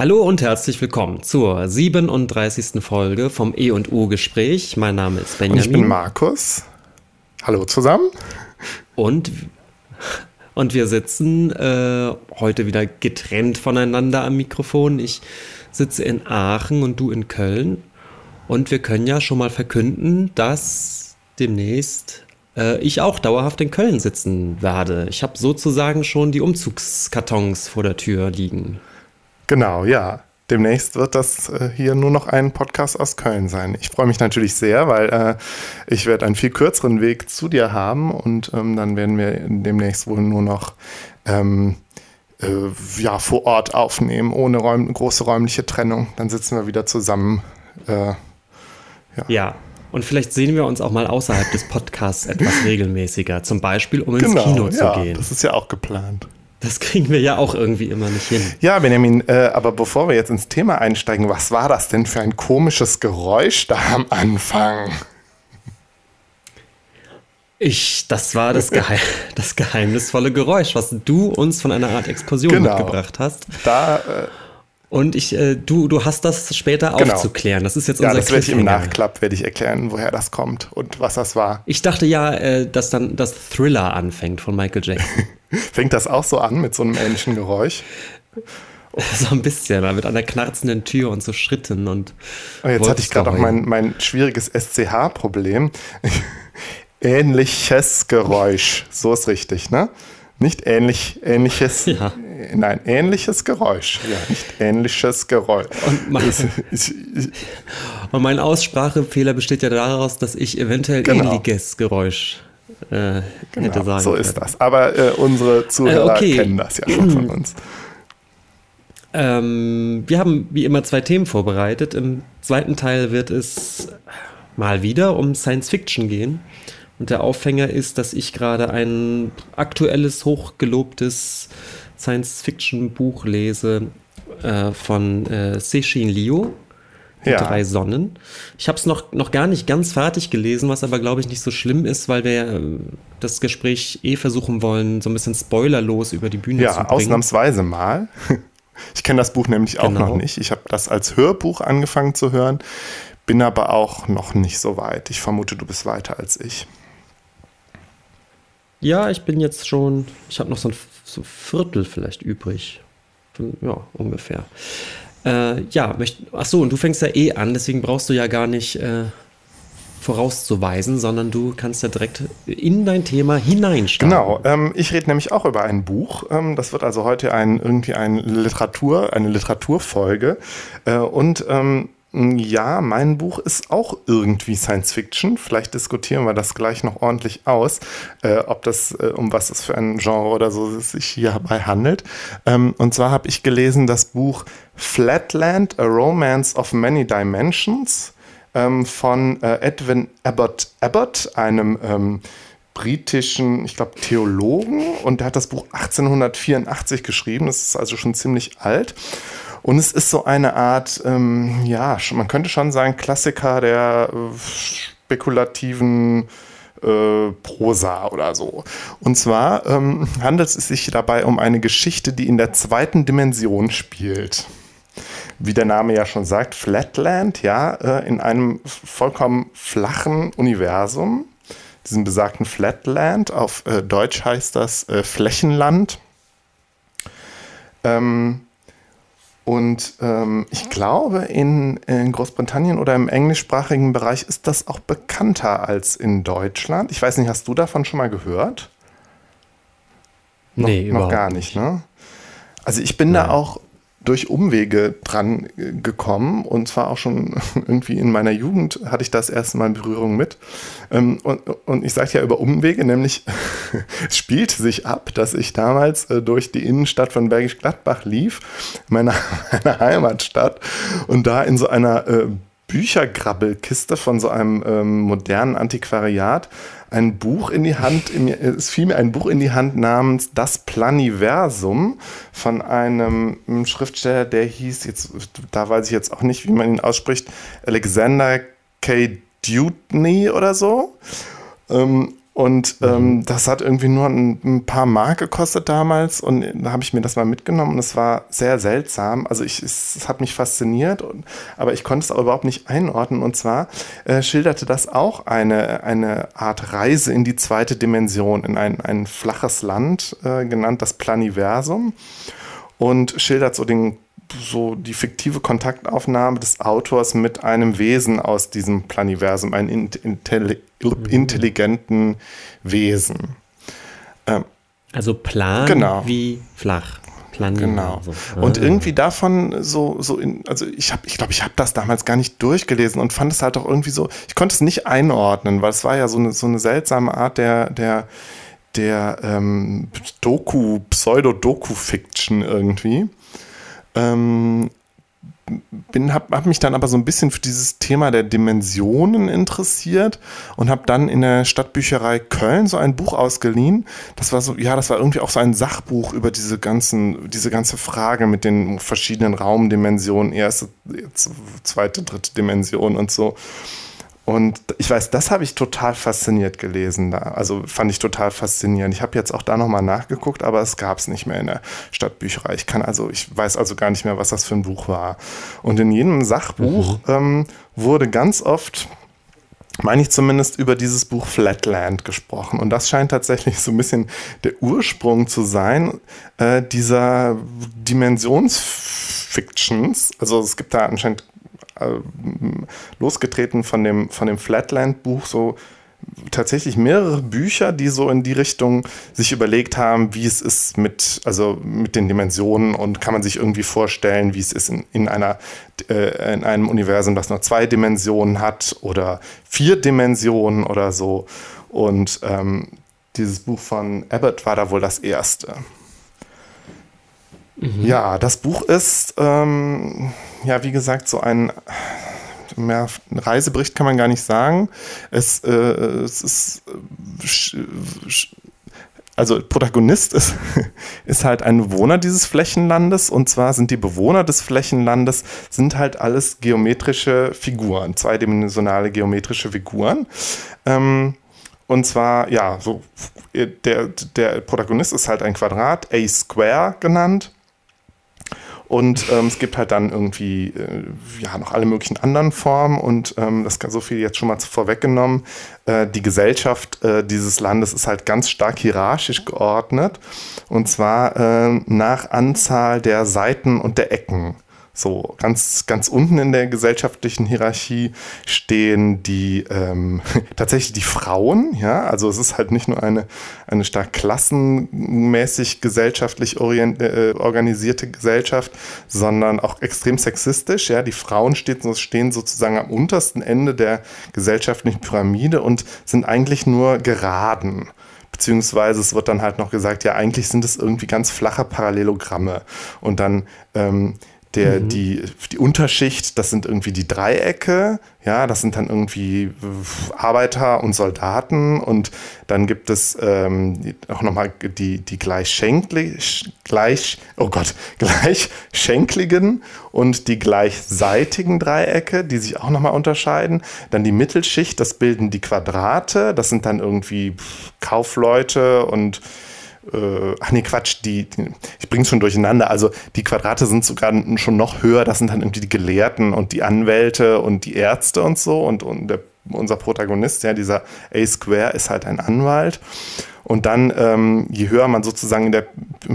Hallo und herzlich willkommen zur 37. Folge vom E und U Gespräch. Mein Name ist Benjamin. Und ich bin Markus. Hallo zusammen. Und, und wir sitzen äh, heute wieder getrennt voneinander am Mikrofon. Ich sitze in Aachen und du in Köln. Und wir können ja schon mal verkünden, dass demnächst äh, ich auch dauerhaft in Köln sitzen werde. Ich habe sozusagen schon die Umzugskartons vor der Tür liegen. Genau, ja. Demnächst wird das äh, hier nur noch ein Podcast aus Köln sein. Ich freue mich natürlich sehr, weil äh, ich werde einen viel kürzeren Weg zu dir haben und ähm, dann werden wir demnächst wohl nur noch ähm, äh, ja, vor Ort aufnehmen, ohne räum große räumliche Trennung. Dann sitzen wir wieder zusammen. Äh, ja. ja. Und vielleicht sehen wir uns auch mal außerhalb des Podcasts etwas regelmäßiger. Zum Beispiel, um ins genau, Kino zu ja, gehen. Das ist ja auch geplant. Das kriegen wir ja auch irgendwie immer nicht hin. Ja, Benjamin, äh, aber bevor wir jetzt ins Thema einsteigen, was war das denn für ein komisches Geräusch da am Anfang? Ich, das war das, Geheim, das geheimnisvolle Geräusch, was du uns von einer Art Explosion genau. mitgebracht hast. Da äh, und ich, äh, du, du hast das später genau. aufzuklären. Das ist jetzt ja, unser Ja, das werde ich im Nachklapp werde ich erklären, woher das kommt und was das war. Ich dachte ja, äh, dass dann das Thriller anfängt von Michael Jackson. Fängt das auch so an mit so einem ähnlichen Geräusch? So ein bisschen, mit einer knarzenden Tür und so Schritten und. Oh, jetzt hatte ich gerade auch mein, mein schwieriges SCH-Problem. Ähnliches Geräusch. So ist richtig, ne? Nicht ähnlich, ähnliches, ja. Nein, ähnliches Geräusch. Ja, nicht ähnliches Geräusch. Und mein, und mein Aussprachefehler besteht ja daraus, dass ich eventuell genau. ähnliches Geräusch äh, genau, hätte sagen So ist das. Aber äh, unsere Zuhörer äh, okay. kennen das ja schon von uns. Ähm, wir haben wie immer zwei Themen vorbereitet. Im zweiten Teil wird es mal wieder um Science Fiction gehen. Und der Aufhänger ist, dass ich gerade ein aktuelles, hochgelobtes Science-Fiction-Buch lese äh, von äh, Cixin Liu. Ja. Drei Sonnen. Ich habe es noch, noch gar nicht ganz fertig gelesen, was aber, glaube ich, nicht so schlimm ist, weil wir äh, das Gespräch eh versuchen wollen, so ein bisschen spoilerlos über die Bühne ja, zu bringen. Ja, ausnahmsweise mal. Ich kenne das Buch nämlich auch genau. noch nicht. Ich habe das als Hörbuch angefangen zu hören, bin aber auch noch nicht so weit. Ich vermute, du bist weiter als ich. Ja, ich bin jetzt schon, ich habe noch so ein so Viertel vielleicht übrig. Ja, ungefähr. Äh, ja, möcht, ach so, und du fängst ja eh an, deswegen brauchst du ja gar nicht äh, vorauszuweisen, sondern du kannst ja direkt in dein Thema hineinstarten. Genau, ähm, ich rede nämlich auch über ein Buch. Ähm, das wird also heute ein, irgendwie ein Literatur, eine Literaturfolge. Äh, und ähm, ja, mein Buch ist auch irgendwie Science Fiction. Vielleicht diskutieren wir das gleich noch ordentlich aus, äh, ob das, äh, um was es für ein Genre oder so sich hierbei handelt. Ähm, und zwar habe ich gelesen das Buch Flatland, A Romance of Many Dimensions ähm, von äh, Edwin Abbott Abbott, einem ähm, britischen, ich glaube, Theologen. Und der hat das Buch 1884 geschrieben. Das ist also schon ziemlich alt. Und es ist so eine Art, ähm, ja, man könnte schon sagen, Klassiker der äh, spekulativen äh, Prosa oder so. Und zwar ähm, handelt es sich dabei um eine Geschichte, die in der zweiten Dimension spielt. Wie der Name ja schon sagt, Flatland, ja, äh, in einem vollkommen flachen Universum, diesem besagten Flatland, auf äh, Deutsch heißt das äh, Flächenland. Ähm, und ähm, ich glaube, in, in, Großbritannien oder im englischsprachigen Bereich ist das auch bekannter als in Deutschland. Ich weiß nicht, hast du davon schon mal gehört? Nee, noch, gar nicht, ne? Also ich bin Nein. da auch durch Umwege dran äh, gekommen und zwar auch schon irgendwie in meiner Jugend hatte ich das erste Mal in Berührung mit. Ähm, und, und ich sage ja über Umwege, nämlich es spielte sich ab, dass ich damals äh, durch die Innenstadt von Bergisch Gladbach lief, meiner, meiner Heimatstadt, und da in so einer äh, Büchergrabbelkiste von so einem ähm, modernen Antiquariat ein Buch in die Hand, es fiel mir ein Buch in die Hand namens Das Planiversum von einem Schriftsteller, der hieß, jetzt, da weiß ich jetzt auch nicht, wie man ihn ausspricht, Alexander K. Dewdney oder so. Ähm, Und mhm. ähm, das hat irgendwie nur ein, ein, paar Mark gekostet damals und da habe ich mir das mal mitgenommen und es war sehr seltsam. Also ich, es, es hat mich fasziniert, und, aber ich konnte es auch überhaupt nicht einordnen. Und zwar äh, schilderte das auch eine, eine Art Reise in die zweite Dimension, in ein, ein flaches Land, äh, genannt das Planiversum und schildert so den so die fiktive Kontaktaufnahme des Autors mit einem Wesen aus diesem Planiversum, einem intelli intelligenten Wesen. Ähm, also plan genau. wie flach. Plan genau. So. Ah. Und irgendwie davon so, so in, also ich habe, ich glaube, ich habe das damals gar nicht durchgelesen und fand es halt auch irgendwie so, ich konnte es nicht einordnen, weil es war ja so eine, so eine seltsame Art der, der, der ähm, Doku, Pseudo-Doku-Fiction irgendwie. Ähm, bin habe hab mich dann aber so ein bisschen für dieses Thema der Dimensionen interessiert und habe dann in der Stadtbücherei Köln so ein Buch ausgeliehen. Das war so ja, das war irgendwie auch so ein Sachbuch über diese ganzen diese ganze Frage mit den verschiedenen Raumdimensionen, erste, zweite, dritte Dimension und so. Und ich weiß, das habe ich total fasziniert gelesen. Da. Also fand ich total faszinierend. Ich habe jetzt auch da nochmal nachgeguckt, aber es gab es nicht mehr in der Stadtbücherei. Ich kann also, ich weiß also gar nicht mehr, was das für ein Buch war. Und in jedem Sachbuch mhm. ähm, wurde ganz oft meine ich zumindest über dieses Buch Flatland gesprochen. Und das scheint tatsächlich so ein bisschen der Ursprung zu sein, äh, dieser Dimensionsfictions. Also es gibt da anscheinend losgetreten von dem, von dem Flatland-Buch so tatsächlich mehrere Bücher, die so in die Richtung sich überlegt haben, wie es ist mit, also mit den Dimensionen und kann man sich irgendwie vorstellen, wie es ist in, in, einer, äh, in einem Universum, das nur zwei Dimensionen hat oder vier Dimensionen oder so. Und ähm, dieses Buch von Abbott war da wohl das erste. Mhm. Ja, das Buch ist, ähm, ja, wie gesagt, so ein, mehr Reisebericht kann man gar nicht sagen. Es, äh, es ist, also Protagonist ist, ist halt ein Bewohner dieses Flächenlandes und zwar sind die Bewohner des Flächenlandes sind halt alles geometrische Figuren, zweidimensionale geometrische Figuren. Ähm, und zwar, ja, so, der, der Protagonist ist halt ein Quadrat, A Square genannt. Und ähm, es gibt halt dann irgendwie äh, ja noch alle möglichen anderen Formen und ähm, das kann so viel jetzt schon mal vorweggenommen. Äh, die Gesellschaft äh, dieses Landes ist halt ganz stark hierarchisch geordnet und zwar äh, nach Anzahl der Seiten und der Ecken. So, ganz, ganz unten in der gesellschaftlichen Hierarchie stehen die ähm, tatsächlich die Frauen, ja, also es ist halt nicht nur eine, eine stark klassenmäßig gesellschaftlich orient, äh, organisierte Gesellschaft, sondern auch extrem sexistisch, ja. Die Frauen steht, stehen sozusagen am untersten Ende der gesellschaftlichen Pyramide und sind eigentlich nur geraden beziehungsweise es wird dann halt noch gesagt, ja, eigentlich sind es irgendwie ganz flache Parallelogramme. Und dann ähm, der, mhm. die, die Unterschicht, das sind irgendwie die Dreiecke, ja, das sind dann irgendwie Arbeiter und Soldaten und dann gibt es ähm, auch nochmal die, die gleichschenklig, gleich, oh Gott, gleichschenkligen und die gleichseitigen Dreiecke, die sich auch nochmal unterscheiden. Dann die Mittelschicht, das bilden die Quadrate, das sind dann irgendwie Kaufleute und äh, ach nee, Quatsch, die, die ich bring's schon durcheinander. Also die Quadrate sind sogar schon noch höher. Das sind dann irgendwie die Gelehrten und die Anwälte und die Ärzte und so. Und, und der, unser Protagonist, ja, dieser A Square, ist halt ein Anwalt. Und dann, ähm, je höher man sozusagen in der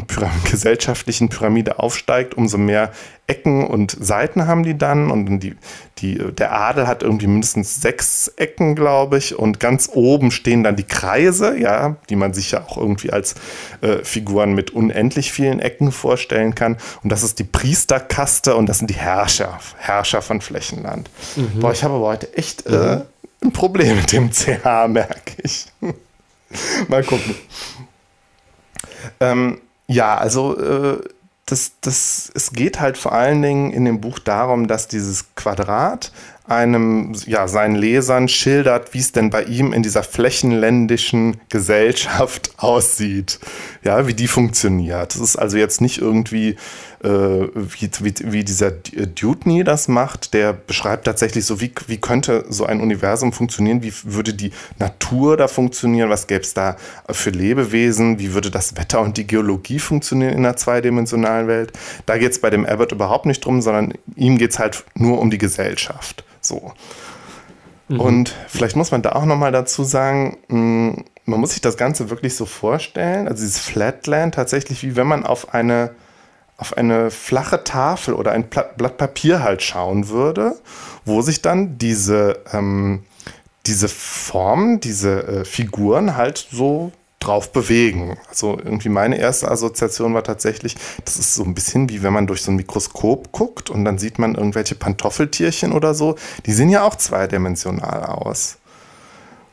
Pyram gesellschaftlichen Pyramide aufsteigt, umso mehr Ecken und Seiten haben die dann. Und die, die, der Adel hat irgendwie mindestens sechs Ecken, glaube ich. Und ganz oben stehen dann die Kreise, ja, die man sich ja auch irgendwie als äh, Figuren mit unendlich vielen Ecken vorstellen kann. Und das ist die Priesterkaste und das sind die Herrscher, Herrscher von Flächenland. Mhm. Boah, ich habe aber heute echt äh, ein Problem mit dem CH, merke ich. Mal gucken. Ähm, ja, also äh, das, das, es geht halt vor allen Dingen in dem Buch darum, dass dieses Quadrat einem, ja, seinen Lesern schildert, wie es denn bei ihm in dieser flächenländischen Gesellschaft aussieht. Ja, wie die funktioniert. Das ist also jetzt nicht irgendwie wie, wie, wie dieser Dutney das macht, der beschreibt tatsächlich so, wie, wie könnte so ein Universum funktionieren, wie würde die Natur da funktionieren, was gäbe es da für Lebewesen, wie würde das Wetter und die Geologie funktionieren in einer zweidimensionalen Welt. Da geht es bei dem Abbott überhaupt nicht drum, sondern ihm geht es halt nur um die Gesellschaft. So. Mhm. Und vielleicht muss man da auch nochmal dazu sagen, hm, man muss sich das Ganze wirklich so vorstellen, also dieses Flatland tatsächlich wie wenn man auf eine auf eine flache Tafel oder ein Blatt Papier halt schauen würde, wo sich dann diese, ähm, diese Formen, diese äh, Figuren halt so drauf bewegen. Also irgendwie meine erste Assoziation war tatsächlich, das ist so ein bisschen wie wenn man durch so ein Mikroskop guckt und dann sieht man irgendwelche Pantoffeltierchen oder so. Die sehen ja auch zweidimensional aus.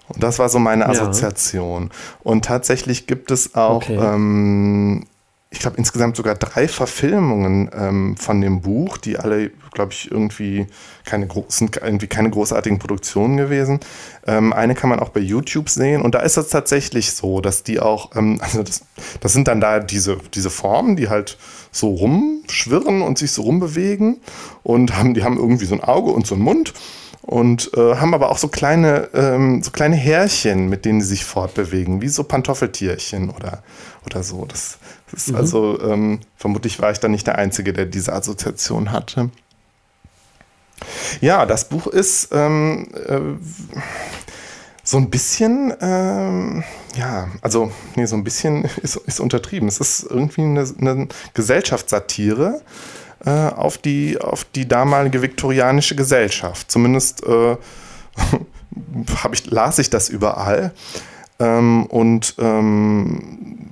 Und das war so meine Assoziation. Ja. Und tatsächlich gibt es auch okay. ähm, ich glaube, insgesamt sogar drei Verfilmungen ähm, von dem Buch, die alle, glaube ich, irgendwie keine großen, irgendwie keine großartigen Produktionen gewesen. Ähm, eine kann man auch bei YouTube sehen und da ist es tatsächlich so, dass die auch, ähm, also das, das sind dann da diese, diese Formen, die halt so rumschwirren und sich so rumbewegen und haben, die haben irgendwie so ein Auge und so einen Mund und äh, haben aber auch so kleine, ähm, so kleine Härchen, mit denen sie sich fortbewegen, wie so Pantoffeltierchen oder, oder so. Das, mhm. Also ähm, vermutlich war ich dann nicht der Einzige, der diese Assoziation hatte. Ja, das Buch ist ähm, äh, so ein bisschen, ähm, ja, also, nee, so ein bisschen ist, ist untertrieben. Es ist irgendwie eine, eine Gesellschaftssatire äh, auf, die, auf die damalige viktorianische Gesellschaft. Zumindest äh, ich, las ich das überall. Ähm, und ähm,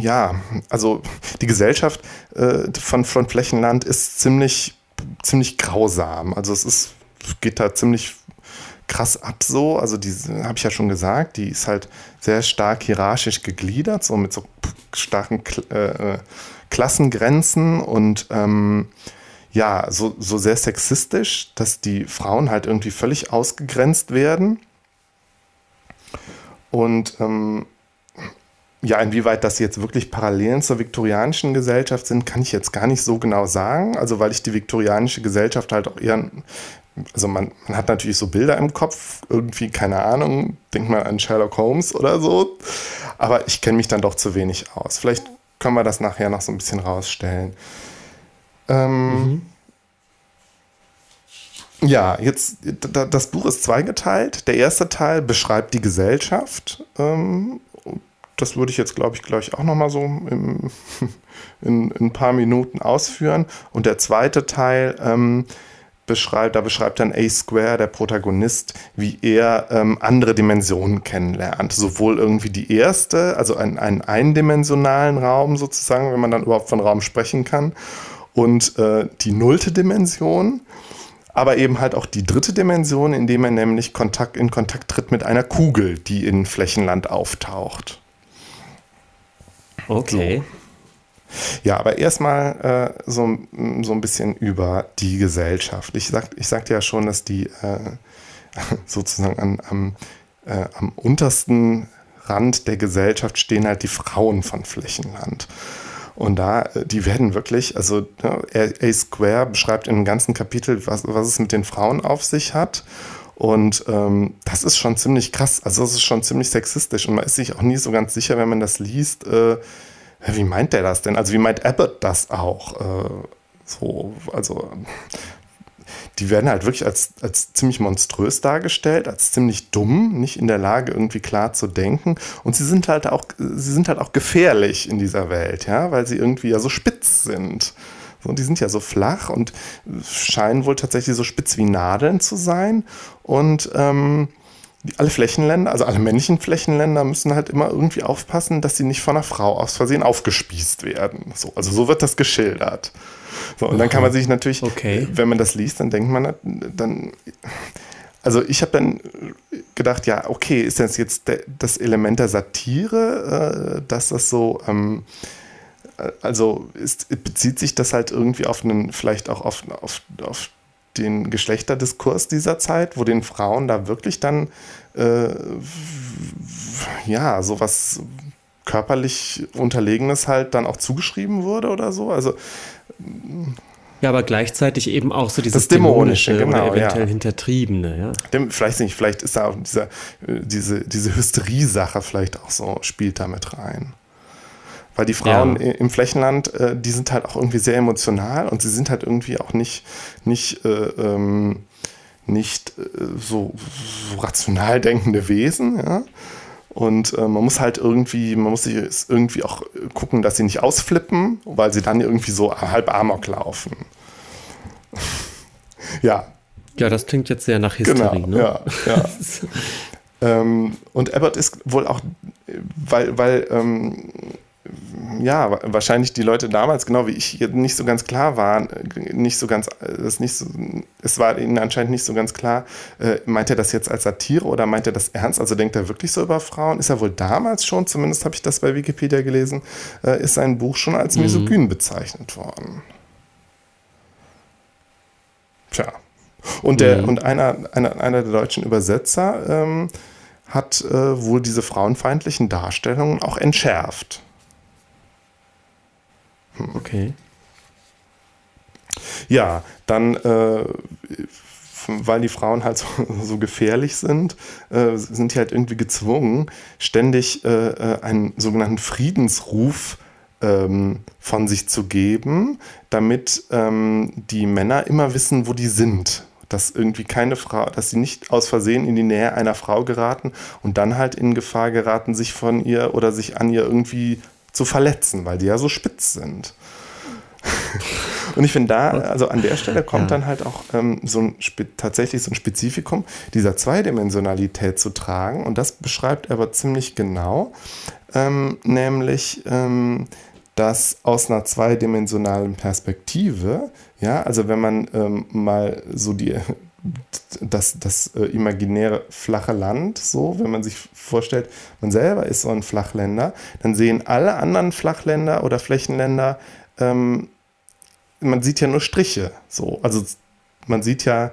ja, also die Gesellschaft äh, von, von Flächenland ist ziemlich, ziemlich grausam. Also es ist, geht da ziemlich krass ab so. Also die habe ich ja schon gesagt, die ist halt sehr stark hierarchisch gegliedert, so mit so starken äh, äh, Klassengrenzen und ähm, ja, so, so sehr sexistisch, dass die Frauen halt irgendwie völlig ausgegrenzt werden. Und ähm, ja, inwieweit das jetzt wirklich Parallelen zur viktorianischen Gesellschaft sind, kann ich jetzt gar nicht so genau sagen. Also, weil ich die viktorianische Gesellschaft halt auch eher, also man, man hat natürlich so Bilder im Kopf, irgendwie, keine Ahnung, denkt man an Sherlock Holmes oder so. Aber ich kenne mich dann doch zu wenig aus. Vielleicht können wir das nachher noch so ein bisschen rausstellen. Ähm, mhm. Ja, jetzt, das Buch ist zweigeteilt. Der erste Teil beschreibt die Gesellschaft ähm, das würde ich jetzt, glaube ich, gleich auch nochmal so im, in, in, ein paar Minuten ausführen. Und der zweite Teil ähm, beschreibt, da beschreibt dann A Square, der Protagonist, wie er ähm, andere Dimensionen kennenlernt. Sowohl irgendwie die erste, also einen, einen eindimensionalen Raum sozusagen, wenn man dann überhaupt von Raum sprechen kann, und äh, die nullte Dimension aber eben halt auch die dritte Dimension, indem er nämlich Kontakt, in Kontakt tritt mit einer Kugel, die in Flächenland auftaucht. Okay. So. Ja, aber erstmal äh, so, so ein bisschen über die Gesellschaft. Ich, sag, ich sagte ja schon, dass die äh, sozusagen an, am, äh, am untersten Rand der Gesellschaft stehen halt die Frauen von Flächenland. Und da, äh, die werden wirklich, also ne, A Square beschreibt einem ganzen Kapitel, was, was es mit den Frauen auf sich hat. Und ähm, das ist schon ziemlich krass. Also das ist schon ziemlich sexistisch. Und man ist sich auch nie so ganz sicher, wenn man das liest, äh, wie meint der das denn? Also wie meint Abbott das auch? Äh, so, also die werden halt wirklich als, als ziemlich monströs dargestellt, als ziemlich dumm, nicht in der Lage, irgendwie klar zu denken. Und sie sind halt auch, sie sind halt auch gefährlich in dieser Welt, ja, weil sie irgendwie ja so spitz sind. Und die sind ja so flach und scheinen wohl tatsächlich so spitz wie Nadeln zu sein. Und ähm, alle Flächenländer, also alle männlichen Flächenländer müssen halt immer irgendwie aufpassen, dass sie nicht von einer Frau aus Versehen aufgespießt werden. So, also so wird das geschildert. So, und dann kann man sich natürlich, okay. wenn man das liest, dann denkt man, dann, also ich habe dann gedacht, ja, okay, ist das jetzt das Element der Satire, äh, dass das so ähm, also ist, bezieht sich das halt irgendwie auf einen, vielleicht auch auf, auf, auf den Geschlechterdiskurs dieser Zeit, wo den Frauen da wirklich dann äh, ja sowas körperlich Unterlegenes halt dann auch zugeschrieben wurde oder so. Also ja, aber gleichzeitig eben auch so dieses das Dämonische, Dämonische genau, oder eventuell ja. Hintertriebene, ja. Dem, vielleicht nicht, vielleicht ist da auch dieser, äh, diese, diese Hysterie-Sache vielleicht auch so, spielt da mit rein. Weil die Frauen ja. im Flächenland, äh, die sind halt auch irgendwie sehr emotional und sie sind halt irgendwie auch nicht, nicht, äh, ähm, nicht äh, so, so, rational denkende Wesen, ja. Und äh, man muss halt irgendwie, man muss sich irgendwie auch gucken, dass sie nicht ausflippen, weil sie dann irgendwie so halb Amok laufen. ja. Ja, das klingt jetzt sehr nach Hysterie, genau, ne? Ja, ja. ähm, und Abbott ist wohl auch, weil, weil ähm, ja, wahrscheinlich die Leute damals, genau wie ich, nicht so ganz klar waren, nicht so ganz, das nicht so, es war ihnen anscheinend nicht so ganz klar, äh, meint er das jetzt als Satire oder meint er das ernst? Also denkt er wirklich so über Frauen? Ist er wohl damals schon, zumindest habe ich das bei Wikipedia gelesen, äh, ist sein Buch schon als mhm. misogyn mhm. bezeichnet worden. Tja. Und, der, mhm. und einer, einer, einer der deutschen Übersetzer ähm, hat äh, wohl diese frauenfeindlichen Darstellungen auch entschärft. Okay. Ja, dann, äh, weil die Frauen halt so, so gefährlich sind, äh, sind die halt irgendwie gezwungen, ständig äh, äh einen sogenannten Friedensruf ähm, von sich zu geben, damit ähm, die Männer immer wissen, wo die sind dass irgendwie keine Frau, dass sie nicht aus Versehen in die Nähe einer Frau geraten und dann halt in Gefahr geraten, sich von ihr oder sich an ihr irgendwie zu verletzen, weil die ja so spitz sind. Und ich finde da, also an der Stelle kommt ja. dann halt auch ähm, so ein tatsächlich so ein Spezifikum dieser Zweidimensionalität zu tragen. Und das beschreibt er aber ziemlich genau, ähm, nämlich ähm, dass aus einer zweidimensionalen Perspektive, ja, also wenn man ähm, mal so die das, das äh, imaginäre flache Land, so, wenn man sich vorstellt, man selber ist so ein Flachländer, dann sehen alle anderen Flachländer oder Flächenländer, ähm, man sieht ja nur Striche, so, also man sieht ja,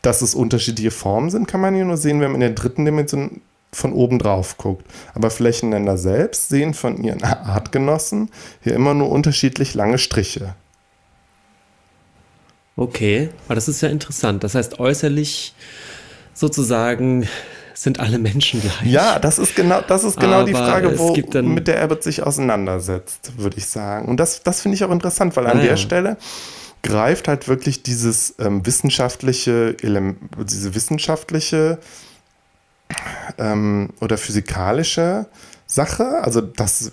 dass es unterschiedliche Formen sind, kann man ja nur sehen, wenn man in der dritten Dimension von oben drauf guckt. Aber Flächenländer selbst sehen von ihren Artgenossen hier immer nur unterschiedlich lange Striche. Okay, aber das ist ja interessant. Das heißt, äußerlich sozusagen sind alle Menschen gleich. Ja, das ist genau, das ist genau die Frage, wo mit der Abbott sich auseinandersetzt, würde ich sagen. Und das, das finde ich auch interessant, weil an ah, der ja. Stelle greift halt wirklich dieses ähm, wissenschaftliche, diese wissenschaftliche ähm, oder physikalische Sache, also dass,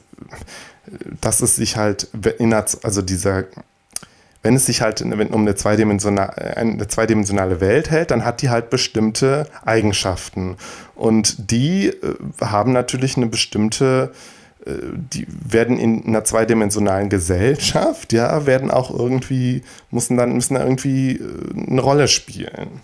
dass es sich halt, also dieser wenn es sich halt um eine zweidimensionale, eine zweidimensionale Welt hält, dann hat die halt bestimmte Eigenschaften. Und die äh, haben natürlich eine bestimmte, äh, die werden in einer zweidimensionalen Gesellschaft, ja, werden auch irgendwie, müssen dann, müssen da irgendwie äh, eine Rolle spielen.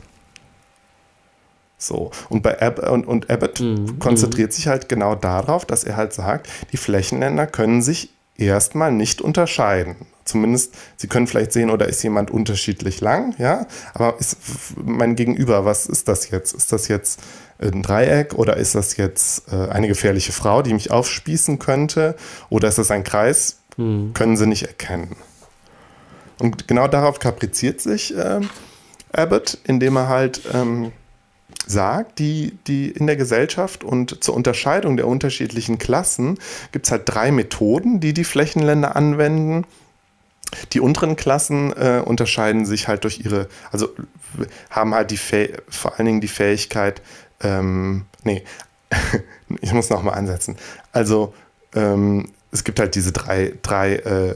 So. Und bei Ab und, und Abbott mhm. konzentriert sich halt genau darauf, dass er halt sagt, die Flächenländer können sich erstmal nicht unterscheiden. Zumindest, Sie können vielleicht sehen, oder ist jemand unterschiedlich lang, ja, aber ist mein Gegenüber, was ist das jetzt? Ist das jetzt ein Dreieck oder ist das jetzt äh, eine gefährliche Frau, die mich aufspießen könnte? Oder ist das ein Kreis? Hm. Können Sie nicht erkennen. Und genau darauf kapriziert sich äh, Abbott, indem er halt ähm, sagt, die, die in der Gesellschaft und zur Unterscheidung der unterschiedlichen Klassen gibt es halt drei Methoden, die die Flächenländer anwenden. Die unteren Klassen äh, unterscheiden sich halt durch ihre, also haben halt die Fäh vor allen Dingen die Fähigkeit, ähm, nee, ich muss nochmal ansetzen. Also ähm, es gibt halt diese drei, drei äh,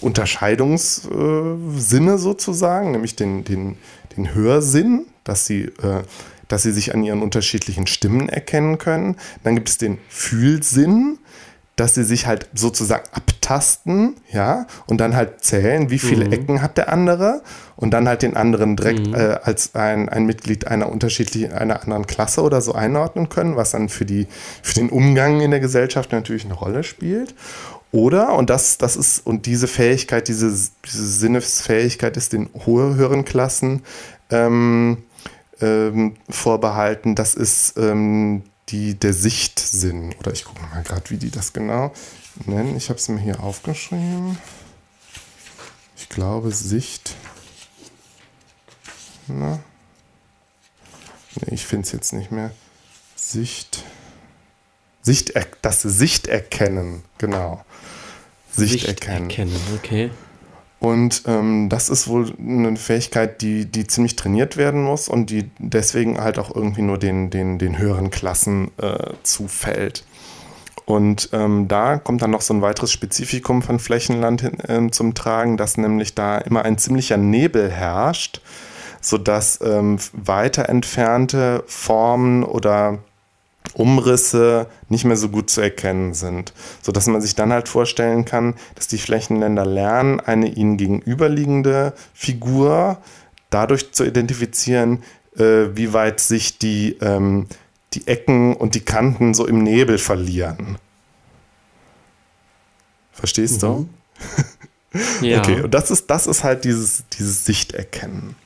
Unterscheidungssinne sozusagen, nämlich den, den, den Hörsinn, dass sie, äh, dass sie sich an ihren unterschiedlichen Stimmen erkennen können. Dann gibt es den Fühlsinn, dass sie sich halt sozusagen abtasten, ja, und dann halt zählen, wie viele mhm. Ecken hat der andere und dann halt den anderen direkt mhm. äh, als ein, ein Mitglied einer unterschiedlichen, einer anderen Klasse oder so einordnen können, was dann für die, für den Umgang in der Gesellschaft natürlich eine Rolle spielt. Oder, und das, das ist, und diese Fähigkeit, diese, diese Sinnesfähigkeit ist den höheren Klassen ähm, ähm, vorbehalten, das ist ähm, die, der Sichtsinn. Oder ich gucke mal gerade, wie die das genau nennen. Ich habe es mir hier aufgeschrieben. Ich glaube, Sicht. Na? Nee, ich finde es jetzt nicht mehr. Sicht. Sicht, das Sichterkennen, genau. Sichterkennen. Sichterkennen, okay. Und ähm, das ist wohl eine Fähigkeit, die, die ziemlich trainiert werden muss und die deswegen halt auch irgendwie nur den, den, den höheren Klassen äh, zufällt. Und ähm, da kommt dann noch so ein weiteres Spezifikum von Flächenland hin, äh, zum Tragen, dass nämlich da immer ein ziemlicher Nebel herrscht, sodass ähm, weiter entfernte Formen oder Umrisse nicht mehr so gut zu erkennen sind, sodass man sich dann halt vorstellen kann, dass die Flächenländer lernen, eine ihnen gegenüberliegende Figur dadurch zu identifizieren, äh, wie weit sich die, ähm, die Ecken und die Kanten so im Nebel verlieren. Verstehst mhm. du? ja. Okay, und das ist, das ist halt dieses, dieses Sichterkennen.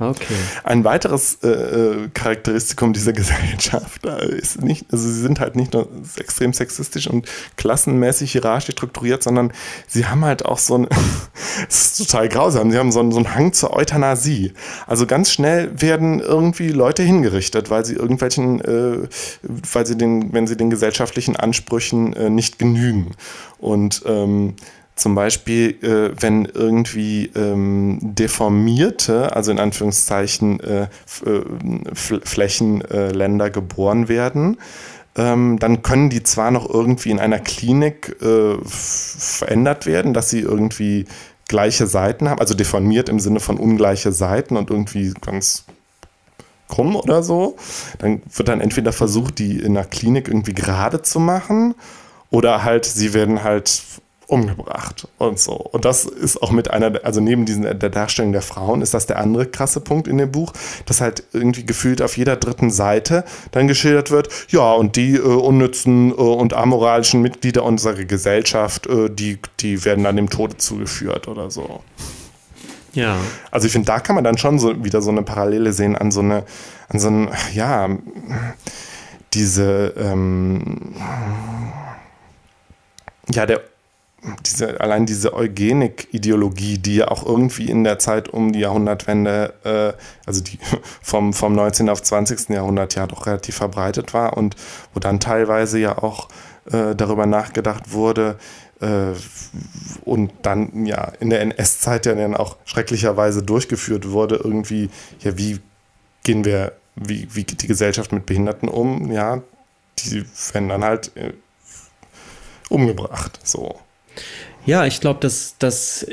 Okay. Ein weiteres äh, äh Charakteristikum dieser Gesellschaft äh, ist nicht, also sie sind halt nicht nur extrem sexistisch und klassenmäßig hierarchisch strukturiert, sondern sie haben halt auch so ein, es ist total grausam, sie haben so einen, so einen Hang zur Euthanasie. Also ganz schnell werden irgendwie Leute hingerichtet, weil sie irgendwelchen, äh, weil sie den, wenn sie den gesellschaftlichen Ansprüchen äh, nicht genügen. Und ähm, zum Beispiel, äh, wenn irgendwie ähm, deformierte, also in Anführungszeichen äh, äh Flächenländer äh, geboren werden, ähm, dann können die zwar noch irgendwie in einer Klinik äh, verändert werden, dass sie irgendwie gleiche Seiten haben, also deformiert im Sinne von ungleiche Seiten und irgendwie ganz krumm oder so. Dann wird dann entweder versucht, die in der Klinik irgendwie gerade zu machen oder halt, sie werden halt umgebracht und so. Und das ist auch mit einer, also neben diesen, der Darstellung der Frauen ist das der andere krasse Punkt in dem Buch, dass halt irgendwie gefühlt auf jeder dritten Seite dann geschildert wird, ja, und die äh, unnützen äh, und amoralischen Mitglieder unserer Gesellschaft, äh, die, die werden dann dem Tode zugeführt oder so. Ja. Also ich finde, da kann man dann schon so wieder so eine Parallele sehen an so eine, an so ein, ja, diese, ähm, ja, der diese, allein diese Eugenik-Ideologie, die ja auch irgendwie in der Zeit um die Jahrhundertwende, äh, also die vom, vom 19. auf 20. Jahrhundert ja doch relativ verbreitet war und wo dann teilweise ja auch äh, darüber nachgedacht wurde, äh, und dann ja in der NS-Zeit ja dann auch schrecklicherweise durchgeführt wurde, irgendwie, ja, wie gehen wir, wie, wie geht die Gesellschaft mit Behinderten um? Ja, die werden dann halt äh, umgebracht, so. Ja, ich glaube, dass das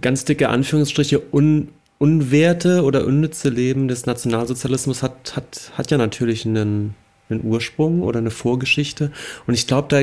ganz dicke Anführungsstriche un, unwerte oder unnütze Leben des Nationalsozialismus hat, hat, hat ja natürlich einen, einen Ursprung oder eine Vorgeschichte. Und ich glaube, da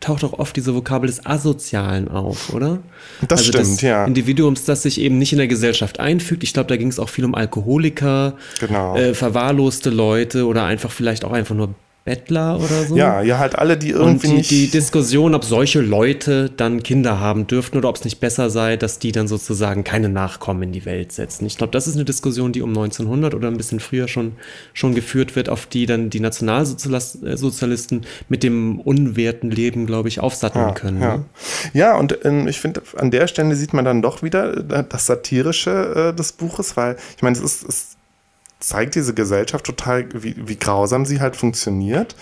taucht auch oft diese Vokabel des Asozialen auf, oder? Das also stimmt, des ja. Individuums, das sich eben nicht in der Gesellschaft einfügt. Ich glaube, da ging es auch viel um Alkoholiker, genau. äh, verwahrloste Leute oder einfach vielleicht auch einfach nur Bettler oder so. Ja, ja, halt alle, die irgendwie. Und die, die Diskussion, ob solche Leute dann Kinder haben dürften oder ob es nicht besser sei, dass die dann sozusagen keine Nachkommen in die Welt setzen. Ich glaube, das ist eine Diskussion, die um 1900 oder ein bisschen früher schon, schon geführt wird, auf die dann die Nationalsozialisten mit dem unwerten Leben, glaube ich, aufsatteln ja, können. Ja, ne? ja und ähm, ich finde, an der Stelle sieht man dann doch wieder äh, das Satirische äh, des Buches, weil ich meine, es ist, es zeigt diese Gesellschaft total, wie, wie grausam sie halt funktioniert.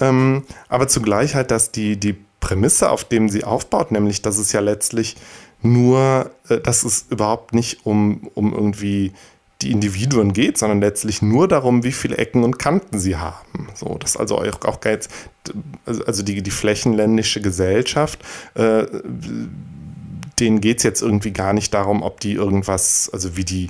Ähm, aber zugleich halt, dass die, die Prämisse, auf dem sie aufbaut, nämlich, dass es ja letztlich nur, äh, dass es überhaupt nicht um, um irgendwie die Individuen geht, sondern letztlich nur darum, wie viele Ecken und Kanten sie haben. So, dass also auch, auch jetzt, also die, die flächenländische Gesellschaft, äh, denen geht es jetzt irgendwie gar nicht darum, ob die irgendwas, also wie die,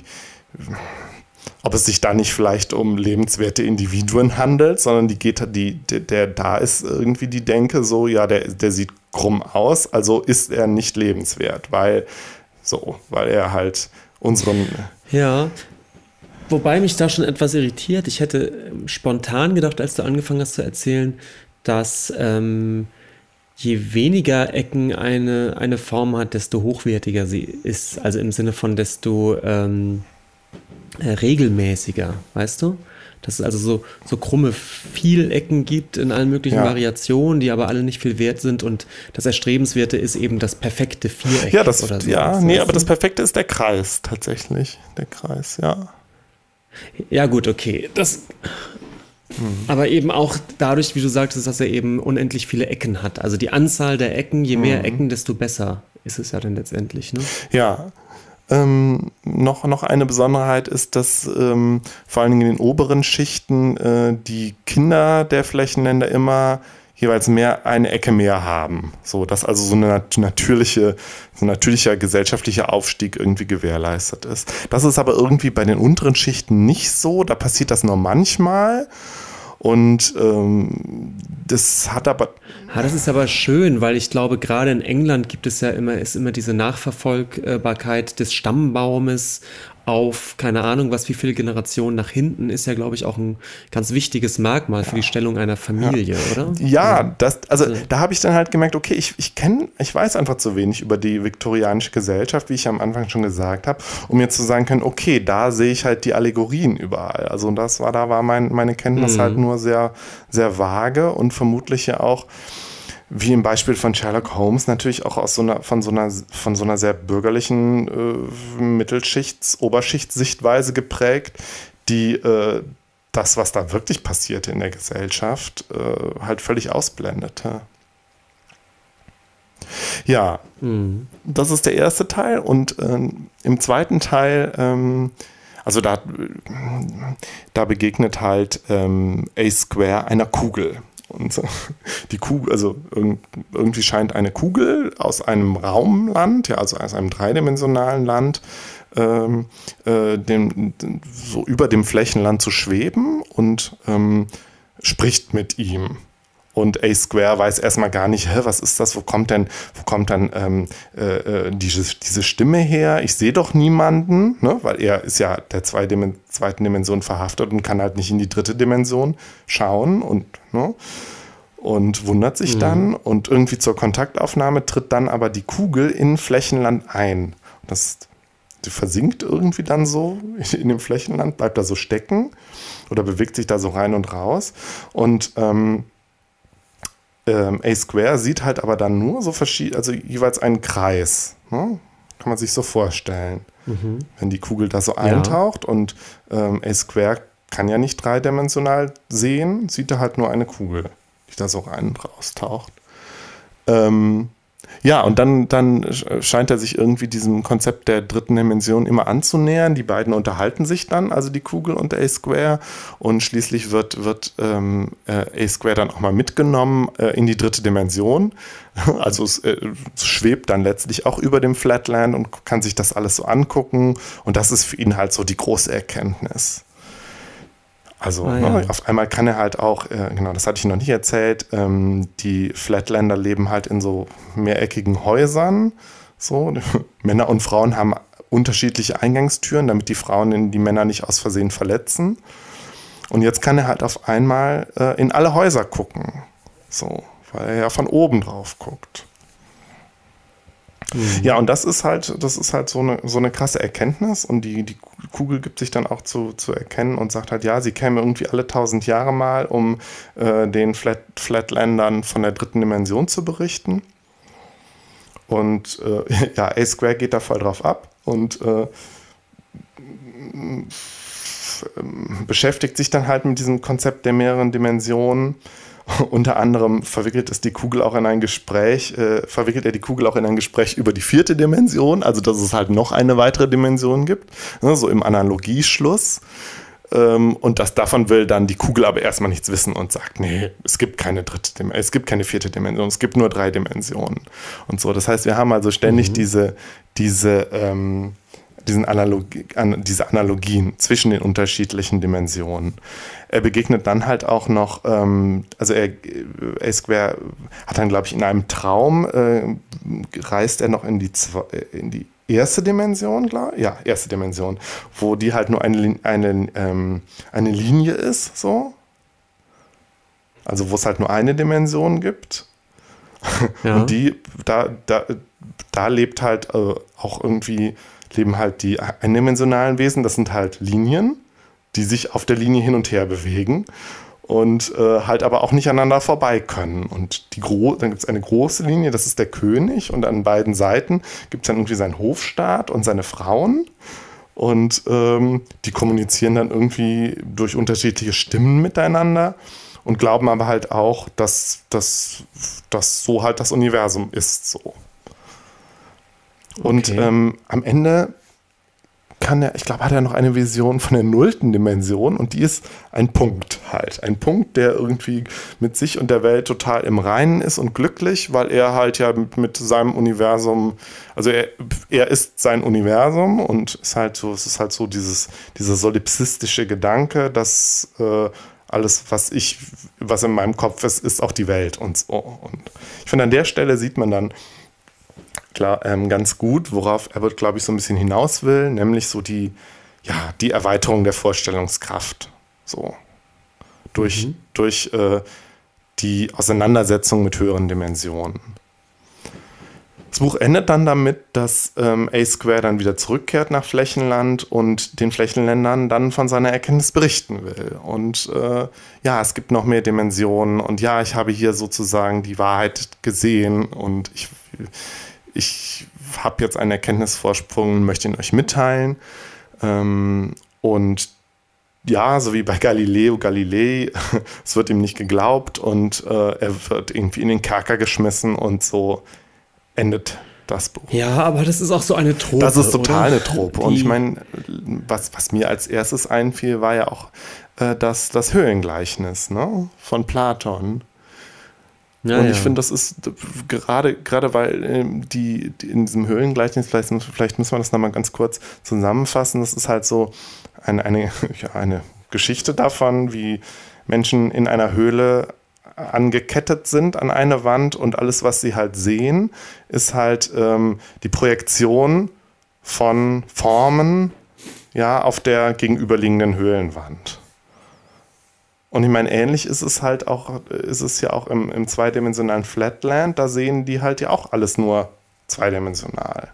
ob es sich da nicht vielleicht um lebenswerte Individuen handelt, sondern die geht, die, der, der, da ist irgendwie die Denke so, ja, der, der sieht krumm aus, also ist er nicht lebenswert, weil so, weil er halt unseren. Ja. Wobei mich da schon etwas irritiert. Ich hätte ähm, spontan gedacht, als du angefangen hast zu erzählen, dass ähm, je weniger Ecken eine, eine Form hat, desto hochwertiger sie ist. Also im Sinne von desto ähm, äh, regelmäßiger, weißt du? Dass es also so, so krumme Vielecken gibt in allen möglichen ja. Variationen, die aber alle nicht viel wert sind und das Erstrebenswerte ist eben das perfekte Viereck. Ja, das, oder so. ja nee, aber das Perfekte ist der Kreis tatsächlich. Der Kreis, ja. Ja, gut, okay. Das, Mhm. Aber eben auch dadurch, wie du sagtest, dass er eben unendlich viele Ecken hat. Also die Anzahl der Ecken, je mehr mhm. Ecken, desto besser ist es ja dann letztendlich. Ne? Ja. Ähm, noch, noch eine Besonderheit ist, dass ähm, vor allen Dingen in den oberen Schichten äh, die Kinder der Flächenländer immer jeweils mehr eine Ecke mehr haben. So, dass also so eine natürliche, so ein natürlicher gesellschaftlicher Aufstieg irgendwie gewährleistet ist. Das ist aber irgendwie bei den unteren Schichten nicht so. Da passiert das nur manchmal. Und ähm, das hat aber. Ja, das ist aber schön, weil ich glaube, gerade in England gibt es ja immer, ist immer diese Nachverfolgbarkeit des Stammbaumes auf, keine Ahnung, was wie viele Generationen nach hinten, ist ja, glaube ich, auch ein ganz wichtiges Merkmal für die Stellung einer Familie, ja. oder? Ja, das, also, also da habe ich dann halt gemerkt, okay, ich, ich kenne, ich weiß einfach zu wenig über die viktorianische Gesellschaft, wie ich am Anfang schon gesagt habe, um mir zu sagen können, okay, da sehe ich halt die Allegorien überall. Also das war, da war mein, meine Kenntnis mhm. halt nur sehr, sehr vage und vermutlich ja auch wie im Beispiel von Sherlock Holmes natürlich auch aus so einer, von, so einer, von so einer sehr bürgerlichen äh, Mittelschichts-, Oberschichtssichtweise geprägt, die äh, das, was da wirklich passierte in der Gesellschaft, äh, halt völlig ausblendete. Ja, mhm. das ist der erste Teil und ähm, im zweiten Teil, ähm, also da, da begegnet halt ähm, A Square einer Kugel. Und die Kugel, also irgendwie scheint eine Kugel aus einem Raumland, ja, also aus einem dreidimensionalen Land, ähm, äh, dem, so über dem Flächenland zu schweben und ähm, spricht mit ihm. Und A Square weiß erstmal gar nicht, hä, was ist das, wo kommt denn, wo kommt dann ähm, äh, äh diese, diese Stimme her? Ich sehe doch niemanden, ne? weil er ist ja der zweiten Dimension verhaftet und kann halt nicht in die dritte Dimension schauen und, ne? und wundert sich mhm. dann und irgendwie zur Kontaktaufnahme tritt dann aber die Kugel in Flächenland ein. Das die versinkt irgendwie dann so in dem Flächenland, bleibt da so stecken oder bewegt sich da so rein und raus und ähm, ähm, A Square sieht halt aber dann nur so verschieden, also jeweils einen Kreis. Ne? Kann man sich so vorstellen. Mhm. Wenn die Kugel da so eintaucht ja. und ähm, A Square kann ja nicht dreidimensional sehen, sieht er halt nur eine Kugel, die da so rein und raus taucht. Ähm, ja, und dann, dann scheint er sich irgendwie diesem Konzept der dritten Dimension immer anzunähern. Die beiden unterhalten sich dann, also die Kugel und A-Square. Und schließlich wird, wird ähm, äh, A-Square dann auch mal mitgenommen äh, in die dritte Dimension. Also es, äh, es schwebt dann letztlich auch über dem Flatland und kann sich das alles so angucken. Und das ist für ihn halt so die große Erkenntnis. Also ah, ne, ja. ne, auf einmal kann er halt auch, äh, genau, das hatte ich noch nicht erzählt, ähm, die Flatlander leben halt in so mehreckigen Häusern. So, Männer und Frauen haben unterschiedliche Eingangstüren, damit die Frauen die Männer nicht aus Versehen verletzen. Und jetzt kann er halt auf einmal äh, in alle Häuser gucken. So, weil er ja von oben drauf guckt. Mhm. Ja, und das ist halt, das ist halt so eine, so eine krasse Erkenntnis und die, die Kugel gibt sich dann auch zu, zu erkennen und sagt halt, ja, sie käme irgendwie alle tausend Jahre mal, um äh, den Flat, Flatlandern von der dritten Dimension zu berichten. Und äh, ja, A-Square geht da voll drauf ab und äh, beschäftigt sich dann halt mit diesem Konzept der mehreren Dimensionen unter anderem verwickelt es die Kugel auch in ein Gespräch, äh, verwickelt er die Kugel auch in ein Gespräch über die vierte Dimension, also dass es halt noch eine weitere Dimension gibt, ne, so im Analogieschluss. Ähm, und das davon will dann die Kugel aber erstmal nichts wissen und sagt, nee, es gibt keine dritte Dimension, es gibt keine vierte Dimension, es gibt nur drei Dimensionen und so. Das heißt, wir haben also ständig mhm. diese, diese ähm, diesen Analogi an, diese Analogien zwischen den unterschiedlichen Dimensionen. Er begegnet dann halt auch noch, ähm, also er, A-Square hat dann, glaube ich, in einem Traum, äh, reist er noch in die, in die erste Dimension, klar, ja, erste Dimension, wo die halt nur eine, eine, ähm, eine Linie ist, so. Also wo es halt nur eine Dimension gibt. Ja. Und die, da, da, da lebt halt äh, auch irgendwie leben halt die eindimensionalen Wesen, das sind halt Linien, die sich auf der Linie hin und her bewegen und äh, halt aber auch nicht aneinander vorbei können. Und die Gro dann gibt es eine große Linie, das ist der König und an beiden Seiten gibt es dann irgendwie seinen Hofstaat und seine Frauen. Und ähm, die kommunizieren dann irgendwie durch unterschiedliche Stimmen miteinander und glauben aber halt auch, dass das so halt das Universum ist. So. Und okay. ähm, am Ende kann er, ich glaube, hat er noch eine Vision von der nullten Dimension und die ist ein Punkt halt. Ein Punkt, der irgendwie mit sich und der Welt total im Reinen ist und glücklich, weil er halt ja mit, mit seinem Universum, also er, er ist sein Universum und ist halt so, es ist halt so dieses, dieser solipsistische Gedanke, dass äh, alles, was ich, was in meinem Kopf ist, ist auch die Welt und so. Und ich finde, an der Stelle sieht man dann, klar, ähm, ganz gut, worauf Abbott, glaube ich, so ein bisschen hinaus will, nämlich so die, ja, die Erweiterung der Vorstellungskraft. So. Durch, mhm. durch äh, die Auseinandersetzung mit höheren Dimensionen. Das Buch endet dann damit, dass ähm, A-Square dann wieder zurückkehrt nach Flächenland und den Flächenländern dann von seiner Erkenntnis berichten will. Und äh, ja, es gibt noch mehr Dimensionen und ja, ich habe hier sozusagen die Wahrheit gesehen und ich, ich habe jetzt einen Erkenntnisvorsprung und möchte ihn euch mitteilen. Ähm, und ja, so wie bei Galileo Galilei, es wird ihm nicht geglaubt und äh, er wird irgendwie in den Kerker geschmissen und so endet das Buch. Ja, aber das ist auch so eine Trope. Das ist total oder? eine Trope. und ich meine, was, was mir als erstes einfiel, war ja auch äh, das, das Höhlengleichnis ne? von Platon. Ja, und ich finde, das ist gerade, gerade weil ähm, die, die, in diesem Höhlengleichnis, vielleicht, vielleicht müssen wir das nochmal ganz kurz zusammenfassen, das ist halt so eine, eine, ja, eine Geschichte davon, wie Menschen in einer Höhle angekettet sind an eine Wand und alles, was sie halt sehen, ist halt ähm, die Projektion von Formen ja, auf der gegenüberliegenden Höhlenwand. Und ich meine, ähnlich ist es halt auch, ist es ja auch im, im zweidimensionalen Flatland, da sehen die halt ja auch alles nur zweidimensional.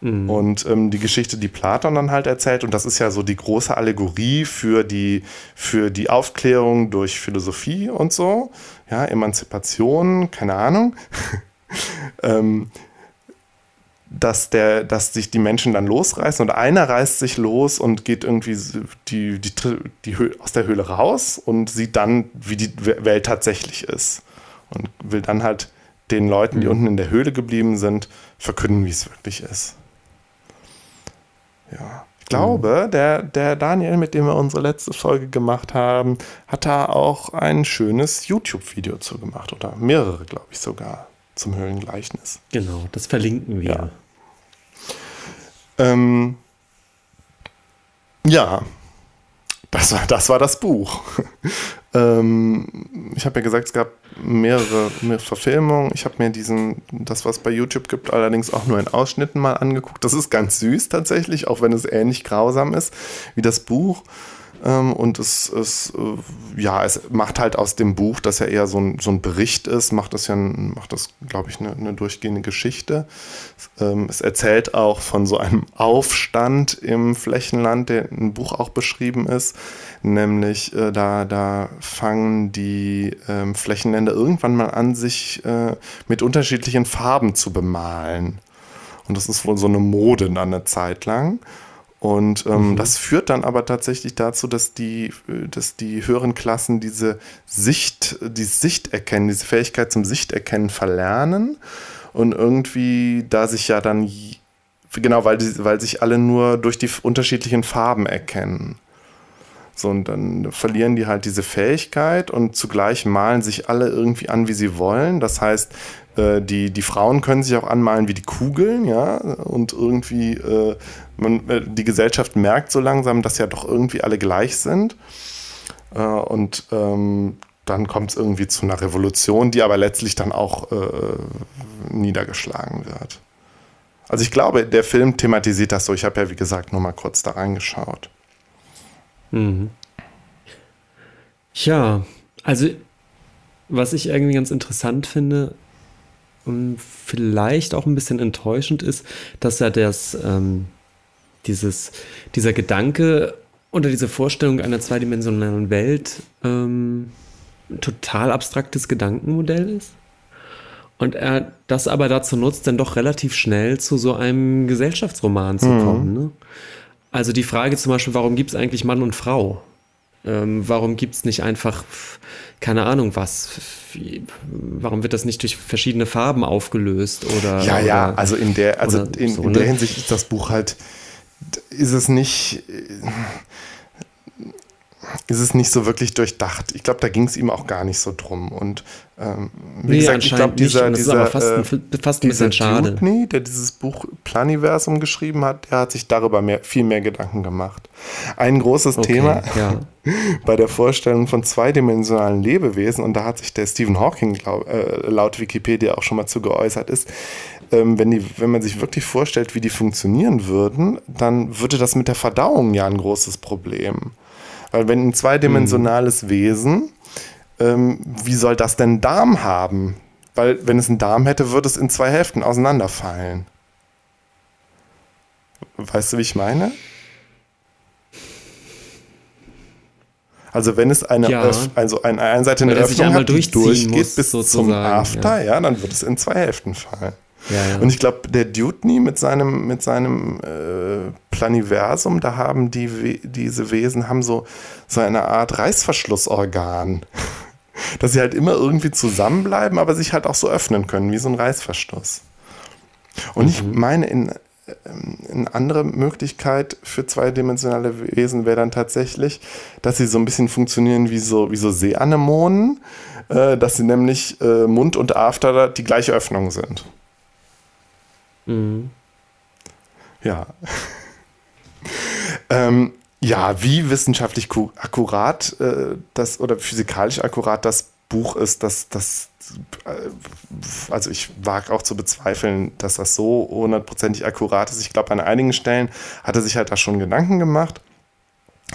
Mhm. Und ähm, die Geschichte, die Platon dann halt erzählt, und das ist ja so die große Allegorie für die, für die Aufklärung durch Philosophie und so, ja, Emanzipation, keine Ahnung. ähm, dass, der, dass sich die Menschen dann losreißen und einer reißt sich los und geht irgendwie die, die, die aus der Höhle raus und sieht dann, wie die Welt tatsächlich ist. Und will dann halt den Leuten, die mhm. unten in der Höhle geblieben sind, verkünden, wie es wirklich ist. Ja. Ich glaube, mhm. der, der Daniel, mit dem wir unsere letzte Folge gemacht haben, hat da auch ein schönes YouTube-Video zu gemacht. Oder mehrere, glaube ich, sogar zum Höhlengleichnis. Genau, das verlinken wir. Ja. Ähm, ja, das war, das war das Buch. ähm, ich habe ja gesagt, es gab mehrere, mehrere Verfilmungen. Ich habe mir diesen, das, was bei YouTube gibt, allerdings auch nur in Ausschnitten mal angeguckt. Das ist ganz süß tatsächlich, auch wenn es ähnlich grausam ist wie das Buch. Ähm, und es, es, äh, ja, es macht halt aus dem Buch, das ja eher so ein, so ein Bericht ist, macht das ja, macht das, glaube ich, eine, eine, durchgehende Geschichte. Ähm, es erzählt auch von so einem Aufstand im Flächenland, der im Buch auch beschrieben ist. Nämlich, äh, da, da fangen die ähm, Flächenländer irgendwann mal an, sich äh, mit unterschiedlichen Farben zu bemalen. Und das ist wohl so eine Mode dann eine Zeit lang. Und ähm, mhm. das führt dann aber tatsächlich dazu, dass die, dass die höheren Klassen diese Sicht, die Sichterkennen, diese Fähigkeit zum Sichterkennen verlernen. Und irgendwie, da sich ja dann, genau, weil, die, weil sich alle nur durch die unterschiedlichen Farben erkennen. So, und dann verlieren die halt diese Fähigkeit und zugleich malen sich alle irgendwie an, wie sie wollen. Das heißt, äh, die, die Frauen können sich auch anmalen wie die Kugeln, ja, und irgendwie, äh, man, äh, die Gesellschaft merkt so langsam, dass ja doch irgendwie alle gleich sind. Äh, und ähm, dann kommt es irgendwie zu einer Revolution, die aber letztlich dann auch äh, niedergeschlagen wird. Also ich glaube, der Film thematisiert das so. Ich habe ja, wie gesagt, nur mal kurz da reingeschaut. Mhm. Ja, also was ich irgendwie ganz interessant finde und vielleicht auch ein bisschen enttäuschend ist, dass ja das, ähm, dieses, dieser Gedanke oder diese Vorstellung einer zweidimensionalen Welt ähm, total abstraktes Gedankenmodell ist. Und er das aber dazu nutzt, dann doch relativ schnell zu so einem Gesellschaftsroman zu mhm. kommen. Ne? Also die Frage zum Beispiel, warum gibt es eigentlich Mann und Frau? Ähm, warum gibt es nicht einfach, keine Ahnung was? Warum wird das nicht durch verschiedene Farben aufgelöst? Oder, ja, ja, oder, also in der, also in, so, in der ne? Hinsicht ist das Buch halt, ist es nicht ist es nicht so wirklich durchdacht. Ich glaube, da ging es ihm auch gar nicht so drum. Und ähm, wie nee, gesagt, ich glaube, dieser, nicht. dieser fast, ein, äh, fast ein bisschen schade. Dupney, der dieses Buch Planiversum geschrieben hat, der hat sich darüber mehr, viel mehr Gedanken gemacht. Ein großes okay, Thema ja. bei der Vorstellung von zweidimensionalen Lebewesen, und da hat sich der Stephen Hawking glaub, äh, laut Wikipedia auch schon mal zu geäußert, ist, ähm, wenn, die, wenn man sich wirklich vorstellt, wie die funktionieren würden, dann würde das mit der Verdauung ja ein großes Problem. Weil wenn ein zweidimensionales mhm. Wesen, ähm, wie soll das denn Darm haben? Weil wenn es einen Darm hätte, würde es in zwei Hälften auseinanderfallen. Weißt du, wie ich meine? Also wenn es eine, ja. Öff, also eine, eine Seite eine Öffnung hat, die durchgeht muss, bis zum After, ja. ja, dann wird es in zwei Hälften fallen. Ja, ja. Und ich glaube, der Dutney mit seinem, mit seinem äh, Planiversum, da haben die, diese Wesen haben so, so eine Art Reißverschlussorgan. Dass sie halt immer irgendwie zusammenbleiben, aber sich halt auch so öffnen können, wie so ein Reißverschluss. Und mhm. ich meine, in, ähm, eine andere Möglichkeit für zweidimensionale Wesen wäre dann tatsächlich, dass sie so ein bisschen funktionieren wie so, wie so Seeanemonen, äh, dass sie nämlich äh, Mund und After die gleiche Öffnung sind. Mhm. Ja. ähm, ja, wie wissenschaftlich akkurat äh, das oder physikalisch akkurat das Buch ist, das, das, äh, also ich wage auch zu bezweifeln, dass das so hundertprozentig akkurat ist. Ich glaube, an einigen Stellen hat er sich halt da schon Gedanken gemacht,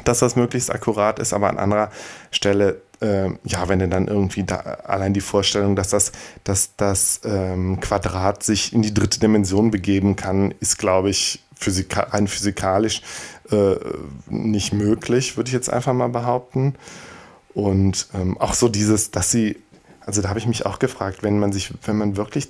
dass das möglichst akkurat ist, aber an anderer Stelle äh, ja, wenn er dann irgendwie da, allein die Vorstellung, dass das, dass das ähm, Quadrat sich in die dritte Dimension begeben kann, ist, glaube ich, physika rein physikalisch äh, nicht möglich, würde ich jetzt einfach mal behaupten. Und ähm, auch so dieses, dass sie, also da habe ich mich auch gefragt, wenn man sich, wenn man wirklich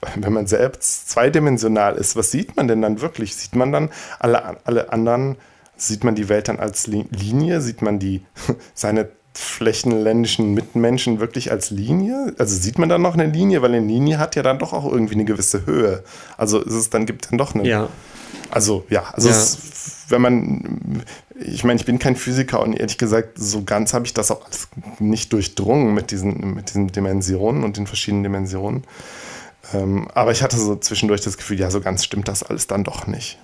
wenn man selbst zweidimensional ist, was sieht man denn dann wirklich? Sieht man dann alle, alle anderen, sieht man die Welt dann als Linie? Sieht man die, seine flächenländischen Mitmenschen wirklich als Linie? Also sieht man da noch eine Linie? Weil eine Linie hat ja dann doch auch irgendwie eine gewisse Höhe. Also ist es dann gibt es dann doch eine. Ja. Also ja, also ja. Es, wenn man, ich meine, ich bin kein Physiker und ehrlich gesagt, so ganz habe ich das auch nicht durchdrungen mit diesen, mit diesen Dimensionen und den verschiedenen Dimensionen. Ähm, aber ich hatte so zwischendurch das Gefühl, ja, so ganz stimmt das alles dann doch nicht.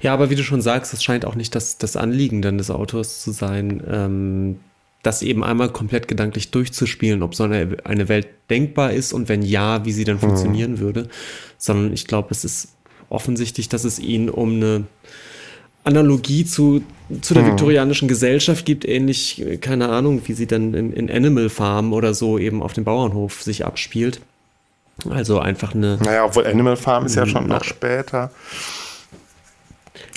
Ja, aber wie du schon sagst, es scheint auch nicht das, das Anliegen dann des Autors zu sein, ähm, das eben einmal komplett gedanklich durchzuspielen, ob so eine, eine Welt denkbar ist und wenn ja, wie sie dann mhm. funktionieren würde, sondern ich glaube, es ist offensichtlich, dass es ihn um eine Analogie zu, zu der mhm. viktorianischen Gesellschaft gibt, ähnlich, keine Ahnung, wie sie dann in, in Animal Farm oder so eben auf dem Bauernhof sich abspielt. Also einfach eine. Naja, obwohl Animal Farm ist ja schon noch später.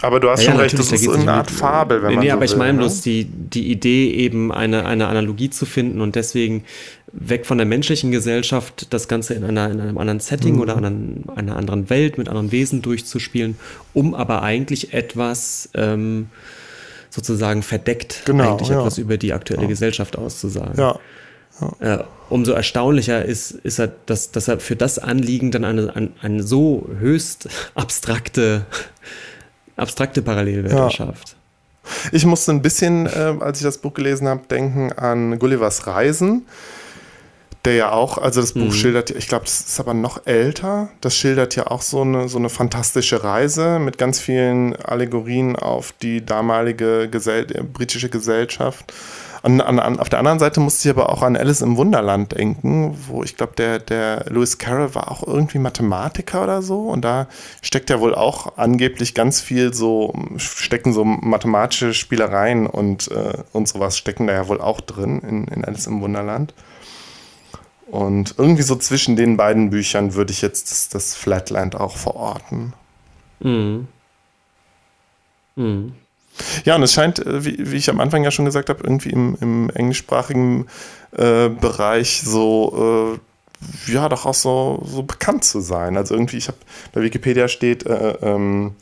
Aber du hast ja, schon ja, recht, das ist eine Art Fabel, wenn nee, man nee, so aber ich meine ne? bloß die, die Idee, eben eine, eine Analogie zu finden und deswegen weg von der menschlichen Gesellschaft das Ganze in, einer, in einem anderen Setting mhm. oder an einer anderen Welt mit anderen Wesen durchzuspielen, um aber eigentlich etwas ähm, sozusagen verdeckt genau, eigentlich ja. etwas über die aktuelle ja. Gesellschaft auszusagen. Ja. Ja. Äh, umso erstaunlicher ist, ist er, dass, dass er für das Anliegen dann eine, eine, eine so höchst abstrakte abstrakte Parallelwelt ja. erschafft. Ich musste ein bisschen, äh, als ich das Buch gelesen habe, denken an Gullivers Reisen der ja auch, also das Buch mhm. schildert, ich glaube, das ist aber noch älter, das schildert ja auch so eine, so eine fantastische Reise mit ganz vielen Allegorien auf die damalige Gesell britische Gesellschaft. An, an, an, auf der anderen Seite musste ich aber auch an Alice im Wunderland denken, wo ich glaube, der, der Lewis Carroll war auch irgendwie Mathematiker oder so. Und da steckt ja wohl auch angeblich ganz viel so, stecken so mathematische Spielereien und, äh, und sowas stecken da ja wohl auch drin in, in Alice im Wunderland. Und irgendwie so zwischen den beiden Büchern würde ich jetzt das, das Flatland auch verorten. Mhm. Mhm. Ja, und es scheint, äh, wie, wie, ich am Anfang ja schon gesagt habe, irgendwie im, im englischsprachigen äh, Bereich so, äh, ja, doch auch so, so bekannt zu sein. Also irgendwie, ich habe bei Wikipedia steht, äh, ähm,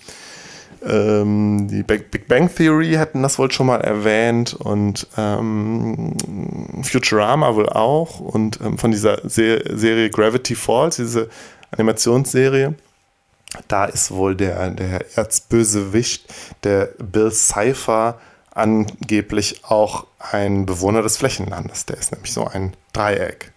ähm, die Big Bang Theory hätten das wohl schon mal erwähnt und ähm, Futurama wohl auch und ähm, von dieser Se Serie Gravity Falls, diese Animationsserie. Da ist wohl der, der Erzbösewicht, der Bill Cipher, angeblich auch ein Bewohner des Flächenlandes. Der ist nämlich so ein Dreieck.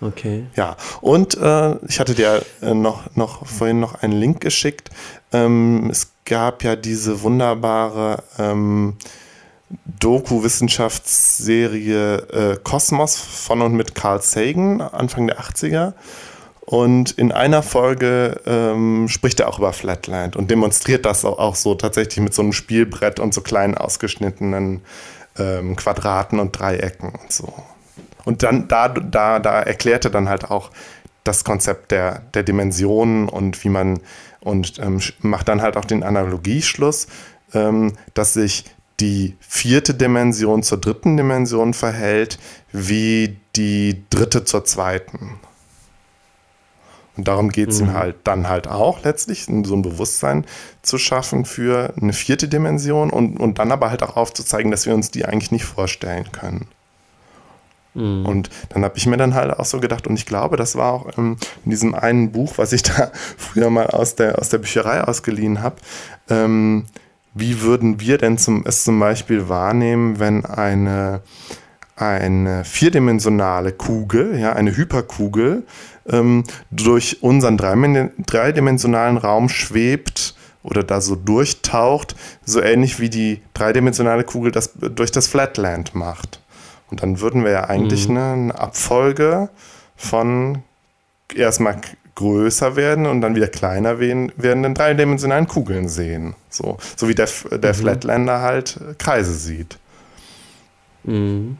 Okay. Ja, und äh, ich hatte dir äh, noch, noch vorhin noch einen Link geschickt. Ähm, es gab ja diese wunderbare ähm, Doku-Wissenschaftsserie äh, Kosmos von und mit Carl Sagan, Anfang der 80er. Und in einer Folge ähm, spricht er auch über Flatland und demonstriert das auch, auch, so tatsächlich mit so einem Spielbrett und so kleinen ausgeschnittenen ähm, Quadraten und Dreiecken und so. Und dann da, da, da erklärt er dann halt auch das Konzept der, der Dimensionen und wie man und ähm, macht dann halt auch den Analogieschluss, ähm, dass sich die vierte Dimension zur dritten Dimension verhält, wie die dritte zur zweiten. Und darum geht es mhm. ihm halt dann halt auch letztlich, so ein Bewusstsein zu schaffen für eine vierte Dimension und, und dann aber halt auch aufzuzeigen, dass wir uns die eigentlich nicht vorstellen können. Mhm. Und dann habe ich mir dann halt auch so gedacht, und ich glaube, das war auch ähm, in diesem einen Buch, was ich da früher mal aus der, aus der Bücherei ausgeliehen habe, ähm, wie würden wir denn zum, es zum Beispiel wahrnehmen, wenn eine, eine vierdimensionale Kugel, ja, eine Hyperkugel, ähm, durch unseren dreidimensionalen Raum schwebt oder da so durchtaucht, so ähnlich wie die dreidimensionale Kugel das durch das Flatland macht. Und dann würden wir ja eigentlich mhm. eine Abfolge von erstmal größer werden und dann wieder kleiner werden, werdenden dreidimensionalen Kugeln sehen. So, so wie der, der mhm. Flatlander halt Kreise sieht. Mhm.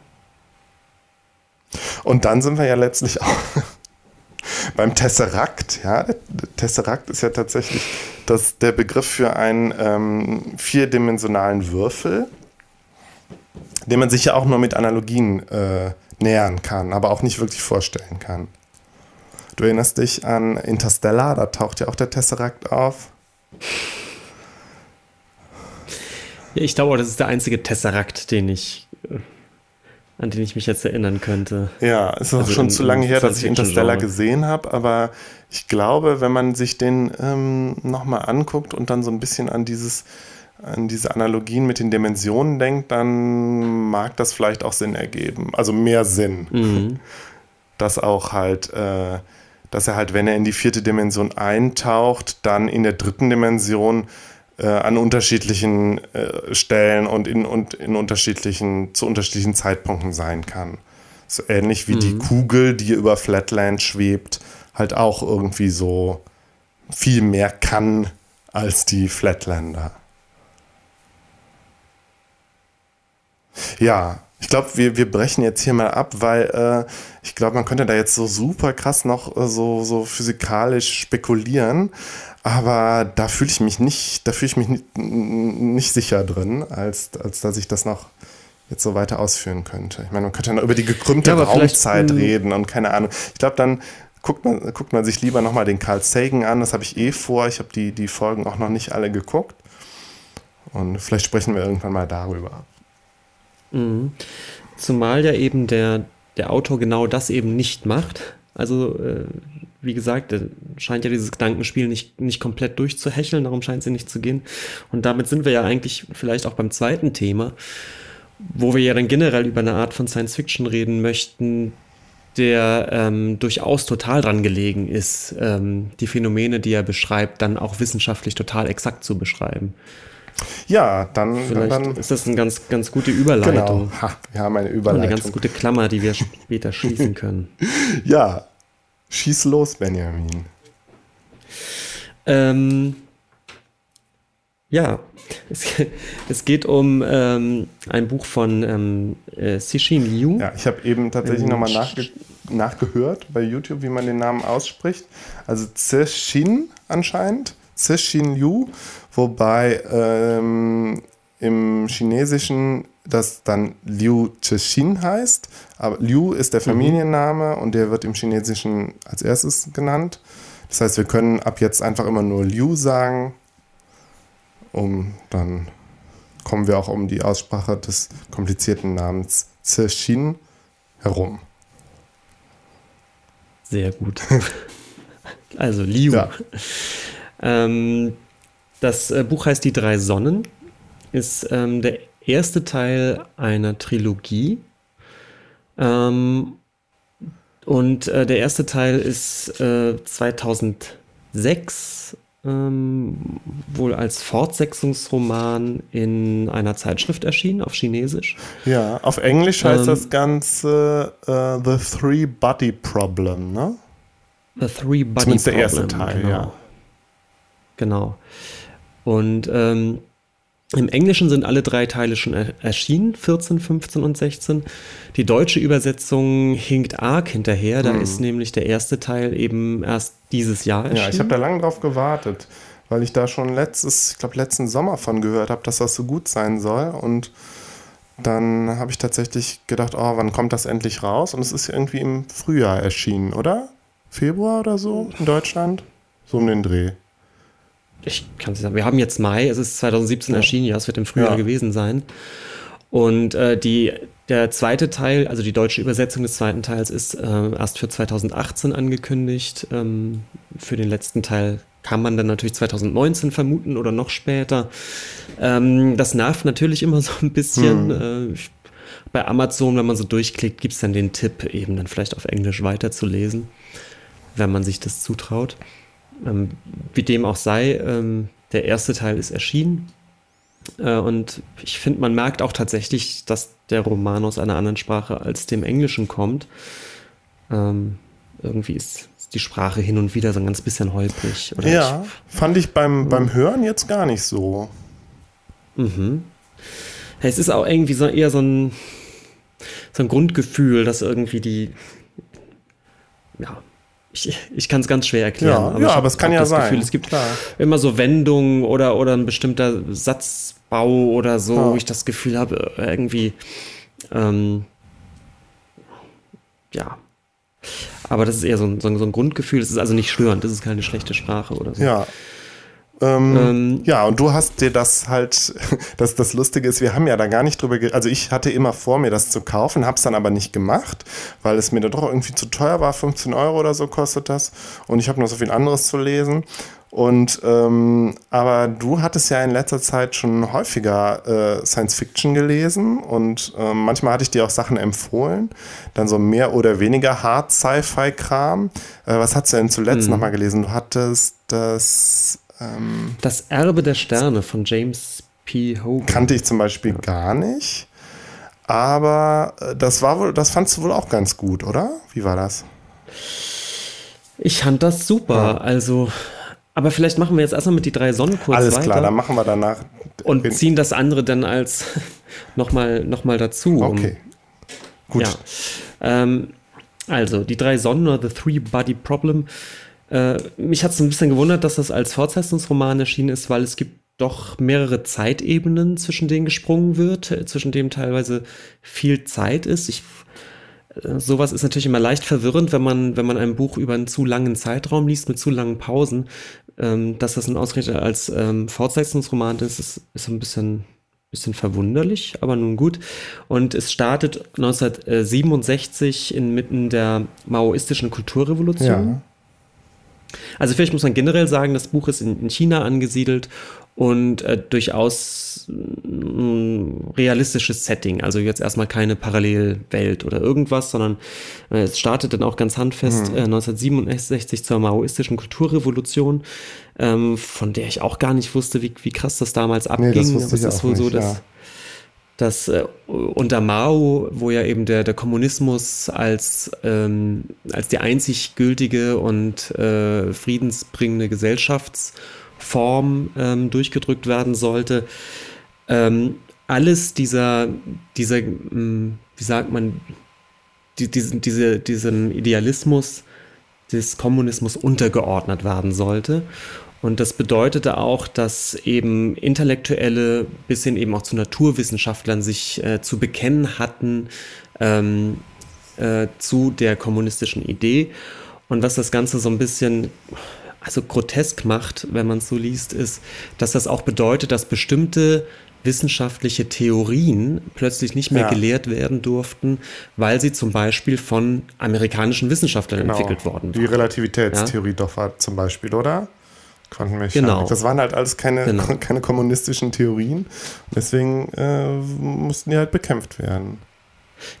Und dann sind wir ja letztlich auch beim Tesseract. Ja, der Tesseract ist ja tatsächlich das, der Begriff für einen ähm, vierdimensionalen Würfel den man sich ja auch nur mit Analogien äh, nähern kann, aber auch nicht wirklich vorstellen kann. Du erinnerst dich an Interstellar, da taucht ja auch der Tesseract auf. Ja, ich glaube, das ist der einzige Tesseract, den ich, äh, an den ich mich jetzt erinnern könnte. Ja, es ist also auch schon in, zu lange her, dass ich Interstellar gesehen habe, aber ich glaube, wenn man sich den ähm, nochmal anguckt und dann so ein bisschen an dieses an diese Analogien mit den Dimensionen denkt, dann mag das vielleicht auch Sinn ergeben. Also mehr Sinn. Mhm. Dass auch halt, äh, dass er halt, wenn er in die vierte Dimension eintaucht, dann in der dritten Dimension äh, an unterschiedlichen äh, Stellen und in, und in unterschiedlichen, zu unterschiedlichen Zeitpunkten sein kann. So ähnlich wie mhm. die Kugel, die über Flatland schwebt, halt auch irgendwie so viel mehr kann als die Flatlander. Ja, ich glaube, wir, wir brechen jetzt hier mal ab, weil äh, ich glaube, man könnte da jetzt so super krass noch äh, so, so physikalisch spekulieren. Aber da fühle ich mich nicht, da fühle ich mich nicht, nicht sicher drin, als, als dass ich das noch jetzt so weiter ausführen könnte. Ich meine, man könnte dann über die gekrümmte ja, Raumzeit reden und keine Ahnung. Ich glaube, dann guckt man, guckt man sich lieber nochmal den Carl Sagan an. Das habe ich eh vor. Ich habe die, die Folgen auch noch nicht alle geguckt. Und vielleicht sprechen wir irgendwann mal darüber. Mhm. Zumal ja eben der, der Autor genau das eben nicht macht. Also, äh, wie gesagt, scheint ja dieses Gedankenspiel nicht, nicht komplett durchzuhecheln, darum scheint sie nicht zu gehen. Und damit sind wir ja eigentlich vielleicht auch beim zweiten Thema, wo wir ja dann generell über eine Art von Science Fiction reden möchten, der ähm, durchaus total dran gelegen ist, ähm, die Phänomene, die er beschreibt, dann auch wissenschaftlich total exakt zu beschreiben. Ja, dann, Vielleicht dann ist das eine ganz, ganz gute Überleitung. Genau. Ha, wir haben eine Und Überleitung. eine ganz gute Klammer, die wir später schließen können. Ja, schieß los, Benjamin. Ähm, ja, es, es geht um ähm, ein Buch von ähm, äh, Cixin Liu. Ja, ich habe eben tatsächlich Ähm, nochmal nachge nachgehört bei YouTube, wie man den Namen ausspricht. Also Zexin anscheinend, Zexin Liu, wobei ähm, im Chinesischen das dann Liu Zexin heißt. Aber Liu ist der Familienname und der wird im Chinesischen als erstes genannt. Das heißt, wir können ab jetzt einfach immer nur Liu sagen, um dann kommen wir auch um die Aussprache des komplizierten Namens Zexin herum. Sehr gut. Also Liu. Ja. Ähm, das äh, Buch heißt Die drei Sonnen, ist ähm, der erste Teil einer Trilogie. Ähm, und äh, der erste Teil ist äh, 2006 ähm, wohl als Fortsetzungsroman in einer Zeitschrift erschienen, auf Chinesisch. Ja, auf Englisch heißt Ähm, das Ganze äh, The Three Body Problem, ne? The Three Body Zumindest der erste Problem, Teil, genau. ja. Genau. Und ähm, im Englischen sind alle drei Teile schon er erschienen, 14, 15 und 16. Die deutsche Übersetzung hinkt arg hinterher. Da ist nämlich der erste Teil eben erst dieses Jahr erschienen. Ja, ich habe da lange drauf gewartet, weil ich da schon letztes, ich glaube letzten Sommer von gehört habe, dass das so gut sein soll und dann habe ich tatsächlich gedacht, oh, wann kommt das endlich raus? Und es ist irgendwie im Frühjahr erschienen, oder? Februar oder so in Deutschland? So um den Dreh. Ich kann es nicht sagen, wir haben jetzt Mai, es ist 2017 Ja. erschienen, ja, es wird im Frühjahr Ja. gewesen sein. Und äh, die, der zweite Teil, also die deutsche Übersetzung des zweiten Teils, ist äh, erst für 2018 angekündigt. Ähm, für den letzten Teil kann man dann natürlich 2019 vermuten oder noch später. Ähm, das nervt natürlich immer so ein bisschen. Äh, ich, bei Amazon, wenn man so durchklickt, gibt es dann den Tipp, eben dann vielleicht auf Englisch weiterzulesen, wenn man sich das zutraut. Ähm, wie dem auch sei, ähm, der erste Teil ist erschienen. Äh, und ich finde, man merkt auch tatsächlich, dass der Roman aus einer anderen Sprache als dem Englischen kommt. Ähm, irgendwie ist, ist die Sprache hin und wieder so ein ganz bisschen holprig. Ja, fand ich beim, beim Hören jetzt gar nicht so. Ich, mhm. Es ist auch irgendwie so eher so ein, so ein Grundgefühl, dass irgendwie die. Ja, ich, ich kann es ganz schwer erklären. Ja, ja, ich hab aber es kann ja das sein. Gefühl, es gibt Klar. immer so Wendungen oder, oder ein bestimmter Satzbau oder so, Ja. wo ich das Gefühl habe, irgendwie, ähm, ja. Aber das ist eher so ein, so ein, so ein Grundgefühl. Es ist also nicht störend, das ist keine schlechte Sprache oder so. Ja. Ähm, Ähm, ja, und du hast dir das halt, das, das Lustige ist, wir haben ja da gar nicht drüber, also ich hatte immer vor, mir das zu kaufen, habe es dann aber nicht gemacht, weil es mir dann doch irgendwie zu teuer war, 15 Euro oder so kostet das und ich habe noch so viel anderes zu lesen. Und ähm, aber du hattest ja in letzter Zeit schon häufiger äh, Science Fiction gelesen und ähm, manchmal hatte ich dir auch Sachen empfohlen, dann so mehr oder weniger Hard Sci-Fi-Kram. Äh, was hast du denn zuletzt Mhm. nochmal gelesen? Du hattest das ähm, Das Erbe der Sterne von James P. Hogan. kannte ich zum Beispiel gar nicht. Aber äh, das war wohl, das fandst du wohl auch ganz gut, oder? Wie war das? Ich fand das super. Ja. Also, aber vielleicht machen wir jetzt erstmal mit die drei Sonnen kurz Alles weiter klar, dann machen wir danach. und ziehen das andere dann als nochmal noch mal dazu. um- Okay. Gut. Ja. Ähm, also, die drei Sonnen oder The Three Body Problem. Äh, mich hat es ein bisschen gewundert, dass das als Fortsetzungsroman erschienen ist, weil es gibt doch mehrere Zeitebenen, zwischen denen gesprungen wird, äh, zwischen dem teilweise viel Zeit ist. Ich, äh, sowas ist natürlich immer leicht verwirrend, wenn man, wenn man ein Buch über einen zu langen Zeitraum liest, mit zu langen Pausen. Ähm, dass das nun ausgerechnet als ähm, Fortsetzungsroman ist, ist, ist ein bisschen bisschen verwunderlich, aber nun gut. Und es startet 1967 inmitten der maoistischen Kulturrevolution. Ja. Also vielleicht muss man generell sagen, das Buch ist in, in China angesiedelt und äh, durchaus ein realistisches Setting. Also jetzt erstmal keine Parallelwelt oder irgendwas, sondern äh, es startet dann auch ganz handfest mhm. äh, 1967 zur maoistischen Kulturrevolution, ähm, von der ich auch gar nicht wusste, wie, wie krass das damals abging. Nee, das Aber es ist wohl nicht, so, dass ja dass äh, unter Mao, wo ja eben der, der Kommunismus als, ähm, als die einzig gültige und äh, friedensbringende Gesellschaftsform ähm, durchgedrückt werden sollte, ähm, alles dieser, dieser hm, wie sagt man, die, diesen, diese, diesem Idealismus des Kommunismus untergeordnet werden sollte. Und das bedeutete auch, dass eben Intellektuelle bis hin eben auch zu Naturwissenschaftlern sich äh, zu bekennen hatten ähm, äh, zu der kommunistischen Idee. Und was das Ganze so ein bisschen also grotesk macht, wenn man es so liest, ist, dass das auch bedeutet, dass bestimmte wissenschaftliche Theorien plötzlich nicht mehr ja. gelehrt werden durften, weil sie zum Beispiel von amerikanischen Wissenschaftlern genau. entwickelt worden waren. Die Relativitätstheorie ja? doch war zum Beispiel, oder? Quantenmechanik. Genau. Das waren halt alles keine, genau. keine kommunistischen Theorien. Deswegen äh, mussten die halt bekämpft werden.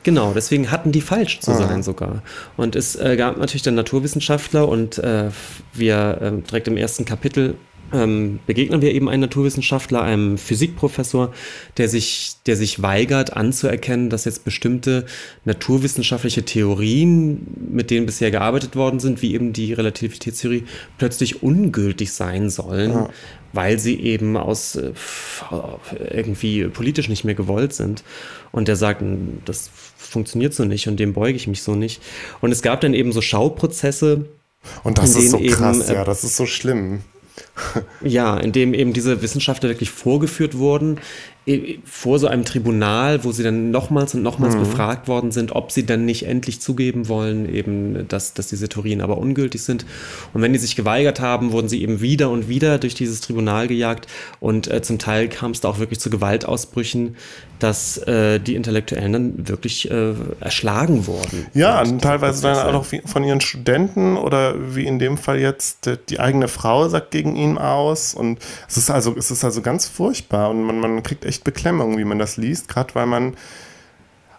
Genau, deswegen hatten die falsch zu ah. sein sogar. Und es äh, gab natürlich dann Naturwissenschaftler und äh, wir äh, direkt im ersten Kapitel ähm, begegnen wir eben einen Naturwissenschaftler, einem Physikprofessor, der sich, der sich weigert anzuerkennen, dass jetzt bestimmte naturwissenschaftliche Theorien, mit denen bisher gearbeitet worden sind, wie eben die Relativitätstheorie, plötzlich ungültig sein sollen, ja. weil sie eben aus äh, irgendwie politisch nicht mehr gewollt sind. Und der sagt, das funktioniert so nicht und dem beuge ich mich so nicht. Und es gab dann eben so Schauprozesse. Und das ist so krass, eben, äh, ja, das ist so schlimm ja, in dem eben diese Wissenschaftler wirklich vorgeführt wurden, vor so einem Tribunal, wo sie dann nochmals und nochmals mhm. befragt worden sind, ob sie dann nicht endlich zugeben wollen, eben, dass, dass diese Theorien aber ungültig sind. Und wenn die sich geweigert haben, wurden sie eben wieder und wieder durch dieses Tribunal gejagt. Und äh, zum Teil kam es da auch wirklich zu Gewaltausbrüchen, dass äh, die Intellektuellen dann wirklich äh, erschlagen wurden. Ja, und teilweise dann auch von ihren Studenten oder wie in dem Fall jetzt die eigene Frau sagt gegen ihn aus. Und es ist also, es ist also ganz furchtbar und man, man kriegt echt Beklemmung, wie man das liest, gerade weil man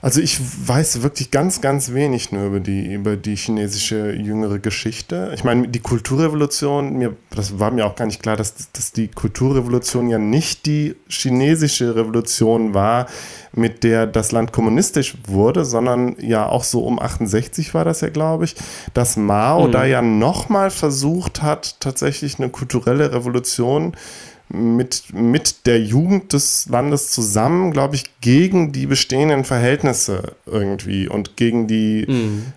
also ich weiß wirklich ganz, ganz wenig nur über die, über die chinesische jüngere Geschichte. Ich meine, die Kulturrevolution, mir, das war mir auch gar nicht klar, dass, dass die Kulturrevolution ja nicht die chinesische Revolution war, mit der das Land kommunistisch wurde, sondern ja auch so um 68 war das ja, glaube ich, dass Mao mhm. da ja nochmal versucht hat, tatsächlich eine kulturelle Revolution äh, mit, mit der Jugend des Landes zusammen, glaube ich, gegen die bestehenden Verhältnisse irgendwie und gegen die mhm.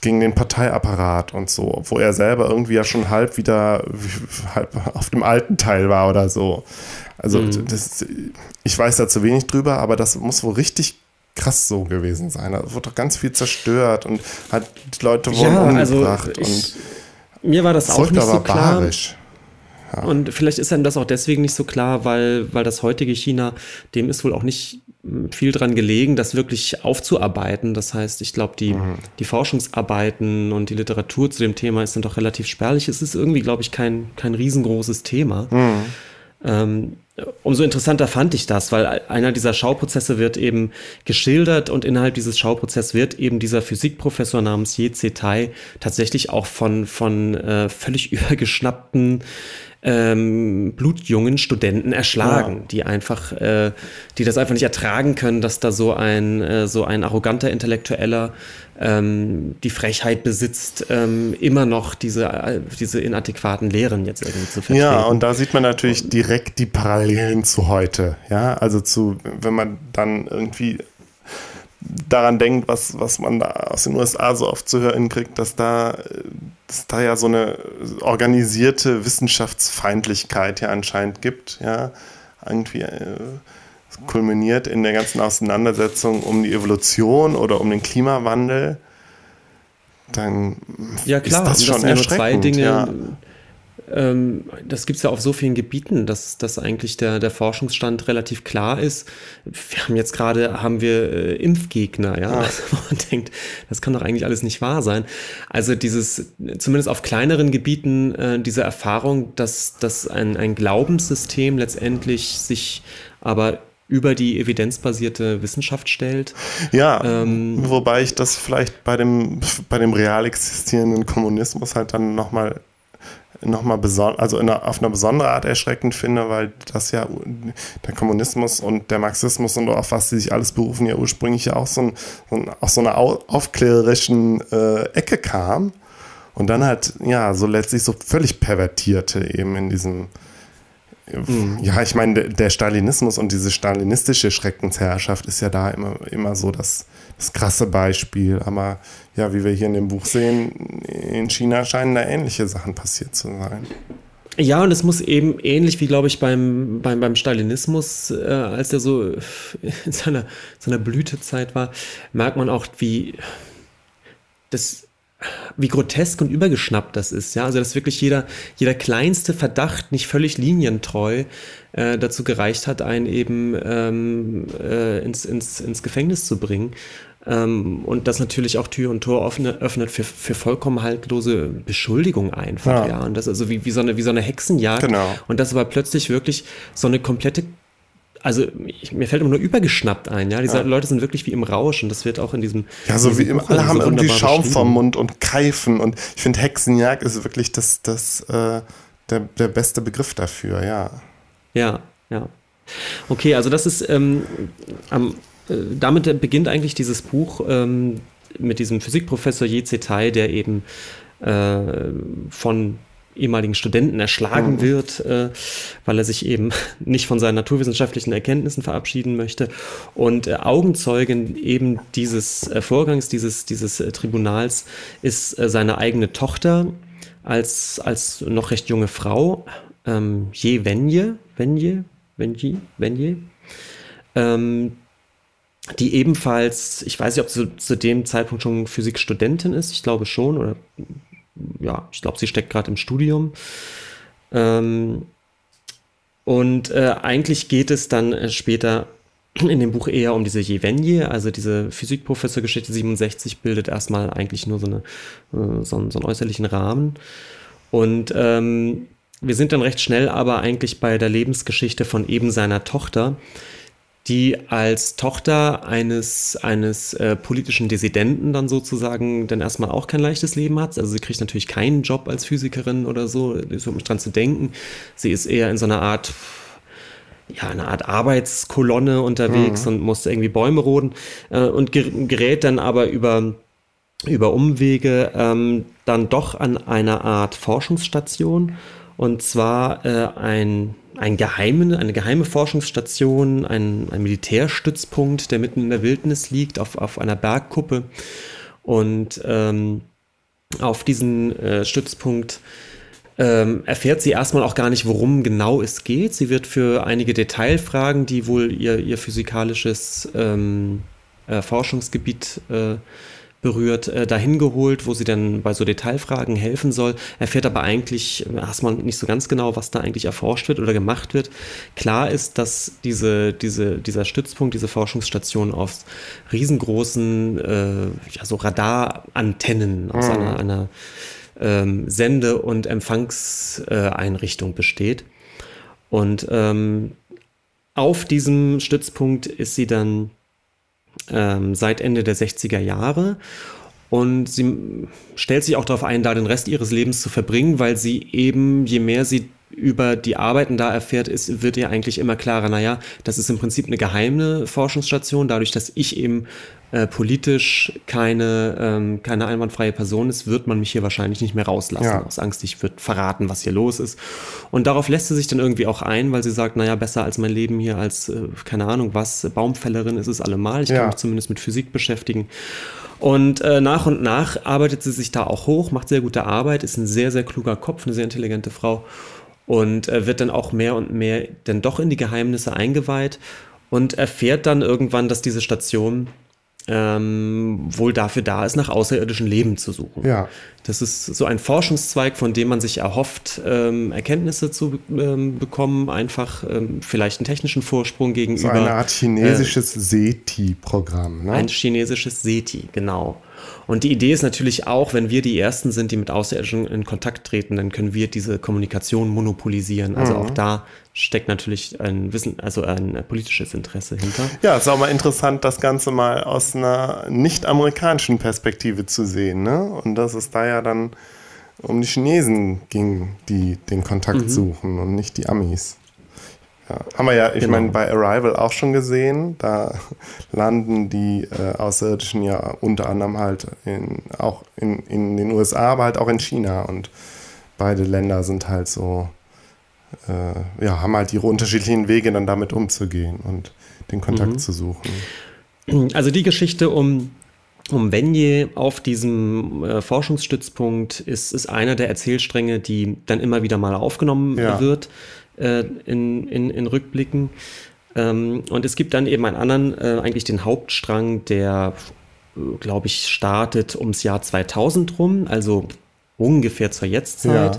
gegen den Parteiapparat und so, wo er selber irgendwie ja schon halb wieder halb auf dem alten Teil war oder so. Also mhm. das, ich weiß da zu wenig drüber, aber das muss wohl richtig krass so gewesen sein. Da wurde doch ganz viel zerstört und hat die Leute wurden ja, umgebracht. Also ich, und mir war das auch nicht so klar. Und vielleicht ist einem das auch deswegen nicht so klar, weil, weil das heutige China, dem ist wohl auch nicht viel dran gelegen, das wirklich aufzuarbeiten. Das heißt, ich glaube, die, mhm. die Forschungsarbeiten und die Literatur zu dem Thema ist dann doch relativ spärlich. Es ist irgendwie, glaube ich, kein, kein riesengroßes Thema. Mhm. Ähm, umso interessanter fand ich das, weil einer dieser Schauprozesse wird eben geschildert und innerhalb dieses Schauprozesses wird eben dieser Physikprofessor namens Ye Tai tatsächlich auch von, von äh, völlig übergeschnappten ähm, blutjungen Studenten erschlagen, ja. die einfach, äh, die das einfach nicht ertragen können, dass da so ein, äh, so ein arroganter Intellektueller ähm, die Frechheit besitzt, ähm, immer noch diese, äh, diese inadäquaten Lehren jetzt irgendwie zu vertreten. Ja, und da sieht man natürlich direkt die Parallelen zu heute. Ja, also zu, wenn man dann irgendwie daran denkt, was, was man da aus den USA so oft zu hören kriegt, dass da, dass da ja so eine organisierte Wissenschaftsfeindlichkeit ja anscheinend gibt, ja, irgendwie äh, kulminiert in der ganzen Auseinandersetzung um die Evolution oder um den Klimawandel, dann ja, klar, ist das schon das erschreckend. Zwei Dinge, ja ähm, das gibt es ja auf so vielen Gebieten, dass, dass eigentlich der, der Forschungsstand relativ klar ist. Wir haben jetzt gerade, haben wir äh, Impfgegner, ja, ah. also, man denkt, das kann doch eigentlich alles nicht wahr sein. Also dieses, zumindest auf kleineren Gebieten, äh, diese Erfahrung, dass, dass ein, ein Glaubenssystem letztendlich sich aber über die evidenzbasierte Wissenschaft stellt. Ja, ähm, wobei ich das vielleicht bei dem, bei dem real existierenden Kommunismus halt dann nochmal nochmal also einer, auf eine besondere Art erschreckend finde, weil das ja der Kommunismus und der Marxismus und auf was sie sich alles berufen, ja ursprünglich ja auch so, ein, so ein, aus so einer aufklärerischen äh, Ecke kam und dann halt, ja, so letztlich so völlig pervertierte eben in diesem Ja, ich meine, der Stalinismus und diese stalinistische Schreckensherrschaft ist ja da immer, immer so das, das krasse Beispiel. Aber ja, wie wir hier in dem Buch sehen, in China scheinen da ähnliche Sachen passiert zu sein. Ja, und es muss eben ähnlich wie, glaube ich, beim, beim, beim Stalinismus, äh, als der so in seiner, seiner Blütezeit war, merkt man auch, wie das wie grotesk und übergeschnappt das ist. Ja, also dass wirklich jeder, jeder kleinste Verdacht nicht völlig linientreu äh, dazu gereicht hat, einen eben ähm, äh, ins, ins, ins Gefängnis zu bringen. Ähm, und das natürlich auch Tür und Tor öffnet, öffnet für, für vollkommen haltlose Beschuldigungen einfach. Ja. ja. Und das also wie, wie, so eine, wie so eine Hexenjagd. Genau. Und das aber plötzlich wirklich so eine komplette also ich, mir fällt immer nur übergeschnappt ein, ja. Diese ja. Leute sind wirklich wie im Rausch und das wird auch in diesem. Ja, so wie im, alle haben so irgendwie Schaum vom Mund und Keifen und ich finde Hexenjagd ist wirklich das, das, äh, der, der beste Begriff dafür, ja. Ja, ja. Okay, also das ist ähm, am, äh, damit beginnt eigentlich dieses Buch ähm, mit diesem Physikprofessor J.C. Tai, der eben äh, von ehemaligen Studenten erschlagen mhm. wird, äh, weil er sich eben nicht von seinen naturwissenschaftlichen Erkenntnissen verabschieden möchte. Und äh, Augenzeugen eben dieses äh, Vorgangs, dieses, dieses äh, Tribunals ist äh, seine eigene Tochter als, als noch recht junge Frau, ähm, Je Wenje, Wenje, Wenji, Wenje, ähm, die ebenfalls, ich weiß nicht, ob sie zu dem Zeitpunkt schon Physikstudentin ist, ich glaube schon, oder ja, ich glaube, sie steckt gerade im Studium. Ähm, und äh, eigentlich geht es dann äh, später in dem Buch eher um diese Jevenje, also diese Physikprofessorgeschichte 67 bildet erstmal eigentlich nur so, eine, äh, so, einen, so einen äußerlichen Rahmen. Und ähm, wir sind dann recht schnell aber eigentlich bei der Lebensgeschichte von eben seiner Tochter, die als Tochter eines, eines äh, politischen Dissidenten dann sozusagen dann erstmal auch kein leichtes Leben hat. Also sie kriegt natürlich keinen Job als Physikerin oder so, ist nicht dran zu denken. Sie ist eher in so einer Art, ja, eine Art Arbeitskolonne unterwegs mhm. und muss irgendwie Bäume roden äh, und gerät dann aber über über Umwege ähm, dann doch an einer Art Forschungsstation und zwar äh, ein ein geheime, eine geheime Forschungsstation, ein, ein Militärstützpunkt, der mitten in der Wildnis liegt, auf, auf einer Bergkuppe. Und ähm, auf diesen äh, Stützpunkt ähm, erfährt sie erstmal auch gar nicht, worum genau es geht. Sie wird für einige Detailfragen, die wohl ihr, ihr physikalisches ähm, äh, Forschungsgebiet äh, berührt, äh, dahin geholt, wo sie dann bei so Detailfragen helfen soll, erfährt aber eigentlich erstmal nicht so ganz genau, was da eigentlich erforscht wird oder gemacht wird. Klar ist, dass diese, diese, dieser Stützpunkt, diese Forschungsstation aus riesengroßen äh, ja, so Radarantennen aus mhm. einer, einer ähm, Sende- und Empfangseinrichtung äh, besteht. Und ähm, auf diesem Stützpunkt ist sie dann ähm, seit Ende der 60er Jahre. Und sie stellt sich auch darauf ein, da den Rest ihres Lebens zu verbringen, weil sie eben, je mehr sie über die Arbeiten da erfährt, ist, wird ihr eigentlich immer klarer, naja, das ist im Prinzip eine geheime Forschungsstation, dadurch, dass ich eben äh, politisch keine, ähm, keine einwandfreie Person ist, wird man mich hier wahrscheinlich nicht mehr rauslassen. Ja. Aus Angst, ich würde verraten, was hier los ist. Und darauf lässt sie sich dann irgendwie auch ein, weil sie sagt, naja, besser als mein Leben hier als, äh, keine Ahnung was, Baumfällerin ist es allemal. Ich ja. kann mich zumindest mit Physik beschäftigen. Und äh, nach und nach arbeitet sie sich da auch hoch, macht sehr gute Arbeit, ist ein sehr, sehr kluger Kopf, eine sehr intelligente Frau und äh, wird dann auch mehr und mehr dann doch in die Geheimnisse eingeweiht und erfährt dann irgendwann, dass diese Station ähm, wohl dafür da ist, nach außerirdischen Leben zu suchen. Ja. Das ist so ein Forschungszweig, von dem man sich erhofft, ähm, Erkenntnisse zu ähm, bekommen, einfach ähm, vielleicht einen technischen Vorsprung gegenüber. So eine Art chinesisches äh, SETI-Programm. Ne? Ein chinesisches SETI, genau. Und die Idee ist natürlich auch, wenn wir die Ersten sind, die mit Außerirdischen in Kontakt treten, dann können wir diese Kommunikation monopolisieren. Also mhm. auch da steckt natürlich ein Wissen, also ein politisches Interesse hinter. Ja, ist auch mal interessant, das Ganze mal aus einer nicht-amerikanischen Perspektive zu sehen. Ne? Und dass es da ja dann um die Chinesen ging, die den Kontakt mhm. suchen und nicht die Amis. Ja, haben wir ja, ich genau. meine, bei Arrival auch schon gesehen. Da landen die äh, Außerirdischen ja unter anderem halt in, auch in, in den USA, aber halt auch in China. Und beide Länder sind halt so, äh, ja, haben halt ihre unterschiedlichen Wege, dann damit umzugehen und den Kontakt mhm. zu suchen. Also die Geschichte um um Wenje auf diesem äh, Forschungsstützpunkt ist, ist einer der Erzählstränge, die dann immer wieder mal aufgenommen ja. wird äh, in, in, in Rückblicken. Ähm, und es gibt dann eben einen anderen, äh, eigentlich den Hauptstrang, der, äh, glaube ich, startet ums Jahr 2000 rum, also ungefähr zur Jetztzeit.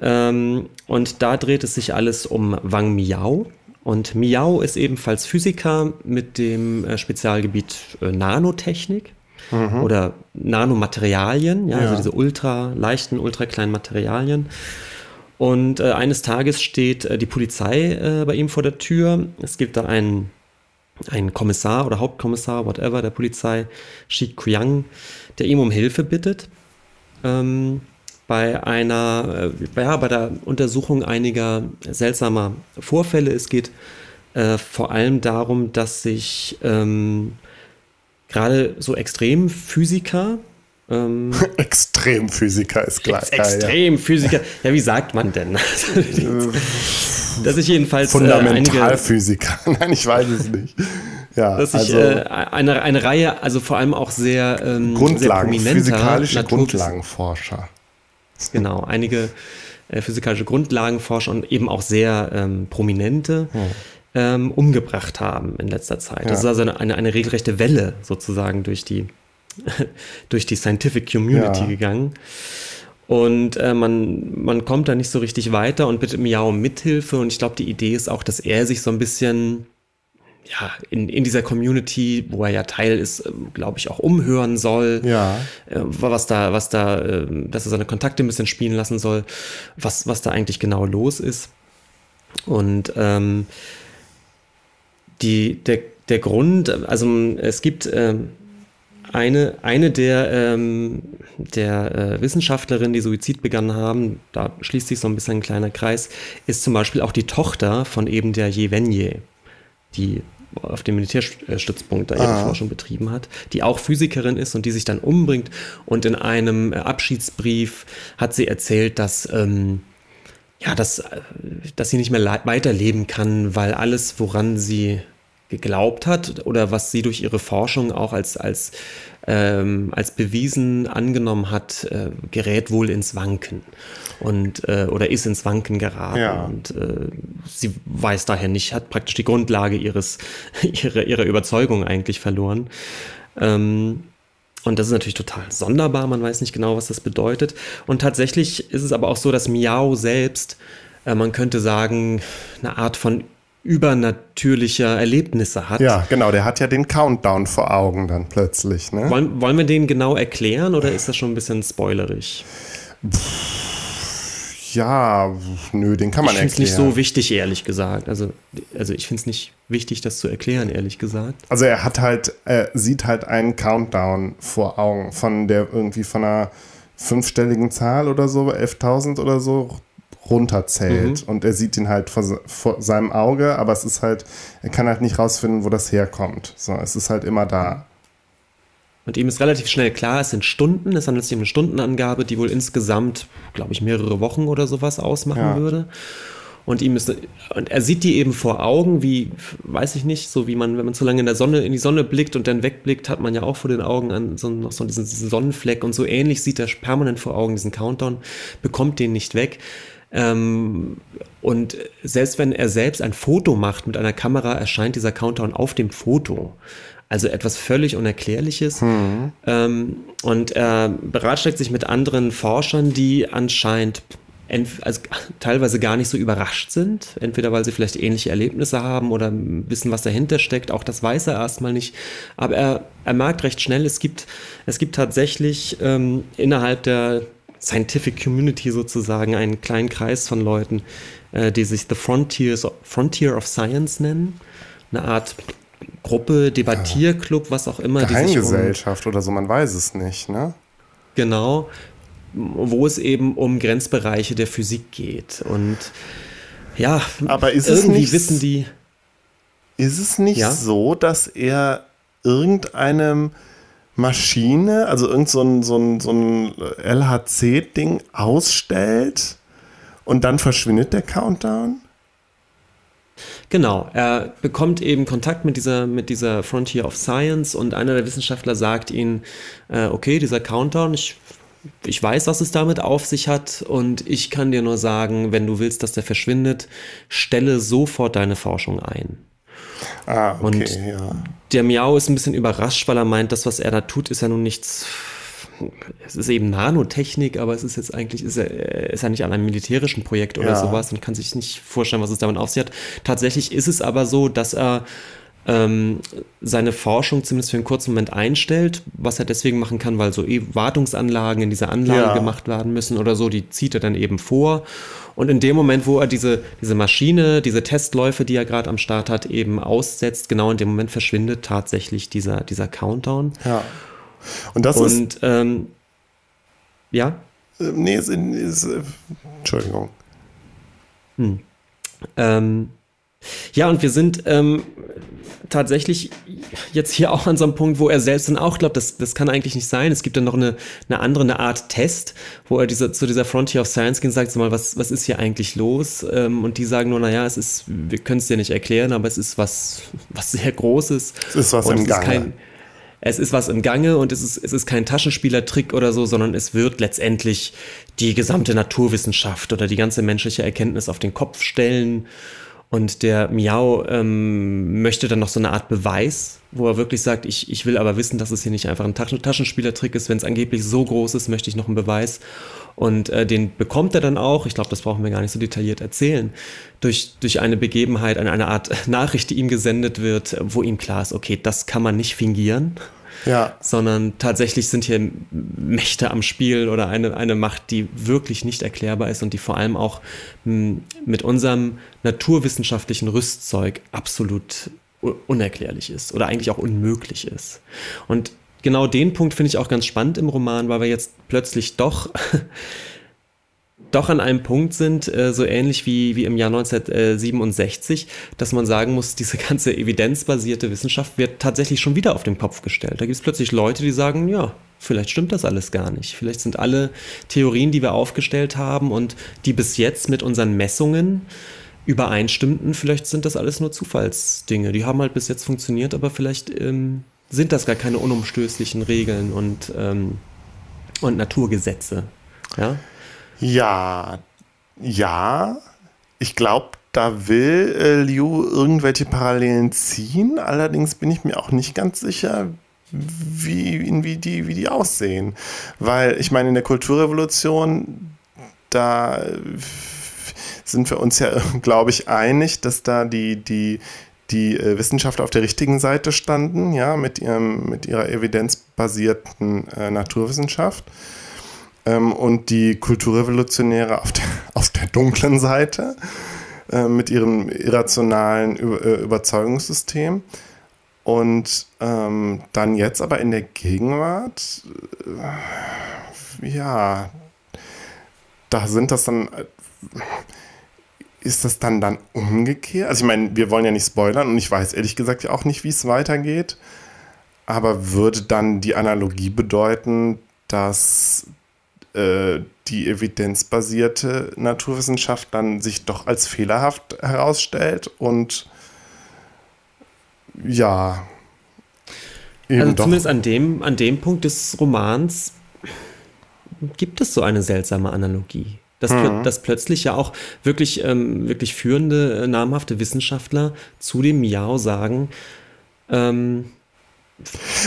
Ja. Ähm, und da dreht es sich alles um Wang Miao. Und Miao ist ebenfalls Physiker mit dem äh, Spezialgebiet äh, Nanotechnik mhm. oder Nanomaterialien, ja, also ja, also diese ultra leichten, ultra kleinen Materialien. Und äh, eines Tages steht äh, die Polizei äh, bei ihm vor der Tür. Es gibt da einen, einen Kommissar oder Hauptkommissar, whatever, der Polizei, Shi Kuyang, der ihm um Hilfe bittet. Ähm, bei einer, äh, ja, bei der Untersuchung einiger seltsamer Vorfälle. Es geht äh, vor allem darum, dass sich ähm, gerade so Extremphysiker ähm, Extremphysiker ist klar. Ex Extremphysiker. Ja, wie sagt man denn? dass ich jedenfalls. Äh, Fundamentalphysiker. Äh, Nein, ich weiß es nicht. Ja, dass ich also, äh, eine, eine Reihe, also vor allem auch sehr, ähm, Grundlagen, sehr physikalische Natur Grundlagenforscher. Genau, einige äh, physikalische Grundlagenforscher und eben auch sehr ähm, prominente. Hm. Ähm, umgebracht haben in letzter Zeit. Ja. Das ist also eine, eine, eine regelrechte Welle sozusagen durch die durch die Scientific Community ja. gegangen. Und äh, man, man kommt da nicht so richtig weiter und bittet Miao um Mithilfe. Und ich glaube, die Idee ist auch, dass er sich so ein bisschen ja, in, in dieser Community, wo er ja Teil ist, äh, glaube ich, auch umhören soll. Ja. Äh, was da, was da, äh, dass er seine Kontakte ein bisschen spielen lassen soll, was, was da eigentlich genau los ist. Und ähm, die, der, der Grund, also es gibt ähm, eine, eine der, ähm, der äh, Wissenschaftlerinnen, die Suizid begangen haben, da schließt sich so ein bisschen ein kleiner Kreis, ist zum Beispiel auch die Tochter von eben der Jevenje, die auf dem Militärstützpunkt da ihre ah. Forschung betrieben hat, die auch Physikerin ist und die sich dann umbringt. Und in einem äh, Abschiedsbrief hat sie erzählt, dass, ähm, ja, dass, äh, dass sie nicht mehr weiterleben kann, weil alles, woran sie geglaubt hat oder was sie durch ihre Forschung auch als, als, ähm, als bewiesen angenommen hat, äh, gerät wohl ins Wanken und äh, oder ist ins Wanken geraten. Ja. Und äh, sie weiß daher nicht, hat praktisch die Grundlage ihres, ihrer, ihrer Überzeugung eigentlich verloren. Ähm, und das ist natürlich total sonderbar, man weiß nicht genau, was das bedeutet. Und tatsächlich ist es aber auch so, dass Miao selbst, äh, man könnte sagen, eine Art von übernatürlicher Erlebnisse hat. Ja, genau, der hat ja den Countdown vor Augen dann plötzlich. Ne? Wollen, wollen wir den genau erklären oder ist das schon ein bisschen spoilerig? Ja, nö, den kann man ich erklären. Ich finde es nicht so wichtig, ehrlich gesagt. Also, also ich finde es nicht wichtig, das zu erklären, ehrlich gesagt. Also er hat halt, er sieht halt einen Countdown vor Augen von der irgendwie von einer fünfstelligen Zahl oder so, 11.000 oder so, runterzählt. Mhm. Und er sieht ihn halt vor, vor, seinem Auge, aber es ist halt, er kann halt nicht rausfinden, wo das herkommt. So, es ist halt immer da. Und ihm ist relativ schnell klar, es sind Stunden, es handelt sich um eine Stundenangabe, die wohl insgesamt, glaube ich, mehrere Wochen oder sowas ausmachen ja. würde. Und ihm ist, und er sieht die eben vor Augen, wie, weiß ich nicht, so wie man, wenn man zu lange in der Sonne, in die Sonne blickt und dann wegblickt, hat man ja auch vor den Augen an so, noch so diesen, diesen Sonnenfleck und so ähnlich sieht er permanent vor Augen diesen Countdown, bekommt den nicht weg. Ähm, und selbst wenn er selbst ein Foto macht mit einer Kamera, erscheint dieser Countdown auf dem Foto. Also etwas völlig Unerklärliches. Mhm. Ähm, und er beratschlagt sich mit anderen Forschern, die anscheinend also teilweise gar nicht so überrascht sind, entweder weil sie vielleicht ähnliche Erlebnisse haben oder wissen, was dahinter steckt. Auch das weiß er erstmal nicht. Aber er, er merkt recht schnell, es gibt, es gibt tatsächlich ähm, innerhalb der Scientific Community sozusagen einen kleinen Kreis von Leuten, äh, die sich The Frontiers, Frontier of Science nennen. Eine Art Gruppe, Debattierclub, was auch immer. Geheimgesellschaft um, oder so, man weiß es nicht, ne? Genau, wo es eben um Grenzbereiche der Physik geht. Und ja, aber ist irgendwie nicht, wissen die. Ist es nicht ja? so, dass er irgendeinem Maschine, also irgend so ein, so ein, so ein LHC-Ding ausstellt und dann verschwindet der Countdown? Genau, er bekommt eben Kontakt mit dieser, mit dieser Frontier of Science und einer der Wissenschaftler sagt ihm, äh, okay, dieser Countdown, ich ich weiß, was es damit auf sich hat und ich kann dir nur sagen, wenn du willst, dass der verschwindet, stelle sofort deine Forschung ein. Ah, okay, und ja. Der Miau ist ein bisschen überrascht, weil er meint, das, was er da tut, ist ja nun nichts. Es ist eben Nanotechnik, aber es ist jetzt eigentlich, ist er, ist er nicht an einem militärischen Projekt oder ja. sowas und kann sich nicht vorstellen, was es damit auf sich hat. Tatsächlich ist es aber so, dass er ähm, seine Forschung zumindest für einen kurzen Moment einstellt, was er deswegen machen kann, weil so Wartungsanlagen in dieser Anlage ja. gemacht werden müssen oder so, die zieht er dann eben vor. Und in dem Moment, wo er diese, diese Maschine, diese Testläufe, die er gerade am Start hat, eben aussetzt, genau in dem Moment verschwindet tatsächlich dieser, dieser Countdown. Ja. Und das Und, ist. Ähm, ja? Äh, nee, ist, ist, äh, Entschuldigung. Hm. Ähm, ja, und wir sind ähm, tatsächlich jetzt hier auch an so einem Punkt, wo er selbst dann auch glaubt, das, das kann eigentlich nicht sein. Es gibt dann noch eine, eine andere eine Art Test, wo er diese, zu dieser Frontier of Science geht und sagt, so mal, was, was ist hier eigentlich los? Ähm, und die sagen nur, naja, es ist, wir können es dir nicht erklären, aber es ist was, was sehr Großes. Es ist was im Gange. Es ist was im Gange und es ist, es ist kein Taschenspielertrick oder so, sondern es wird letztendlich die gesamte Naturwissenschaft oder die ganze menschliche Erkenntnis auf den Kopf stellen und der Miau ähm, möchte dann noch so eine Art Beweis, wo er wirklich sagt, ich, ich will aber wissen, dass es hier nicht einfach ein Taschen Taschenspielertrick ist. Wenn es angeblich so groß ist, möchte ich noch einen Beweis. Und äh, den bekommt er dann auch, ich glaube, das brauchen wir gar nicht so detailliert erzählen, durch, durch eine Begebenheit, eine, eine Art Nachricht, die ihm gesendet wird, wo ihm klar ist, okay, das kann man nicht fingieren ja. sondern tatsächlich sind hier Mächte am Spiel oder eine, eine Macht, die wirklich nicht erklärbar ist und die vor allem auch hm, mit unserem naturwissenschaftlichen Rüstzeug absolut unerklärlich ist oder eigentlich auch unmöglich ist. Und genau den Punkt finde ich auch ganz spannend im Roman, weil wir jetzt plötzlich doch doch an einem Punkt sind, äh, so ähnlich wie, wie im Jahr 1967, dass man sagen muss, diese ganze evidenzbasierte Wissenschaft wird tatsächlich schon wieder auf den Kopf gestellt. Da gibt es plötzlich Leute, die sagen, ja, vielleicht stimmt das alles gar nicht. Vielleicht sind alle Theorien, die wir aufgestellt haben und die bis jetzt mit unseren Messungen übereinstimmten, vielleicht sind das alles nur Zufallsdinge. Die haben halt bis jetzt funktioniert, aber vielleicht ähm, sind das gar keine unumstößlichen Regeln und, ähm, und Naturgesetze. Ja? Ja, ja. Ich glaube, da will äh, Liu irgendwelche Parallelen ziehen. Allerdings bin ich mir auch nicht ganz sicher, wie, wie, die, wie die aussehen. Weil ich meine, in der Kulturrevolution, da sind wir uns ja, glaube ich, einig, dass da die, die, die äh, Wissenschaftler auf der richtigen Seite standen, ja, mit, ihrem, mit ihrer evidenzbasierten äh, Naturwissenschaft ähm, und die Kulturrevolutionäre auf der, auf der dunklen Seite äh, mit ihrem irrationalen Über äh, Überzeugungssystem. Und ähm, dann jetzt aber in der Gegenwart, äh, ja, da sind das dann, äh, ist das dann dann umgekehrt? Also ich meine, wir wollen ja nicht spoilern und ich weiß ehrlich gesagt ja auch nicht, wie es weitergeht. Aber würde dann die Analogie bedeuten, dass äh, die evidenzbasierte Naturwissenschaft dann sich doch als fehlerhaft herausstellt und ja. also zumindest an dem, an dem Punkt des Romans gibt es so eine seltsame Analogie. Dass, mhm. dass plötzlich ja auch wirklich, ähm, wirklich führende, äh, namhafte Wissenschaftler zu dem Miao sagen, ähm,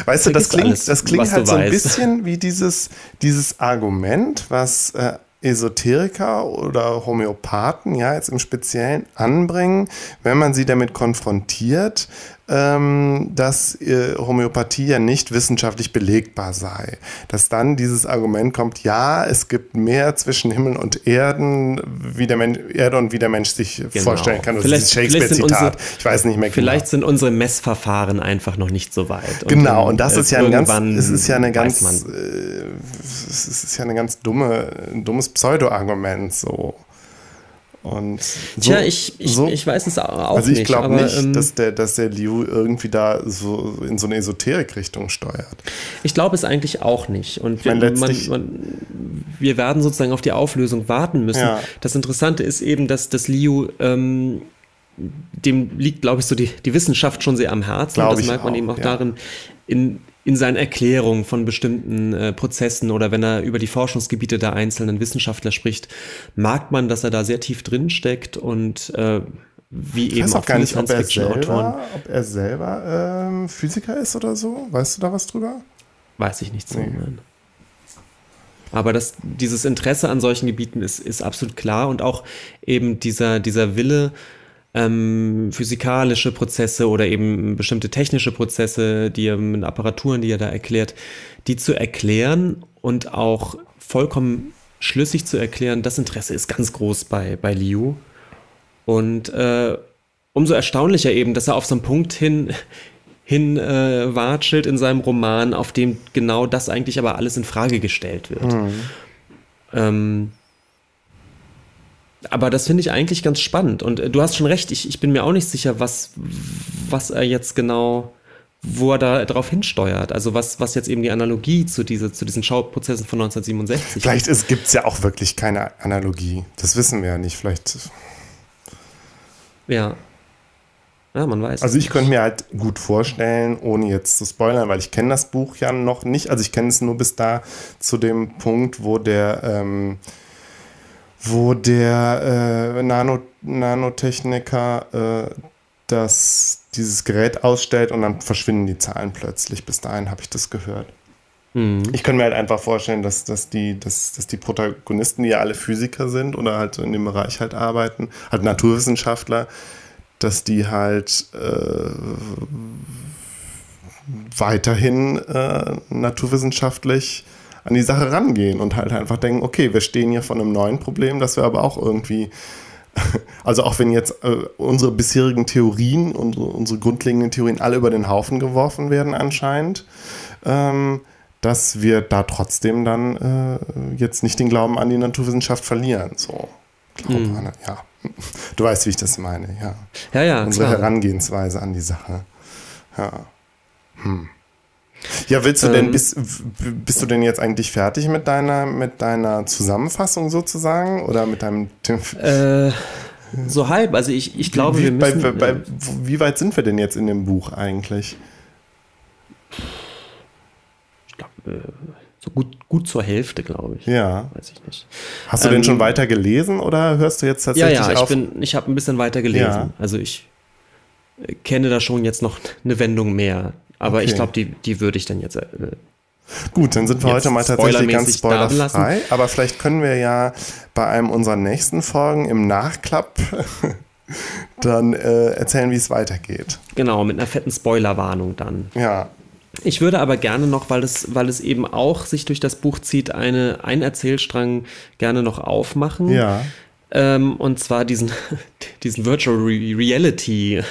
Weißt du, das klingt, alles, das klingt halt so ein weißt. bisschen wie dieses, dieses Argument, was äh, Esoteriker oder Homöopathen ja jetzt im Speziellen anbringen, wenn man sie damit konfrontiert, ähm, dass äh, Homöopathie ja nicht wissenschaftlich belegbar sei. Dass dann dieses Argument kommt, ja, es gibt mehr zwischen Himmel und Erden, wie der Mensch, Erde und wie der Mensch sich genau. vorstellen kann. Das vielleicht, ist Shakespeare-Zitat. Ich weiß nicht mehr genau. Vielleicht sind unsere Messverfahren einfach noch nicht so weit. Und genau, und das äh, ist ja ein ganz, es ist ja eine ganz, äh, es ist ja eine ganz dumme, ein dummes Pseudo-Argument so. Und so, Tja, ich, ich, so, ich weiß es auch nicht. Also ich glaube nicht, ähm, dass, der, dass der Liu irgendwie da so in so eine Esoterik-Richtung steuert. Ich glaube es eigentlich auch nicht. Und wir, man, man, wir werden sozusagen auf die Auflösung warten müssen. Ja. Das Interessante ist eben, dass das Liu ähm, dem liegt, glaube ich, so die, die Wissenschaft schon sehr am Herzen. Glaube das merkt man auch, eben auch ja. darin, in, in seinen Erklärungen von bestimmten äh, Prozessen oder wenn er über die Forschungsgebiete der einzelnen Wissenschaftler spricht, merkt man, dass er da sehr tief drin steckt und äh, wie ich eben weiß auch gar nicht, ob er selber, ob er selber ähm, Physiker ist oder so. Weißt du da was drüber? Weiß ich nicht so. Nee. Aber das, dieses Interesse an solchen Gebieten ist, ist absolut klar und auch eben dieser, dieser Wille, ähm, physikalische Prozesse oder eben bestimmte technische Prozesse, die er mit Apparaturen, die er da erklärt, die zu erklären und auch vollkommen schlüssig zu erklären, das Interesse ist ganz groß bei, bei Liu. Und äh, umso erstaunlicher eben, dass er auf so einen Punkt hin, hin äh, watschelt in seinem Roman, auf dem genau das eigentlich aber alles in Frage gestellt wird. Mhm. Ähm, aber das finde ich eigentlich ganz spannend. Und äh, du hast schon recht, ich, ich bin mir auch nicht sicher, was, was er jetzt genau, wo er da drauf hinsteuert. Also was, was jetzt eben die Analogie zu, diese, zu diesen Schauprozessen von 1967 Vielleicht gibt es ja auch wirklich keine Analogie. Das wissen wir ja nicht. Vielleicht. Ja. Ja, man weiß. Also ich könnte mir halt gut vorstellen, ohne jetzt zu spoilern, weil ich kenne das Buch ja noch nicht. Also ich kenne es nur bis da zu dem Punkt, wo der ähm, wo der äh, Nano, Nanotechniker äh, das, dieses Gerät ausstellt und dann verschwinden die Zahlen plötzlich. Bis dahin habe ich das gehört. Mhm. Ich kann mir halt einfach vorstellen, dass, dass, die, dass, dass die Protagonisten, die ja alle Physiker sind oder halt in dem Bereich halt arbeiten, halt Naturwissenschaftler, dass die halt äh, weiterhin äh, naturwissenschaftlich an die Sache rangehen und halt einfach denken, okay, wir stehen hier vor einem neuen Problem, das wir aber auch irgendwie, also auch wenn jetzt äh, unsere bisherigen Theorien, unsere, unsere grundlegenden Theorien alle über den Haufen geworfen werden anscheinend, ähm, dass wir da trotzdem dann äh, jetzt nicht den Glauben an die Naturwissenschaft verlieren. So, Glaube hm. ja. Du weißt, wie ich das meine, ja. Ja, ja. Unsere klar. Herangehensweise an die Sache. Ja. Hm. Ja, willst du ähm, denn, bist, bist du denn jetzt eigentlich fertig mit deiner, mit deiner Zusammenfassung sozusagen? Oder mit deinem. Äh, so halb. Also ich, ich glaube, wie, wir müssen. Bei, bei, äh, wie weit sind wir denn jetzt in dem Buch eigentlich? Ich glaube, äh, so gut, gut zur Hälfte, glaube ich. Ja. Weiß ich nicht. Hast du ähm, denn schon weiter gelesen oder hörst du jetzt tatsächlich ja, ja, auf? Ja, ich, ich habe ein bisschen weiter gelesen. Ja. Also ich äh, kenne da schon jetzt noch eine Wendung mehr. Aber okay. ich glaube, die, die würde ich dann jetzt. Äh, Gut, dann sind wir heute mal tatsächlich ganz spoilerfrei. Aber vielleicht können wir ja bei einem unserer nächsten Folgen im Nachklapp dann äh, erzählen, wie es weitergeht. Genau, mit einer fetten Spoilerwarnung dann. Ja. Ich würde aber gerne noch, weil es, weil es eben auch sich durch das Buch zieht, eine, einen Erzählstrang gerne noch aufmachen. Ja. Ähm, und zwar diesen, diesen Virtual Reality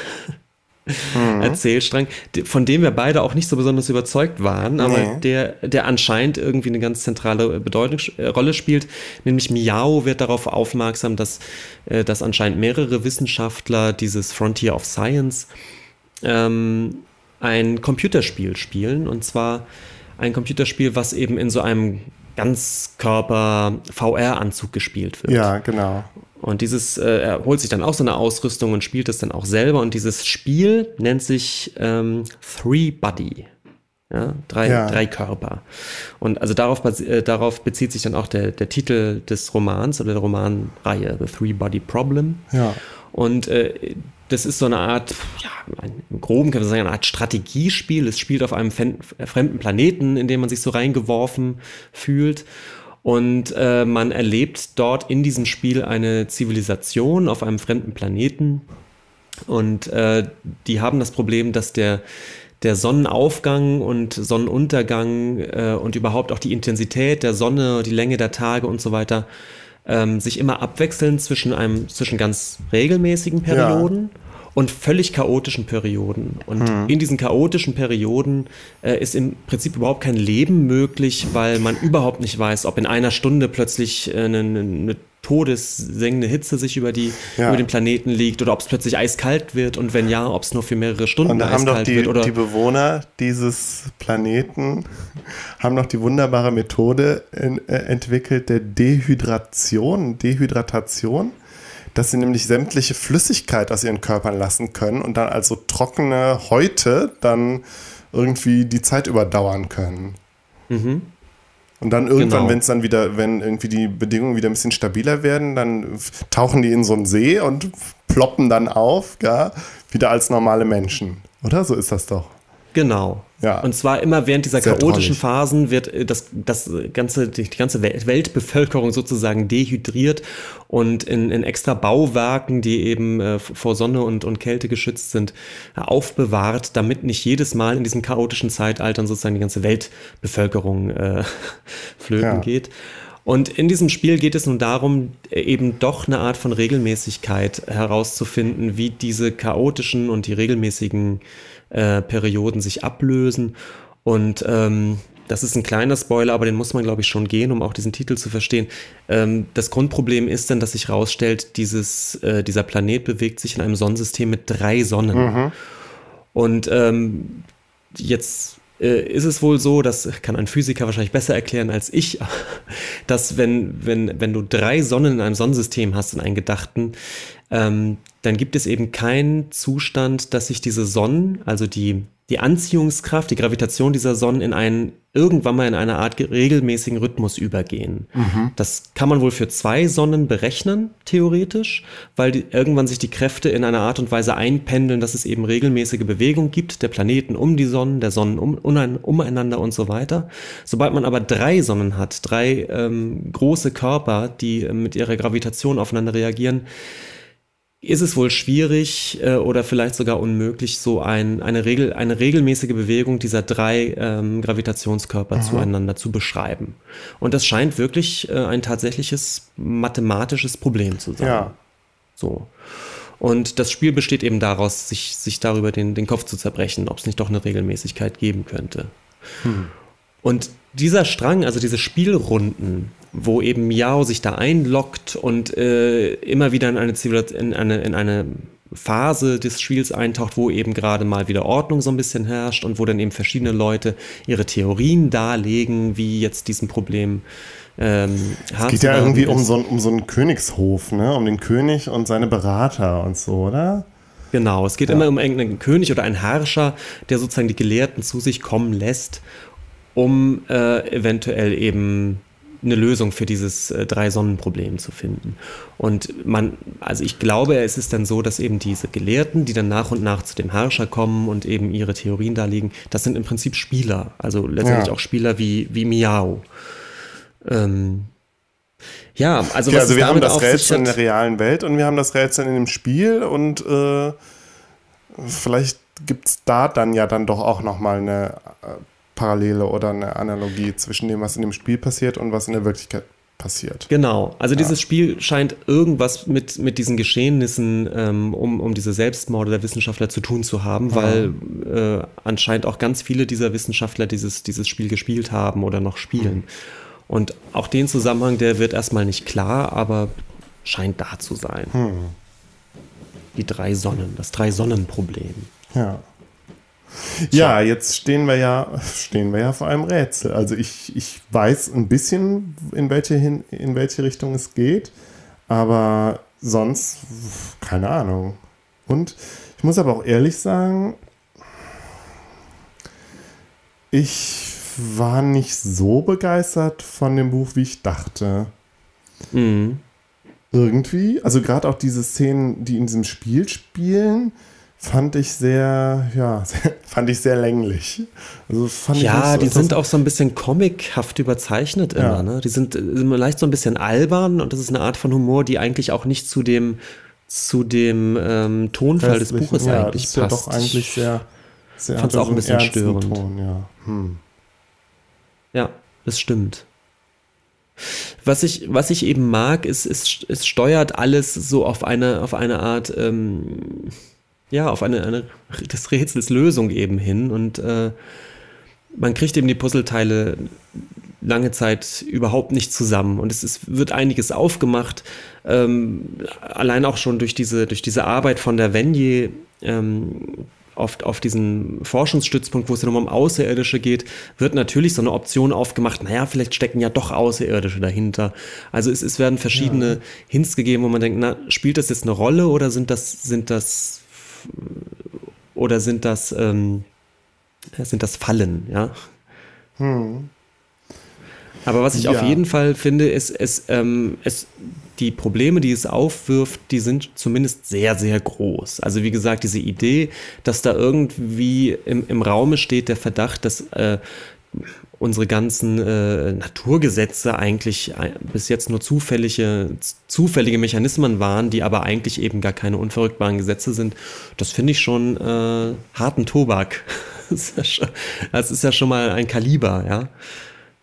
mhm. Erzählstrang, von dem wir beide auch nicht so besonders überzeugt waren, aber nee. der, der anscheinend irgendwie eine ganz zentrale Bedeutung, äh, Rolle spielt. Nämlich Miao wird darauf aufmerksam, dass, äh, dass anscheinend mehrere Wissenschaftler dieses Frontier of Science ähm, ein Computerspiel spielen. Und zwar ein Computerspiel, was eben in so einem Ganzkörper-VR-Anzug gespielt wird. Ja, genau. Und dieses, äh, er holt sich dann auch so eine Ausrüstung und spielt es dann auch selber. Und dieses Spiel nennt sich ähm, Three Body. Ja, drei, ja. drei Körper. Und also darauf, äh, darauf bezieht sich dann auch der, der Titel des Romans oder der Romanreihe, The Three Body Problem. Ja. Und äh, das ist so eine Art, ja, im Groben kann man sagen, eine Art Strategiespiel. Es spielt auf einem fremden Planeten, in dem man sich so reingeworfen fühlt. Und äh, man erlebt dort in diesem Spiel eine Zivilisation auf einem fremden Planeten. Und äh, die haben das Problem, dass der, der Sonnenaufgang und Sonnenuntergang äh, und überhaupt auch die Intensität der Sonne, die Länge der Tage und so weiter ähm, sich immer abwechseln zwischen einem zwischen ganz regelmäßigen Perioden ja und völlig chaotischen Perioden. Und hm. in diesen chaotischen Perioden äh, ist im Prinzip überhaupt kein Leben möglich, weil man überhaupt nicht weiß, ob in einer Stunde plötzlich äh, eine, eine todessengende Hitze sich über, die, ja. über den Planeten liegt oder ob es plötzlich eiskalt wird und wenn ja, ob es nur für mehrere Stunden und da haben doch die, wird. Oder die Bewohner dieses Planeten haben noch die wunderbare Methode in, äh, entwickelt der Dehydration, Dehydratation dass sie nämlich sämtliche Flüssigkeit aus ihren Körpern lassen können und dann also trockene Häute dann irgendwie die Zeit überdauern können. Mhm. Und dann irgendwann, genau. wenn es dann wieder, wenn irgendwie die Bedingungen wieder ein bisschen stabiler werden, dann tauchen die in so einen See und ploppen dann auf, ja, wieder als normale Menschen. Oder? So ist das doch. Genau. Ja. Und zwar immer während dieser Sehr chaotischen traurig. Phasen wird äh, das, das ganze, die ganze Weltbevölkerung sozusagen dehydriert und in, in extra Bauwerken, die eben äh, vor Sonne und, und Kälte geschützt sind, äh, aufbewahrt, damit nicht jedes Mal in diesen chaotischen Zeitaltern sozusagen die ganze Weltbevölkerung äh, flöten ja. geht. Und in diesem Spiel geht es nun darum, eben doch eine Art von Regelmäßigkeit herauszufinden, wie diese chaotischen und die regelmäßigen äh, Perioden sich ablösen. Und ähm, das ist ein kleiner Spoiler, aber den muss man, glaube ich, schon gehen, um auch diesen Titel zu verstehen. Ähm, das Grundproblem ist dann, dass sich herausstellt, äh, dieser Planet bewegt sich in einem Sonnensystem mit drei Sonnen. Mhm. Und ähm, jetzt äh, ist es wohl so, das kann ein Physiker wahrscheinlich besser erklären als ich, dass wenn, wenn, wenn du drei Sonnen in einem Sonnensystem hast, in einem gedachten, ähm, dann gibt es eben keinen Zustand, dass sich diese Sonnen, also die, die Anziehungskraft, die Gravitation dieser Sonnen in einen, irgendwann mal in eine Art regelmäßigen Rhythmus übergehen. Mhm. Das kann man wohl für zwei Sonnen berechnen, theoretisch, weil die, irgendwann sich die Kräfte in einer Art und Weise einpendeln, dass es eben regelmäßige Bewegung gibt, der Planeten um die Sonnen, der Sonnen um, umeinander und so weiter. Sobald man aber drei Sonnen hat, drei ähm, große Körper, die äh, mit ihrer Gravitation aufeinander reagieren, ist es wohl schwierig äh, oder vielleicht sogar unmöglich, so ein, eine, Regel, eine regelmäßige Bewegung dieser drei ähm, Gravitationskörper Aha. zueinander zu beschreiben. Und das scheint wirklich äh, ein tatsächliches mathematisches Problem zu sein. Ja. So. Und das Spiel besteht eben daraus, sich, sich darüber den, den Kopf zu zerbrechen, ob es nicht doch eine Regelmäßigkeit geben könnte. Hm. Und dieser Strang, also diese Spielrunden, wo eben Miao sich da einloggt und äh, immer wieder in eine, in, eine, in eine Phase des Spiels eintaucht, wo eben gerade mal wieder Ordnung so ein bisschen herrscht und wo dann eben verschiedene Leute ihre Theorien darlegen, wie jetzt diesem Problem ähm, Es geht ja irgendwie um so, um so einen Königshof, ne? um den König und seine Berater und so, oder? Genau, es geht ja. immer um irgendeinen König oder einen Herrscher, der sozusagen die Gelehrten zu sich kommen lässt, um äh, eventuell eben eine Lösung für dieses äh, Drei-Sonnen-Problem zu finden. Und man, also ich glaube, es ist dann so, dass eben diese Gelehrten, die dann nach und nach zu dem Herrscher kommen und eben ihre Theorien darlegen, das sind im Prinzip Spieler, also letztendlich ja. auch Spieler wie, wie Miao. Ähm, ja, also, ja, also wir haben das Rätsel in der realen Welt und wir haben das Rätsel in dem Spiel und äh, vielleicht gibt es da dann ja dann doch auch nochmal eine äh, Parallele oder eine Analogie zwischen dem, was in dem Spiel passiert und was in der Wirklichkeit passiert. Genau, also ja. dieses Spiel scheint irgendwas mit, mit diesen Geschehnissen ähm, um, um diese Selbstmorde der Wissenschaftler zu tun zu haben, weil äh, anscheinend auch ganz viele dieser Wissenschaftler dieses, dieses Spiel gespielt haben oder noch spielen. Mhm. Und auch den Zusammenhang, der wird erstmal nicht klar, aber scheint da zu sein. Mhm. Die drei Sonnen, das Drei-Sonnen-Problem. Ja. Ja, jetzt stehen wir ja, stehen wir ja vor einem Rätsel. Also ich, ich weiß ein bisschen, in welche, hin, in welche Richtung es geht, aber sonst keine Ahnung. Und ich muss aber auch ehrlich sagen, ich war nicht so begeistert von dem Buch, wie ich dachte. Mhm. irgendwie, also gerade auch diese Szenen, die in diesem Spiel spielen, fand ich sehr, ja, fand ich sehr länglich. Also fand ja, so die sind auch so ein bisschen comichaft überzeichnet immer. Ja. Ne? Die sind immer leicht so ein bisschen albern und das ist eine Art von Humor, die eigentlich auch nicht zu dem zu dem ähm, Tonfall des Buches ja, eigentlich das ist passt. Ja, doch eigentlich sehr, sehr fand es auch ein bisschen störend. Ton, ja. Hm. ja, das stimmt. Was ich, was ich eben mag, ist, ist, es steuert alles so auf eine, auf eine Art, ähm, ja, auf eine, eine des Rätsels Lösung eben hin und äh, man kriegt eben die Puzzleteile lange Zeit überhaupt nicht zusammen und es ist, wird einiges aufgemacht, ähm, allein auch schon durch diese, durch diese Arbeit von der Venier, ähm, auf, auf diesen Forschungsstützpunkt, wo es dann um Außerirdische geht, wird natürlich so eine Option aufgemacht, naja, vielleicht stecken ja doch Außerirdische dahinter. Also es, es werden verschiedene ja. Hints gegeben, wo man denkt, na, spielt das jetzt eine Rolle oder sind das, sind das, oder sind das, ähm, sind das Fallen, ja? Hm. Aber was ich ja. auf jeden Fall finde, ist, es, ähm, es die Probleme, die es aufwirft, die sind zumindest sehr, sehr groß. Also wie gesagt, diese Idee, dass da irgendwie im, im Raume steht der Verdacht, dass äh, unsere ganzen äh, Naturgesetze eigentlich äh, bis jetzt nur zufällige, zufällige Mechanismen waren, die aber eigentlich eben gar keine unverrückbaren Gesetze sind, das finde ich schon äh, harten Tobak. das, ist ja schon, das ist ja schon mal ein Kaliber, ja.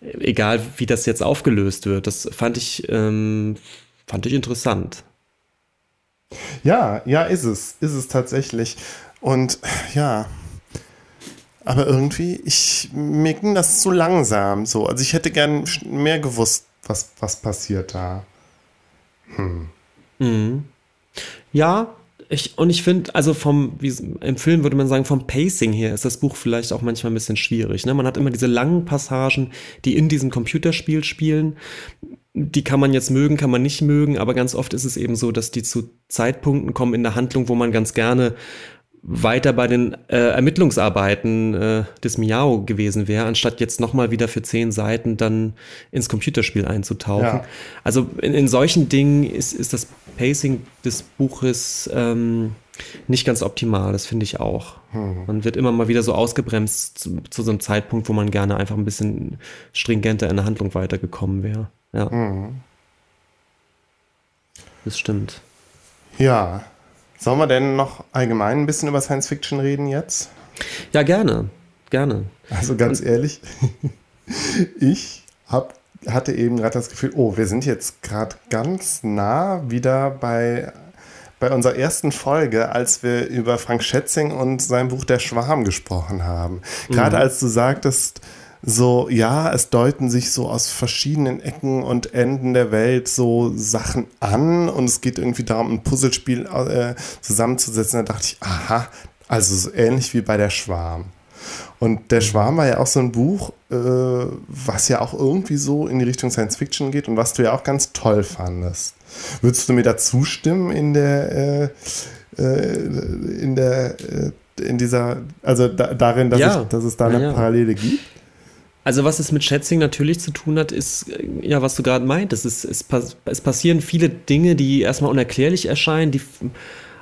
Egal, wie das jetzt aufgelöst wird. Das fand ich ähm, Fand ich interessant. Ja, ja, ist es. Ist es tatsächlich. Und ja, aber irgendwie, ich, mir ging das zu langsam so. Also ich hätte gern mehr gewusst, was, was passiert da. Hm. Mhm. Ja, ich, und ich finde, also vom, wie im Film würde man sagen, vom Pacing her ist das Buch vielleicht auch manchmal ein bisschen schwierig. Ne? Man hat immer diese langen Passagen, die in diesem Computerspiel spielen die kann man jetzt mögen, kann man nicht mögen, aber ganz oft ist es eben so, dass die zu Zeitpunkten kommen in der Handlung, wo man ganz gerne weiter bei den äh, Ermittlungsarbeiten äh, des Miao gewesen wäre, anstatt jetzt nochmal wieder für zehn Seiten dann ins Computerspiel einzutauchen. Ja. Also in, in, solchen Dingen ist, ist das Pacing des Buches ähm, nicht ganz optimal, das finde ich auch. Hm. Man wird immer mal wieder so ausgebremst zu, zu, so einem Zeitpunkt, wo man gerne einfach ein bisschen stringenter in der Handlung weitergekommen wäre. Ja. Mhm. Das stimmt. Ja. Sollen wir denn noch allgemein ein bisschen über Science Fiction reden jetzt? Ja, gerne. Gerne. Also ganz Und, ehrlich, ich hab, hatte eben gerade das Gefühl, oh, wir sind jetzt gerade ganz nah wieder bei, bei unserer ersten Folge, als wir über Frank Schätzing und sein Buch Der Schwarm gesprochen haben. Gerade mhm. als du sagtest, so, ja, es deuten sich so aus verschiedenen Ecken und Enden der Welt so Sachen an und es geht irgendwie darum, ein Puzzlespiel äh, zusammenzusetzen. Da dachte ich, aha, also so ähnlich wie bei der Schwarm. Und der Schwarm war ja auch so ein Buch, äh, was ja auch irgendwie so in die Richtung Science Fiction geht und was du ja auch ganz toll fandest. Würdest du mir da zustimmen in der, äh, äh in der, äh, in dieser, also da, darin, dass, ja. ich, dass es da eine ja, ja. Parallele gibt? Also was es mit Schätzing natürlich zu tun hat, ist, äh, ja, was du gerade meintest, es, es, es passieren viele Dinge, die erstmal unerklärlich erscheinen, die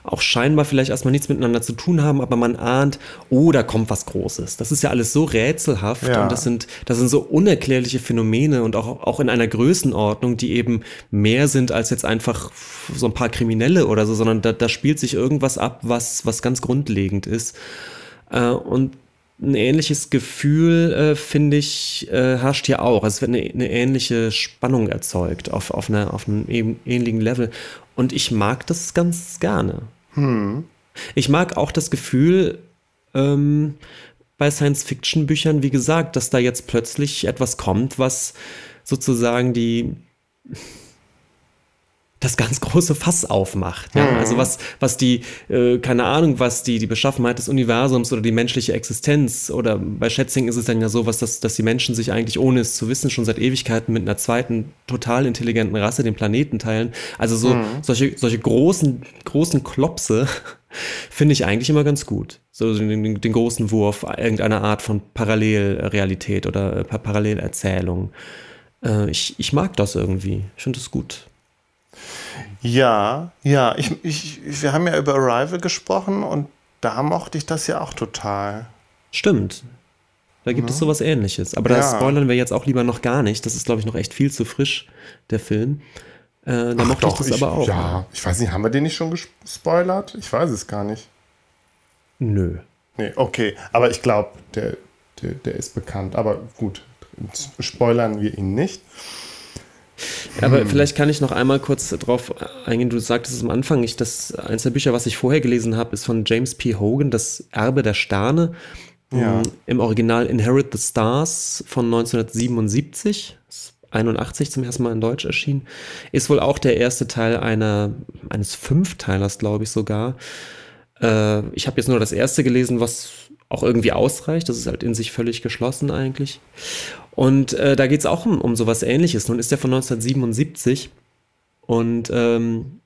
auch scheinbar vielleicht erstmal nichts miteinander zu tun haben, aber man ahnt, oh, da kommt was Großes. Das ist ja alles so rätselhaft ja. und das sind, das sind so unerklärliche Phänomene und auch, auch in einer Größenordnung, die eben mehr sind als jetzt einfach so ein paar Kriminelle oder so, sondern da, da spielt sich irgendwas ab, was, was ganz grundlegend ist. Äh, und ein ähnliches Gefühl, äh, finde ich, äh, herrscht hier auch. Es wird eine, eine, ähnliche Spannung erzeugt auf, auf, eine, auf einem ähnlichen Level. Und ich mag das ganz gerne. Hm. Ich mag auch das Gefühl ähm, bei Science-Fiction-Büchern, wie gesagt, dass da jetzt plötzlich etwas kommt, was sozusagen die das ganz große Fass aufmacht. Ja? Mhm. Also was, was die, äh, keine Ahnung, was die, die Beschaffenheit des Universums oder die menschliche Existenz oder bei Schätzing ist es dann ja so, was das, dass die Menschen sich eigentlich, ohne es zu wissen, schon seit Ewigkeiten mit einer zweiten total intelligenten Rasse den Planeten teilen. Also so mhm. solche, solche großen, großen Klopse finde ich eigentlich immer ganz gut. So den, den, großen Wurf irgendeiner Art von Parallelrealität oder äh, Parallelerzählung. Äh, ich, ich mag das irgendwie. Ich finde das gut. Ja, ja. Ich, ich, wir haben ja über Arrival gesprochen und da mochte ich das ja auch total. Stimmt. Da gibt ja. es sowas ähnliches. Aber ja. da spoilern wir jetzt auch lieber noch gar nicht. Das ist, glaube ich, noch echt viel zu frisch, der Film. Äh, da Ach mochte doch, ich das ich, aber auch. Ja, ich weiß nicht, haben wir den nicht schon gespoilert? Ich weiß es gar nicht. Nö. Nee, okay. Aber ich glaube, der, der, der ist bekannt. Aber gut, spoilern wir ihn nicht. Aber hm. vielleicht kann ich noch einmal kurz darauf eingehen. Du sagtest es am Anfang, ich, das eins der Bücher, was ich vorher gelesen habe, ist von James P. Hogan, Das Erbe der Sterne. Ja. Im Original Inherit the Stars von 1977. 81 zum ersten Mal in Deutsch erschienen. Ist wohl auch der erste Teil einer, eines Fünfteilers, glaube ich sogar. Äh, ich habe jetzt nur das erste gelesen, was auch irgendwie ausreicht. Das ist halt in sich völlig geschlossen eigentlich. Und äh, da geht es auch um, um sowas ähnliches. Nun ist der von 1977 und ähm,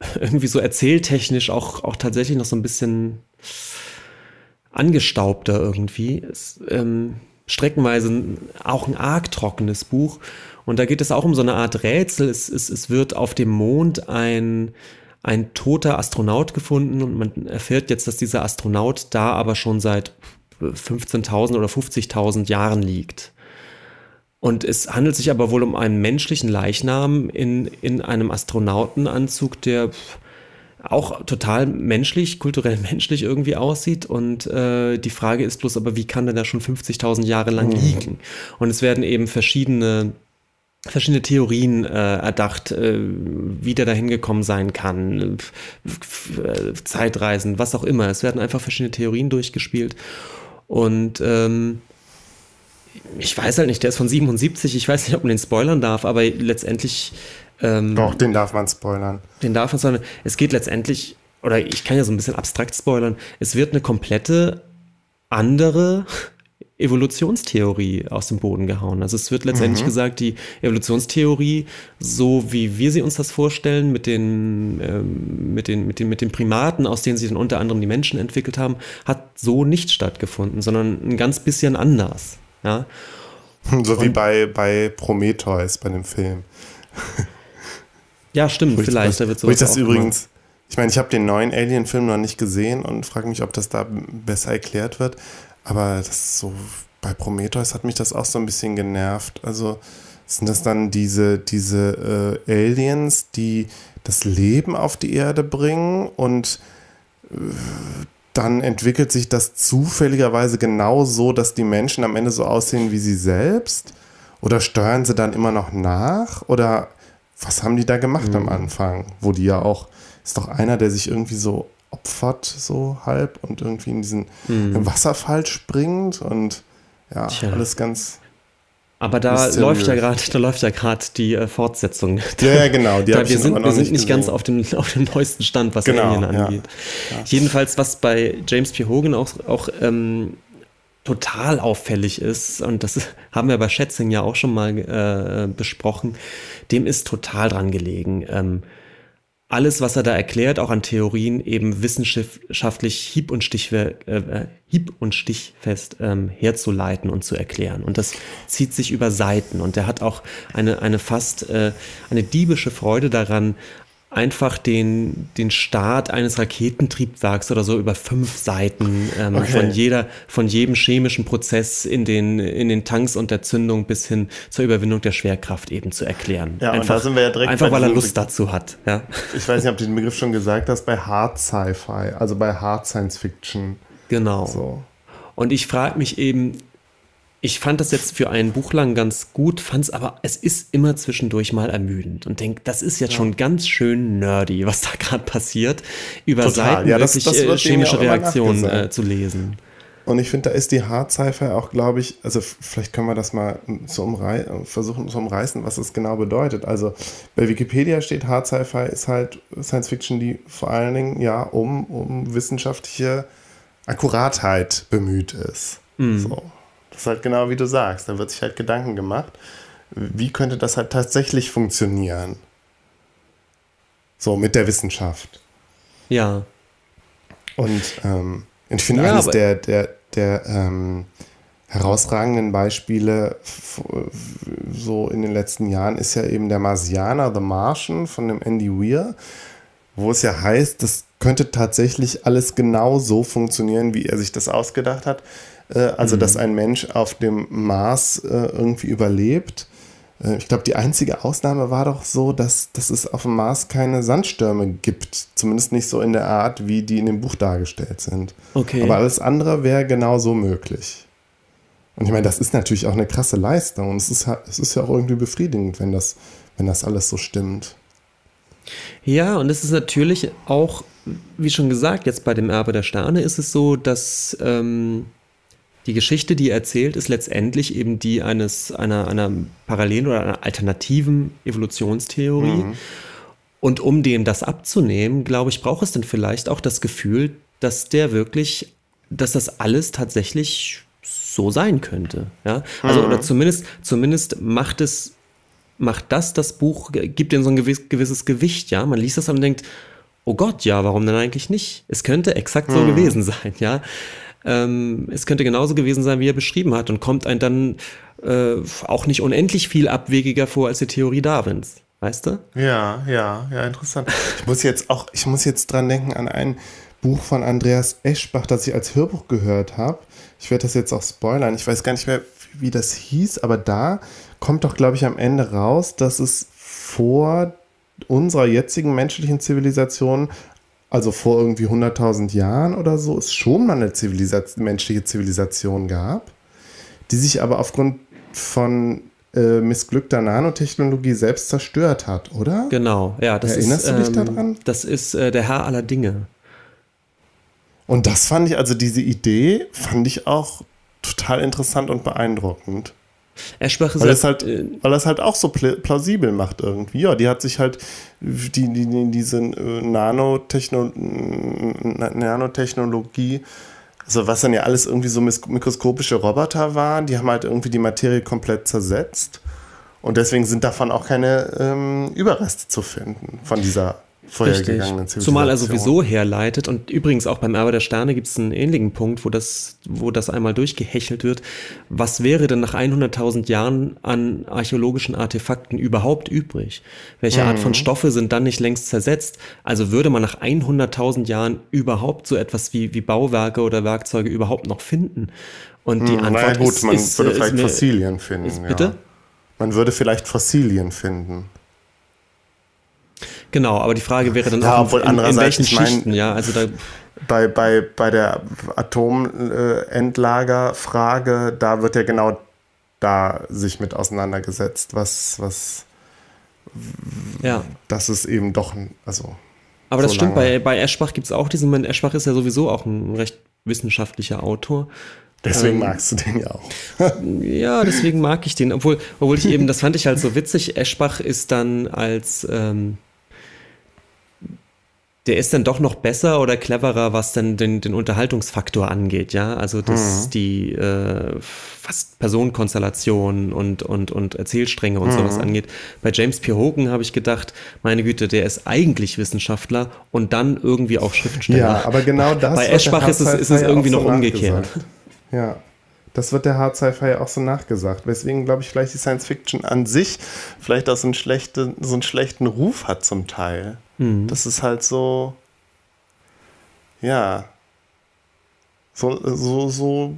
irgendwie so erzähltechnisch auch, auch tatsächlich noch so ein bisschen angestaubter irgendwie. Ist, ähm, streckenweise auch ein arg trockenes Buch. Und da geht es auch um so eine Art Rätsel. Es, es, es wird auf dem Mond ein, ein toter Astronaut gefunden und man erfährt jetzt, dass dieser Astronaut da aber schon seit 15.000 oder 50.000 Jahren liegt. Und es handelt sich aber wohl um einen menschlichen Leichnam in, in einem Astronautenanzug, der auch total menschlich, kulturell menschlich irgendwie aussieht. Und äh, die Frage ist bloß aber, wie kann der da schon 50.000 Jahre lang mhm. liegen? Und es werden eben verschiedene verschiedene Theorien äh, erdacht, äh, wie der da hingekommen sein kann, äh, Zeitreisen, was auch immer. Es werden einfach verschiedene Theorien durchgespielt. Und ähm, ich weiß halt nicht, der ist von 77, ich weiß nicht, ob man den spoilern darf, aber letztendlich ähm, Doch, den darf man spoilern. Den darf man spoilern. Es geht letztendlich, oder ich kann ja so ein bisschen abstrakt spoilern, es wird eine komplette andere Evolutionstheorie aus dem Boden gehauen. Also es wird letztendlich mhm. gesagt, die Evolutionstheorie, so wie wir sie uns das vorstellen, mit den, ähm, mit, den, mit, den, mit den Primaten, aus denen sie dann unter anderem die Menschen entwickelt haben, hat so nicht stattgefunden, sondern ein ganz bisschen anders. Ja? So Und, wie bei, bei Prometheus, bei dem Film. Ja, stimmt, vielleicht. da wird ich das übrigens, gemacht. ich meine, ich habe den neuen Alien-Film noch nicht gesehen und frage mich, ob das da besser erklärt wird. Aber das so, bei Prometheus hat mich das auch so ein bisschen genervt. Also sind das dann diese, diese äh, Aliens, die das Leben auf die Erde bringen und äh, dann entwickelt sich das zufälligerweise genau so, dass die Menschen am Ende so aussehen wie sie selbst? Oder steuern sie dann immer noch nach? Oder was haben die da gemacht mhm. am Anfang? Wo die ja auch, ist doch einer, der sich irgendwie so opfert, so halb und irgendwie in diesen mhm. Wasserfall springt und ja, Tja. alles ganz. Aber da läuft ja gerade, da läuft ja gerade die äh, Fortsetzung. Ja, ja genau. Die da, wir sind, wir sind nicht, ganz auf dem, auf dem neuesten Stand, was genau, Alien angeht. Ja. Jedenfalls, was bei James P. Hogan auch, auch ähm, total auffällig ist, und das haben wir bei Schätzing ja auch schon mal äh, besprochen, dem ist total dran gelegen. Ähm, alles, was er da erklärt, auch an Theorien, eben wissenschaftlich hieb- und, Stichwer äh, hieb und stichfest ähm, herzuleiten und zu erklären. Und das zieht sich über Seiten. Und er hat auch eine, eine fast äh, eine diebische Freude daran, einfach den, den Start eines Raketentriebwerks oder so über fünf Seiten ähm, okay. von jeder, von jedem chemischen Prozess in den, in den Tanks und der Zündung bis hin zur Überwindung der Schwerkraft eben zu erklären. Ja, einfach, und da sind wir ja direkt einfach weil er Lust dazu hat. Ja. Ich weiß nicht, ob du den Begriff schon gesagt hast, bei Hard Sci-Fi, also bei Hard Science Fiction. Genau. So. Und ich frage mich eben, ich fand das jetzt für ein Buch lang ganz gut, fand es aber, es ist immer zwischendurch mal ermüdend und denke, das ist jetzt ja. schon ganz schön nerdy, was da gerade passiert, über Total. Seiten ja, das, wirklich das äh, chemische Reaktionen äh, zu lesen. Und ich finde, da ist die Hard Sci-Fi auch, glaube ich, also vielleicht können wir das mal zu umrei versuchen zu umreißen, was das genau bedeutet. Also bei Wikipedia steht Hard Sci-Fi ist halt Science Fiction, die vor allen Dingen ja um, um wissenschaftliche Akkuratheit bemüht ist. Mhm. So. Das ist halt genau wie du sagst. Da wird sich halt Gedanken gemacht, wie könnte das halt tatsächlich funktionieren? So mit der Wissenschaft. Ja. Und ähm, ich finde ja, eines der, der, der ähm, herausragenden Beispiele so in den letzten Jahren ist ja eben der Marsianer, The Martian von dem Andy Weir, wo es ja heißt, das könnte tatsächlich alles genau so funktionieren, wie er sich das ausgedacht hat. Äh, also, mhm. dass ein Mensch auf dem Mars äh, irgendwie überlebt. Äh, ich glaube, die einzige Ausnahme war doch so, dass, dass es auf dem Mars keine Sandstürme gibt. Zumindest nicht so in der Art, wie die in dem Buch dargestellt sind. Okay. Aber alles andere wäre genauso möglich. Und ich meine, das ist natürlich auch eine krasse Leistung. Und es ist, es ist ja auch irgendwie befriedigend, wenn das, wenn das alles so stimmt. Ja, und es ist natürlich auch, wie schon gesagt, jetzt bei dem Erbe der Sterne ist es so, dass ähm, die Geschichte, die er erzählt, ist letztendlich eben die eines einer, einer parallelen oder einer alternativen Evolutionstheorie. Mhm. Und um dem das abzunehmen, glaube ich, braucht es dann vielleicht auch das Gefühl, dass der wirklich, dass das alles tatsächlich so sein könnte. Ja? Also, mhm. oder zumindest, zumindest macht es, macht das das Buch, gibt ihm so ein gewiss, gewisses Gewicht, ja. Man liest das und denkt, oh Gott, ja, warum denn eigentlich nicht? Es könnte exakt so mhm. gewesen sein, ja. Ähm, es könnte genauso gewesen sein, wie er beschrieben hat und kommt ein dann äh, auch nicht unendlich viel abwegiger vor als die Theorie Darwins. Weißt du? Ja, ja, ja, interessant. Ich muss jetzt auch, ich muss jetzt dran denken an ein Buch von Andreas Eschbach, das ich als Hörbuch gehört habe. Ich werde das jetzt auch spoilern. Ich weiß gar nicht mehr, wie das hieß, aber da kommt doch, glaube ich, am Ende raus, dass es vor unserer jetzigen menschlichen Zivilisation also vor irgendwie 100.000 Jahren oder so, es schon mal eine Zivilisation, menschliche Zivilisation gab, die sich aber aufgrund von äh, missglückter Nanotechnologie selbst zerstört hat, oder? Genau, ja. Das Erinnerst ist, du dich ähm, daran? Das ist äh, der Herr aller Dinge. Und das fand ich, also diese Idee fand ich auch total interessant und beeindruckend. Eschbach ist weil, es halt, äh, weil das halt auch so plausibel macht irgendwie. Ja, die hat sich halt die, die, die diese äh, Nanotechno Nanotechnologie, also was dann ja alles irgendwie so mikroskopische Roboter waren, die haben halt irgendwie die Materie komplett zersetzt. Und deswegen sind davon auch keine ähm, Überreste zu finden, von dieser vorhergegangenen Richtig. Zumal er sowieso herleitet und übrigens auch beim Erbe der Sterne gibt es einen ähnlichen Punkt, wo das, wo das einmal durchgehechelt wird. Was wäre denn nach 100.000 Jahren an archäologischen Artefakten überhaupt übrig? Welche mhm. Art von mhm. Stoffe sind dann nicht längst zersetzt? Also würde man nach 100.000 Jahren überhaupt so etwas wie, wie Bauwerke oder Werkzeuge überhaupt noch finden? Und die mhm, Antwort naja, gut, ist, man ist, würde vielleicht ist, Fossilien finden. Bitte? Ja. Man würde vielleicht Fossilien finden. Genau, aber die Frage wäre dann ja, auch, in, in, in welchen ich mein, Schichten, ja, also da bei, bei, bei der Atomendlagerfrage, da wird ja genau da sich mit auseinandergesetzt, was, was, ja. das ist eben doch, also. Aber so das stimmt, bei, bei Eschbach gibt es auch diesen Moment, Eschbach ist ja sowieso auch ein recht wissenschaftlicher Autor. Deswegen ähm, magst du den ja auch. ja, deswegen mag ich den, obwohl, obwohl ich eben, das fand ich halt so witzig, Eschbach ist dann als, ähm, der ist dann doch noch besser oder cleverer, was dann den, den Unterhaltungsfaktor angeht, ja. Also das mhm. die äh, fast Personenkonstellationen und, und, und Erzählstränge und mhm. sowas angeht. Bei James P. Hogan habe ich gedacht, meine Güte, der ist eigentlich Wissenschaftler und dann irgendwie auch Schriftsteller. Ja, aber genau das. Bei Eschbach ist es, ist es irgendwie noch umgekehrt. Ja. Das wird der Hard Sci-Fi ja auch so nachgesagt. Weswegen, glaube ich, vielleicht die Science Fiction an sich vielleicht auch so einen, schlechte, so einen schlechten Ruf hat zum Teil. Mhm. Das ist halt so, ja, so, so, so,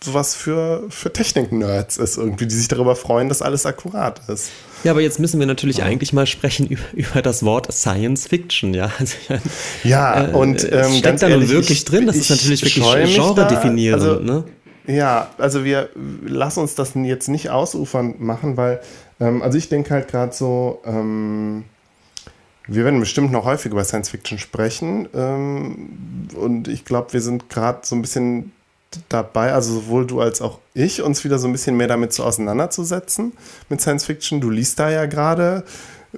so was für, für Technik-Nerds ist irgendwie, die sich darüber freuen, dass alles akkurat ist. Ja, aber jetzt müssen wir natürlich ja. eigentlich mal sprechen über, über das Wort Science Fiction, ja. Also, ja, äh, und ähm, steckt da nun wirklich ich, drin. Das ist natürlich wirklich genre-definierend. Also, ne? Ja, also wir lassen uns das jetzt nicht ausufern machen, weil, ähm, also ich denke halt gerade so, ähm, wir werden bestimmt noch häufig über Science Fiction sprechen. Ähm, und ich glaube, wir sind gerade so ein bisschen dabei, also sowohl du als auch ich, uns wieder so ein bisschen mehr damit zu auseinanderzusetzen mit Science Fiction. Du liest da ja gerade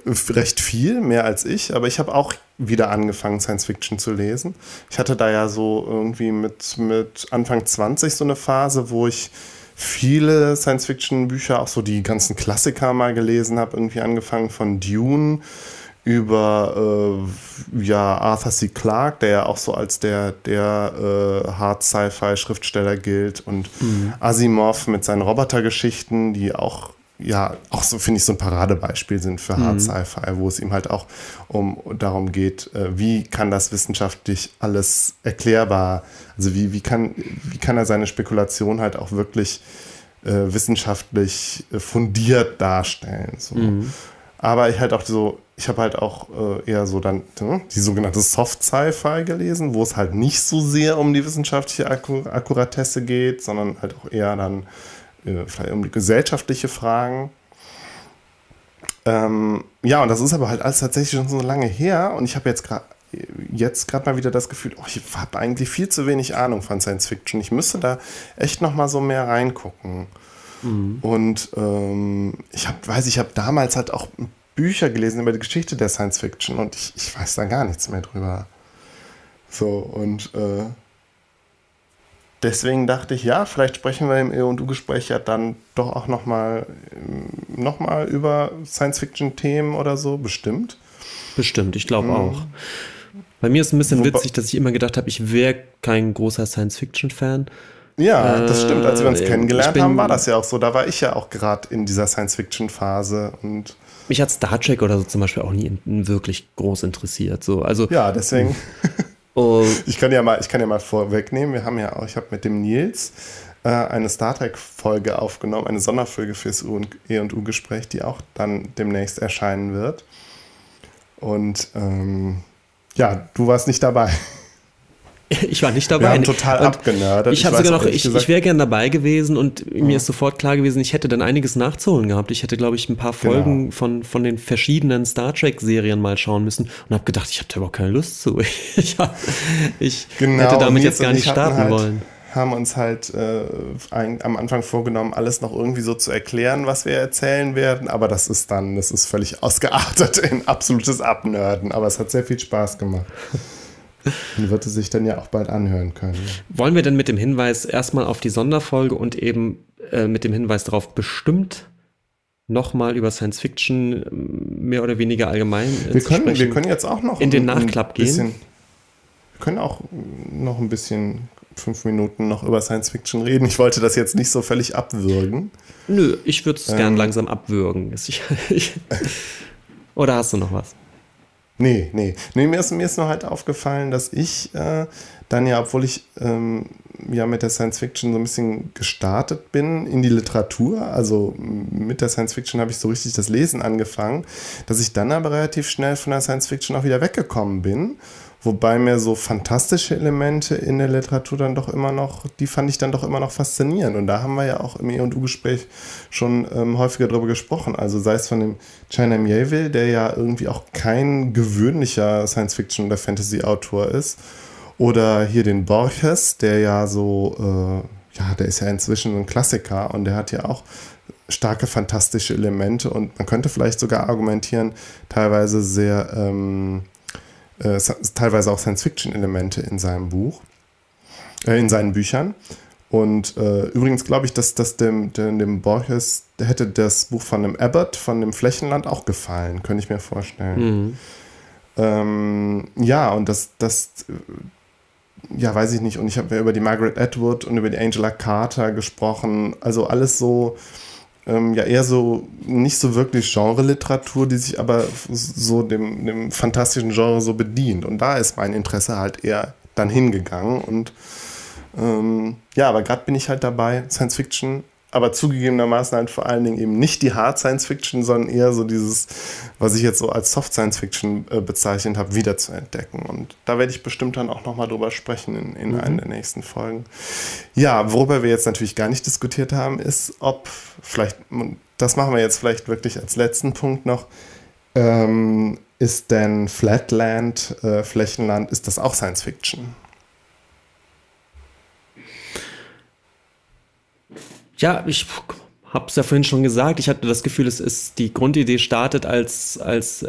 recht viel, mehr als ich, aber ich habe auch wieder angefangen, Science Fiction zu lesen. Ich hatte da ja so irgendwie mit, mit Anfang 20 so eine Phase, wo ich viele Science-Fiction-Bücher, auch so die ganzen Klassiker mal gelesen habe, irgendwie angefangen von Dune über äh, ja, Arthur C. Clarke, der ja auch so als der, der äh, Hard Sci-Fi-Schriftsteller gilt und mhm. Asimov mit seinen Robotergeschichten, die auch ja, auch so finde ich so ein Paradebeispiel sind für Hard mhm. Sci-Fi, wo es ihm halt auch um darum geht, äh, wie kann das wissenschaftlich alles erklärbar, also wie, wie, kann, wie kann er seine Spekulation halt auch wirklich äh, wissenschaftlich äh, fundiert darstellen. So. Mhm. Aber ich halt auch so, ich habe halt auch äh, eher so dann ne, die sogenannte Soft Sci-Fi gelesen, wo es halt nicht so sehr um die wissenschaftliche Akkur Akkuratesse geht, sondern halt auch eher dann vielleicht um gesellschaftliche Fragen. Ähm, ja, und das ist aber halt alles tatsächlich schon so lange her und ich habe jetzt gerade jetzt gerade mal wieder das Gefühl, oh, ich habe eigentlich viel zu wenig Ahnung von Science Fiction. Ich müsste da echt noch mal so mehr reingucken. Mhm. Und ähm, ich habe, weiß ich habe damals halt auch Bücher gelesen über die Geschichte der Science Fiction und ich, ich weiß da gar nichts mehr drüber. So und äh, deswegen dachte ich, ja, vielleicht sprechen wir im E und Du Gespräch ja dann doch auch noch mal, noch mal über Science-Fiction-Themen oder so, bestimmt. Bestimmt, ich glaube mhm. auch. Bei mir ist ein bisschen Wobei, witzig, dass ich immer gedacht habe, ich wäre kein großer Science-Fiction-Fan. Ja, das stimmt. Als wir uns äh, kennengelernt bin, haben, war das ja auch so. Da war ich ja auch gerade in dieser Science-Fiction-Phase und mich hat Star Trek oder so zum Beispiel auch nie wirklich groß interessiert. So, also ja, deswegen. Oh. Ich kann ja mal, ich kann ja mal vorwegnehmen. Wir haben ja auch, ich habe mit dem Nils äh, eine Star Trek-Folge aufgenommen, eine Sonderfolge fürs U und E und U-Gespräch, die auch dann demnächst erscheinen wird. Und ähm, ja, du warst nicht dabei. Ich war nicht dabei. Wir haben total und abgenördet. Ich habe sogar noch, ich, ich wäre gern dabei gewesen und ja. mir ist sofort klar gewesen, ich hätte dann einiges nachzuholen gehabt. Ich hätte, glaube ich, ein paar genau. Folgen genau. von, von den verschiedenen Star Trek-Serien mal schauen müssen und habe gedacht, ich habe da überhaupt keine Lust zu. ich, ich genau, hätte damit jetzt gar nicht starten halt, wollen. Haben uns halt äh, ein, am Anfang vorgenommen, alles noch irgendwie so zu erklären, was wir erzählen werden, aber das ist dann, das ist völlig ausgeartet in absolutes Abnörden, aber es hat sehr viel Spaß gemacht. Und wird es sich dann ja auch bald anhören können. Wollen wir denn mit dem Hinweis erstmal auf die Sonderfolge und eben äh, mit dem Hinweis darauf bestimmt nochmal über Science Fiction mehr oder weniger allgemein äh, wir können, Wir können jetzt auch noch in den Nachklapp gehen. Bisschen, wir können auch noch ein bisschen fünf Minuten noch über Science Fiction reden. Ich wollte das jetzt nicht so völlig abwürgen. Nö, ich würde es ähm, gern langsam abwürgen. oder hast du noch was? Nee, nee. Nee, mir ist, mir ist nur halt aufgefallen, dass ich äh, dann ja, obwohl ich ähm, ja mit der Science Fiction so ein bisschen gestartet bin in die Literatur, also mit der Science Fiction habe ich so richtig das Lesen angefangen, dass ich dann aber relativ schnell von der Science Fiction auch wieder weggekommen bin Wobei mir so fantastische Elemente in der Literatur dann doch immer noch, die fand ich dann doch immer noch faszinierend. Und da haben wir ja auch im E&U-Gespräch schon ähm, häufiger drüber gesprochen. Also sei es von dem China Mieville, der ja irgendwie auch kein gewöhnlicher Science-Fiction- oder Fantasy-Autor ist. Oder hier den Borges, der ja so, äh, ja, der ist ja inzwischen ein Klassiker und der hat ja auch starke fantastische Elemente und man könnte vielleicht sogar argumentieren, teilweise sehr... Ähm, äh, teilweise auch Science-Fiction-Elemente in seinem Buch, äh, in seinen Büchern. Und äh, übrigens glaube ich, dass, dass dem, dem, dem Borges hätte das Buch von dem Abbott, von dem Flächenland auch gefallen, könnte ich mir vorstellen. Mhm. Ähm, ja, und das, das, äh, ja, weiß ich nicht. Und ich habe ja über die Margaret Atwood und über die Angela Carter gesprochen. Also alles so, ähm, ja eher so nicht so wirklich Genre-Literatur, die sich aber so dem, dem fantastischen Genre so bedient. Und da ist mein Interesse halt eher dann hingegangen. Und ähm, ja, aber gerade bin ich halt dabei, Science Fiction aber zugegebenermaßen halt vor allen Dingen eben nicht die Hard Science Fiction, sondern eher so dieses, was ich jetzt so als Soft Science Fiction äh, bezeichnet habe, wieder zu entdecken. Und da werde ich bestimmt dann auch nochmal drüber sprechen in, in mhm. einer der nächsten Folgen. Ja, worüber wir jetzt natürlich gar nicht diskutiert haben, ist, ob vielleicht, das machen wir jetzt vielleicht wirklich als letzten Punkt noch, ähm, ist denn Flatland, äh, Flächenland, ist das auch Science Fiction? Ja, ich habe es ja vorhin schon gesagt. Ich hatte das Gefühl, es ist die Grundidee startet als als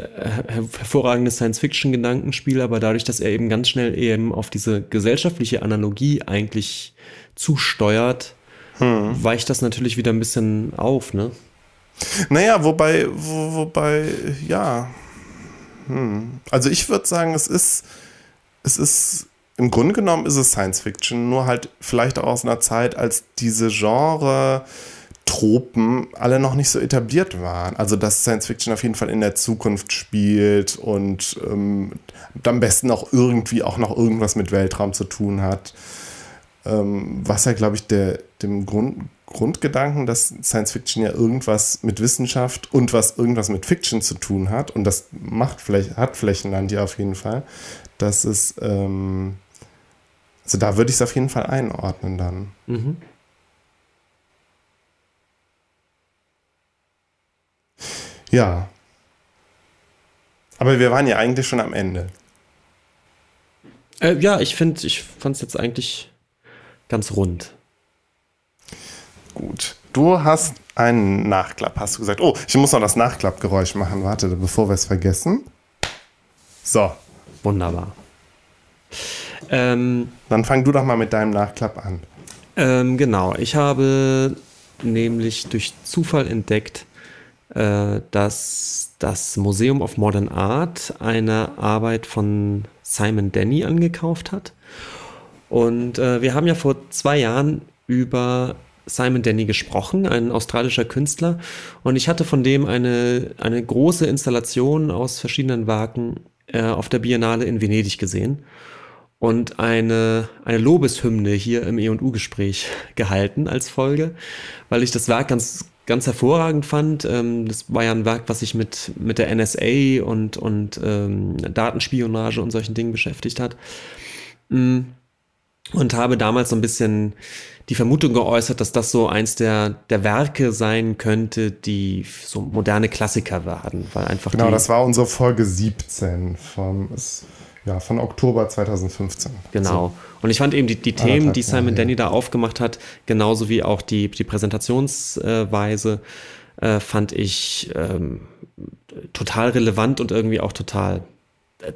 hervorragendes Science-Fiction-Gedankenspiel, aber dadurch, dass er eben ganz schnell eben auf diese gesellschaftliche Analogie eigentlich zusteuert, hm. weicht das natürlich wieder ein bisschen auf, ne? Naja, wobei, wo, wobei, ja, hm. Also ich würde sagen, es ist, es ist, im Grunde genommen ist es Science Fiction, nur halt vielleicht auch aus einer Zeit, als diese Genre Tropen alle noch nicht so etabliert waren. Also dass Science Fiction auf jeden Fall in der Zukunft spielt und ähm, am besten auch irgendwie auch noch irgendwas mit Weltraum zu tun hat. Ähm, was ja, glaube ich, der, dem Grund, Grundgedanken, dass Science Fiction ja irgendwas mit Wissenschaft und was irgendwas mit Fiction zu tun hat, und das macht vielleicht, hat Flächenland ja auf jeden Fall, dass es, ähm, also da würde ich es auf jeden Fall einordnen dann. Mhm. Ja. Aber wir waren ja eigentlich schon am Ende. Äh, ja, ich finde, ich fand es jetzt eigentlich ganz rund. Gut. Du hast einen Nachklapp, hast du gesagt. Oh, ich muss noch das Nachklappgeräusch machen. Warte, bevor wir es vergessen. So. Wunderbar. Ähm, Dann fang du doch mal mit deinem Nachklapp an. Ähm, genau. Ich habe nämlich durch Zufall entdeckt, äh, dass das Museum of Modern Art eine Arbeit von Simon Denny angekauft hat. Und äh, wir haben ja vor zwei Jahren über Simon Denny gesprochen, ein australischer Künstler. Und ich hatte von dem eine, eine große Installation aus verschiedenen Werken äh, auf der Biennale in Venedig gesehen und eine, eine Lobeshymne hier im E&U-Gespräch gehalten als Folge, weil ich das Werk ganz, ganz hervorragend fand. Ähm, das war ja ein Werk, was sich mit, mit der NSA und, und ähm, Datenspionage und solchen Dingen beschäftigt hat. Mm. Und habe damals so ein bisschen die Vermutung geäußert, dass das so eins der, der Werke sein könnte, die so moderne Klassiker werden. Weil einfach genau, das war unsere Folge 17 vom, ja, von Oktober 2015. Genau. So. Und ich fand eben die, die Themen, die Simon Denny da aufgemacht hat, genauso wie auch die, die Präsentationsweise, äh, fand ich ähm, total relevant und irgendwie auch total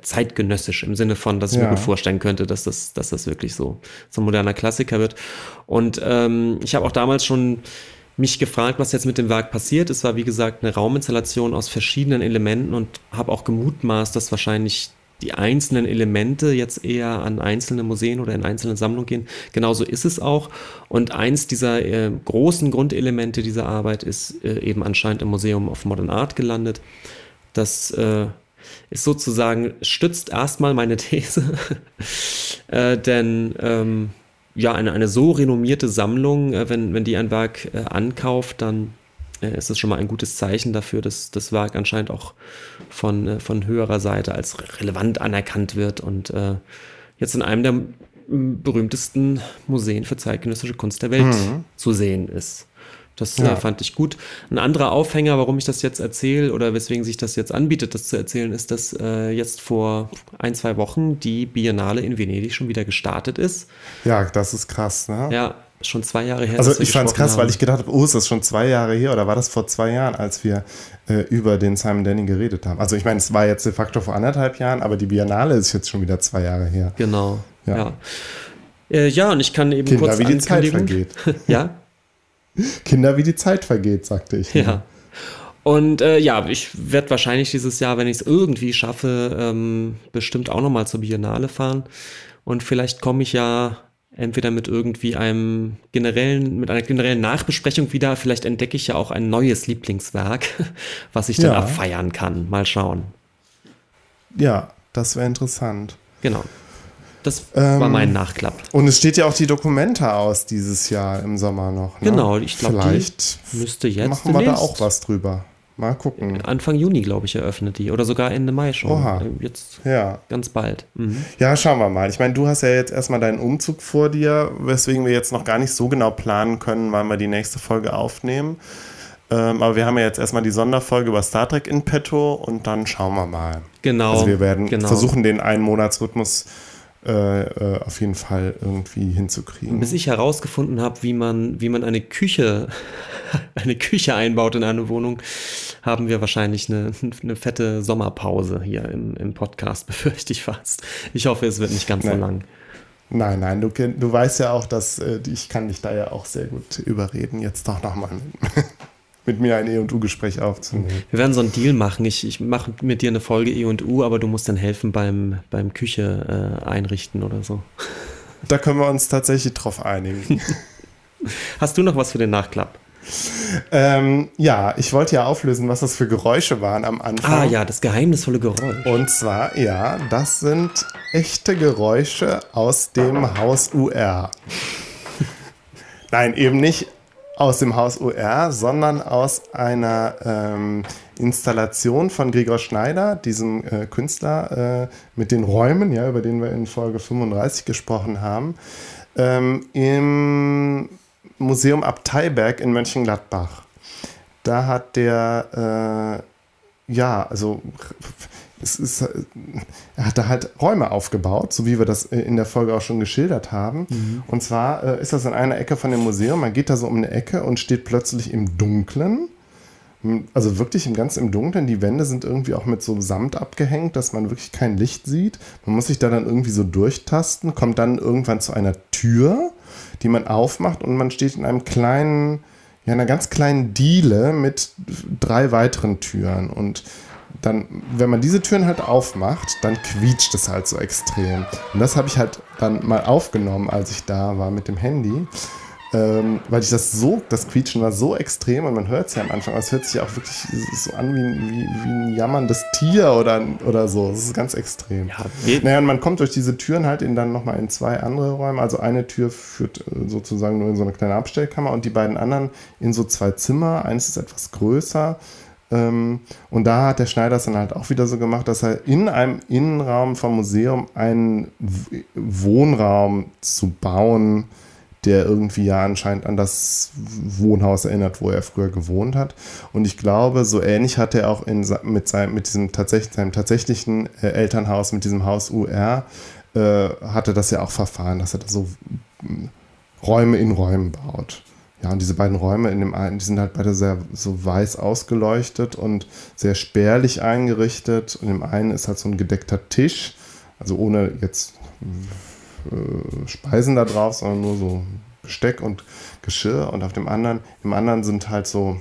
zeitgenössisch im Sinne von, dass ich ja. mir gut vorstellen könnte, dass das, dass das wirklich so, so ein moderner Klassiker wird. Und ähm, ich habe auch damals schon mich gefragt, was jetzt mit dem Werk passiert. Es war, wie gesagt, eine Rauminstallation aus verschiedenen Elementen und habe auch gemutmaßt, dass wahrscheinlich die einzelnen Elemente jetzt eher an einzelne Museen oder in einzelne Sammlungen gehen. Genauso ist es auch. Und eins dieser äh, großen Grundelemente dieser Arbeit ist äh, eben anscheinend im Museum of Modern Art gelandet. Das äh, ist sozusagen, stützt erstmal meine These, äh, denn ähm, ja, eine, eine so renommierte Sammlung, äh, wenn, wenn die ein Werk äh, ankauft, dann ist das schon mal ein gutes Zeichen dafür, dass das Werk anscheinend auch von, äh, von höherer Seite als relevant anerkannt wird und äh, jetzt in einem der berühmtesten Museen für zeitgenössische Kunst der Welt mhm. zu sehen ist. Das ja. äh, fand ich gut. Ein anderer Aufhänger, warum ich das jetzt erzähle oder weswegen sich das jetzt anbietet, das zu erzählen, ist, dass äh, jetzt vor ein, zwei Wochen die Biennale in Venedig schon wieder gestartet ist. Ja, das ist krass, ne? Ja, schon zwei Jahre her. Also ich fand es krass, haben. weil ich gedacht habe, oh, ist das schon zwei Jahre her oder war das vor zwei Jahren, als wir äh, über den Simon Denning geredet haben? Also ich meine, es war jetzt de facto vor anderthalb Jahren, aber die Biennale ist jetzt schon wieder zwei Jahre her. Genau, ja. Ja, äh, ja und ich kann eben Kinder, kurz wie die Zeit vergeht. ja, Kinder, wie die Zeit vergeht, sagte ich. Ja. Und äh, ja, ich werde wahrscheinlich dieses Jahr, wenn ich es irgendwie schaffe, ähm, bestimmt auch nochmal zur Biennale fahren. Und vielleicht komme ich ja entweder mit irgendwie einem generellen, mit einer generellen Nachbesprechung wieder, vielleicht entdecke ich ja auch ein neues Lieblingswerk, was ich dann ja. abfeiern kann. Mal schauen. Ja, das wäre interessant. Genau. Das ähm, war mein Nachklapp. Und es steht ja auch die Dokumente aus dieses Jahr im Sommer noch. Ne? Genau, ich glaube, vielleicht müsste jetzt machen wir da auch was drüber. Mal gucken. Anfang Juni, glaube ich, eröffnet die. Oder sogar Ende Mai schon. Oha. Äh, jetzt ja. ganz bald. Mhm. Ja, schauen wir mal. Ich meine, du hast ja jetzt erstmal deinen Umzug vor dir, weswegen wir jetzt noch gar nicht so genau planen können, wann wir die nächste Folge aufnehmen. Ähm, aber wir haben ja jetzt erstmal die Sonderfolge über Star Trek in petto und dann schauen wir mal. Genau. Also wir werden genau. versuchen, den einen Monatsrhythmus äh, äh, auf jeden Fall irgendwie hinzukriegen. Bis ich herausgefunden habe, wie man, wie man eine Küche, eine Küche einbaut in eine Wohnung, haben wir wahrscheinlich eine, eine fette Sommerpause hier im, im Podcast, befürchte ich fast. Ich hoffe, es wird nicht ganz nein. so lang. Nein, nein, du, du weißt ja auch, dass äh, ich kann dich da ja auch sehr gut überreden, jetzt doch nochmal mit mir ein E und U-Gespräch aufzunehmen. Wir werden so einen Deal machen. Ich, ich mache mit dir eine Folge E und U, aber du musst dann helfen beim, beim Küche äh, einrichten oder so. Da können wir uns tatsächlich drauf einigen. Hast du noch was für den Nachklapp? Ähm, ja, ich wollte ja auflösen, was das für Geräusche waren am Anfang. Ah ja, das geheimnisvolle Geräusch. Und zwar, ja, das sind echte Geräusche aus dem Haus UR. Nein, eben nicht aus dem Haus UR, sondern aus einer ähm, Installation von Gregor Schneider, diesem äh, Künstler äh, mit den Räumen, ja, über den wir in Folge 35 gesprochen haben, ähm, im Museum Abteiberg in Mönchengladbach. Da hat der, äh, ja, also es ist, er hat da halt Räume aufgebaut, so wie wir das in der Folge auch schon geschildert haben. Mhm. Und zwar äh, ist das in einer Ecke von dem Museum. Man geht da so um eine Ecke und steht plötzlich im Dunkeln. Also wirklich im ganz im Dunkeln. Die Wände sind irgendwie auch mit so Samt abgehängt, dass man wirklich kein Licht sieht. Man muss sich da dann irgendwie so durchtasten, kommt dann irgendwann zu einer Tür, die man aufmacht und man steht in einem kleinen, ja, einer ganz kleinen Diele mit drei weiteren Türen. Und dann, wenn man diese Türen halt aufmacht, dann quietscht es halt so extrem. Und das habe ich halt dann mal aufgenommen, als ich da war mit dem Handy. Ähm, weil ich das so, das Quietschen war so extrem und man hört es ja am Anfang, aber es hört sich auch wirklich so an wie, wie, wie ein jammerndes Tier oder, oder so. Das ist ganz extrem. Ja, naja, und man kommt durch diese Türen halt in dann nochmal in zwei andere Räume. Also eine Tür führt äh, sozusagen nur in so eine kleine Abstellkammer und die beiden anderen in so zwei Zimmer. Eines ist etwas größer und da hat der Schneider es dann halt auch wieder so gemacht, dass er in einem Innenraum vom Museum einen Wohnraum zu bauen, der irgendwie ja anscheinend an das Wohnhaus erinnert, wo er früher gewohnt hat. Und ich glaube, so ähnlich hat er auch in, mit, seinem, mit diesem tatsächlich, seinem tatsächlichen äh, Elternhaus, mit diesem Haus UR, äh, hatte das ja auch verfahren, dass er da so Räume in Räumen baut. Ja, und diese beiden Räume in dem einen, die sind halt beide sehr so weiß ausgeleuchtet und sehr spärlich eingerichtet. Und im einen ist halt so ein gedeckter Tisch, also ohne jetzt äh, Speisen da drauf, sondern nur so Besteck und Geschirr. Und auf dem anderen, im anderen sind halt so,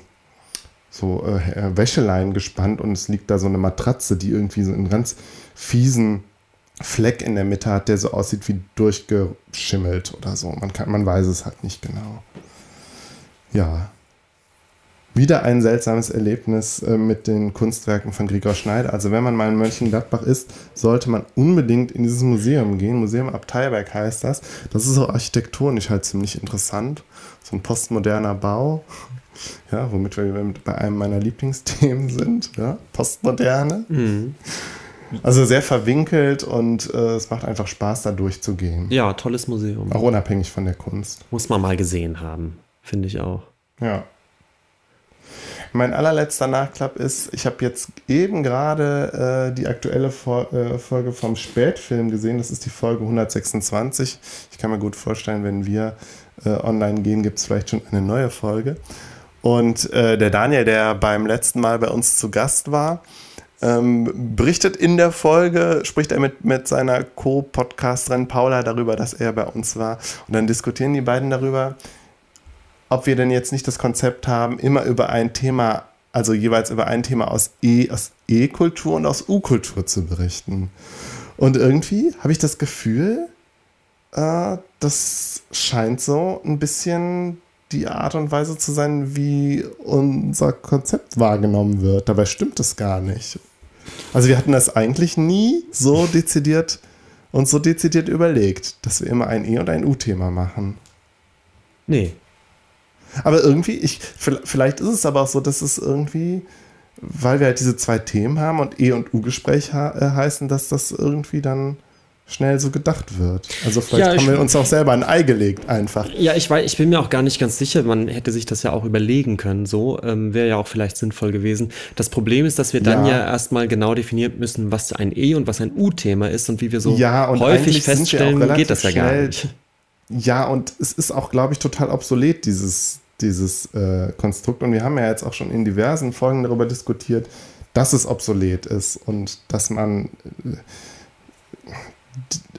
so äh, Wäscheleien gespannt und es liegt da so eine Matratze, die irgendwie so einen ganz fiesen Fleck in der Mitte hat, der so aussieht wie durchgeschimmelt oder so. Man, kann, man weiß es halt nicht genau. Ja. Wieder ein seltsames Erlebnis äh, mit den Kunstwerken von Gregor Schneider. Also wenn man mal in Mönchengladbach ist, sollte man unbedingt in dieses Museum gehen. Museum Abteilberg heißt das. Das ist auch architektonisch halt ziemlich interessant. So ein postmoderner Bau. Ja, womit wir bei einem meiner Lieblingsthemen sind. Ja, Postmoderne. Mhm. Also sehr verwinkelt und äh, es macht einfach Spaß, da durchzugehen. Ja, tolles Museum. Auch unabhängig von der Kunst. Muss man mal gesehen haben. Finde ich auch. Ja. Mein allerletzter Nachklapp ist, ich habe jetzt eben gerade äh, die aktuelle Fol äh, Folge vom Spätfilm gesehen. Das ist die Folge 126. Ich kann mir gut vorstellen, wenn wir äh, online gehen, gibt es vielleicht schon eine neue Folge. Und äh, der Daniel, der beim letzten Mal bei uns zu Gast war, ähm, berichtet in der Folge, spricht er mit, mit seiner Co-Podcasterin Paula darüber, dass er bei uns war. Und dann diskutieren die beiden darüber, ob wir denn jetzt nicht das Konzept haben, immer über ein Thema, also jeweils über ein Thema aus E, aus E-Kultur und aus U-Kultur zu berichten. Und irgendwie habe ich das Gefühl, äh, das scheint so ein bisschen die Art und Weise zu sein, wie unser Konzept wahrgenommen wird. Dabei stimmt es gar nicht. Also wir hatten das eigentlich nie so dezidiert und so dezidiert überlegt, dass wir immer ein E- und ein U-Thema machen. Nee, aber irgendwie, ich, vielleicht ist es aber auch so, dass es irgendwie, weil wir halt diese zwei Themen haben und E- und U-Gespräch äh, heißen, dass das irgendwie dann schnell so gedacht wird. Also vielleicht ja, haben wir uns auch selber ein Ei gelegt einfach. Ja, ich weiß, ich bin mir auch gar nicht ganz sicher. Man hätte sich das ja auch überlegen können. So ähm, wäre ja auch vielleicht sinnvoll gewesen. Das Problem ist, dass wir dann ja, ja erstmal genau definieren müssen, was ein E und was ein U-Thema ist und wie wir so ja, häufig feststellen, geht das ja gar nicht. Ja, und es ist auch, glaube ich, total obsolet, dieses, dieses äh, Konstrukt. Und wir haben ja jetzt auch schon in diversen Folgen darüber diskutiert, dass es obsolet ist und dass man äh,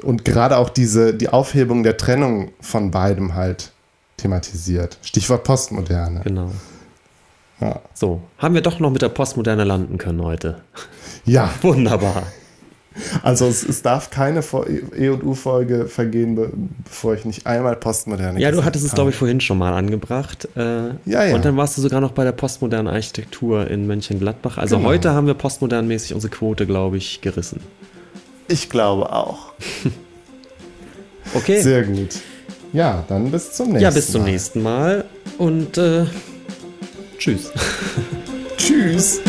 und gerade auch diese die Aufhebung der Trennung von beidem halt thematisiert. Stichwort Postmoderne. Genau. Ja. So, haben wir doch noch mit der Postmoderne landen können heute. Ja. Wunderbar. Also es, es, darf keine E- und U-Folge vergehen, bevor ich nicht einmal Postmoderne Ja, du hattest es, glaube ich, vorhin schon mal angebracht. Äh, ja, ja. Und dann warst du sogar noch bei der postmodernen Architektur in Mönchengladbach. Also genau. heute haben wir postmodernmäßig unsere Quote, glaube ich, gerissen. Ich glaube auch. okay. Sehr gut. Ja, dann bis zum nächsten Mal. Ja, bis zum Mal. nächsten Mal und äh, tschüss. tschüss.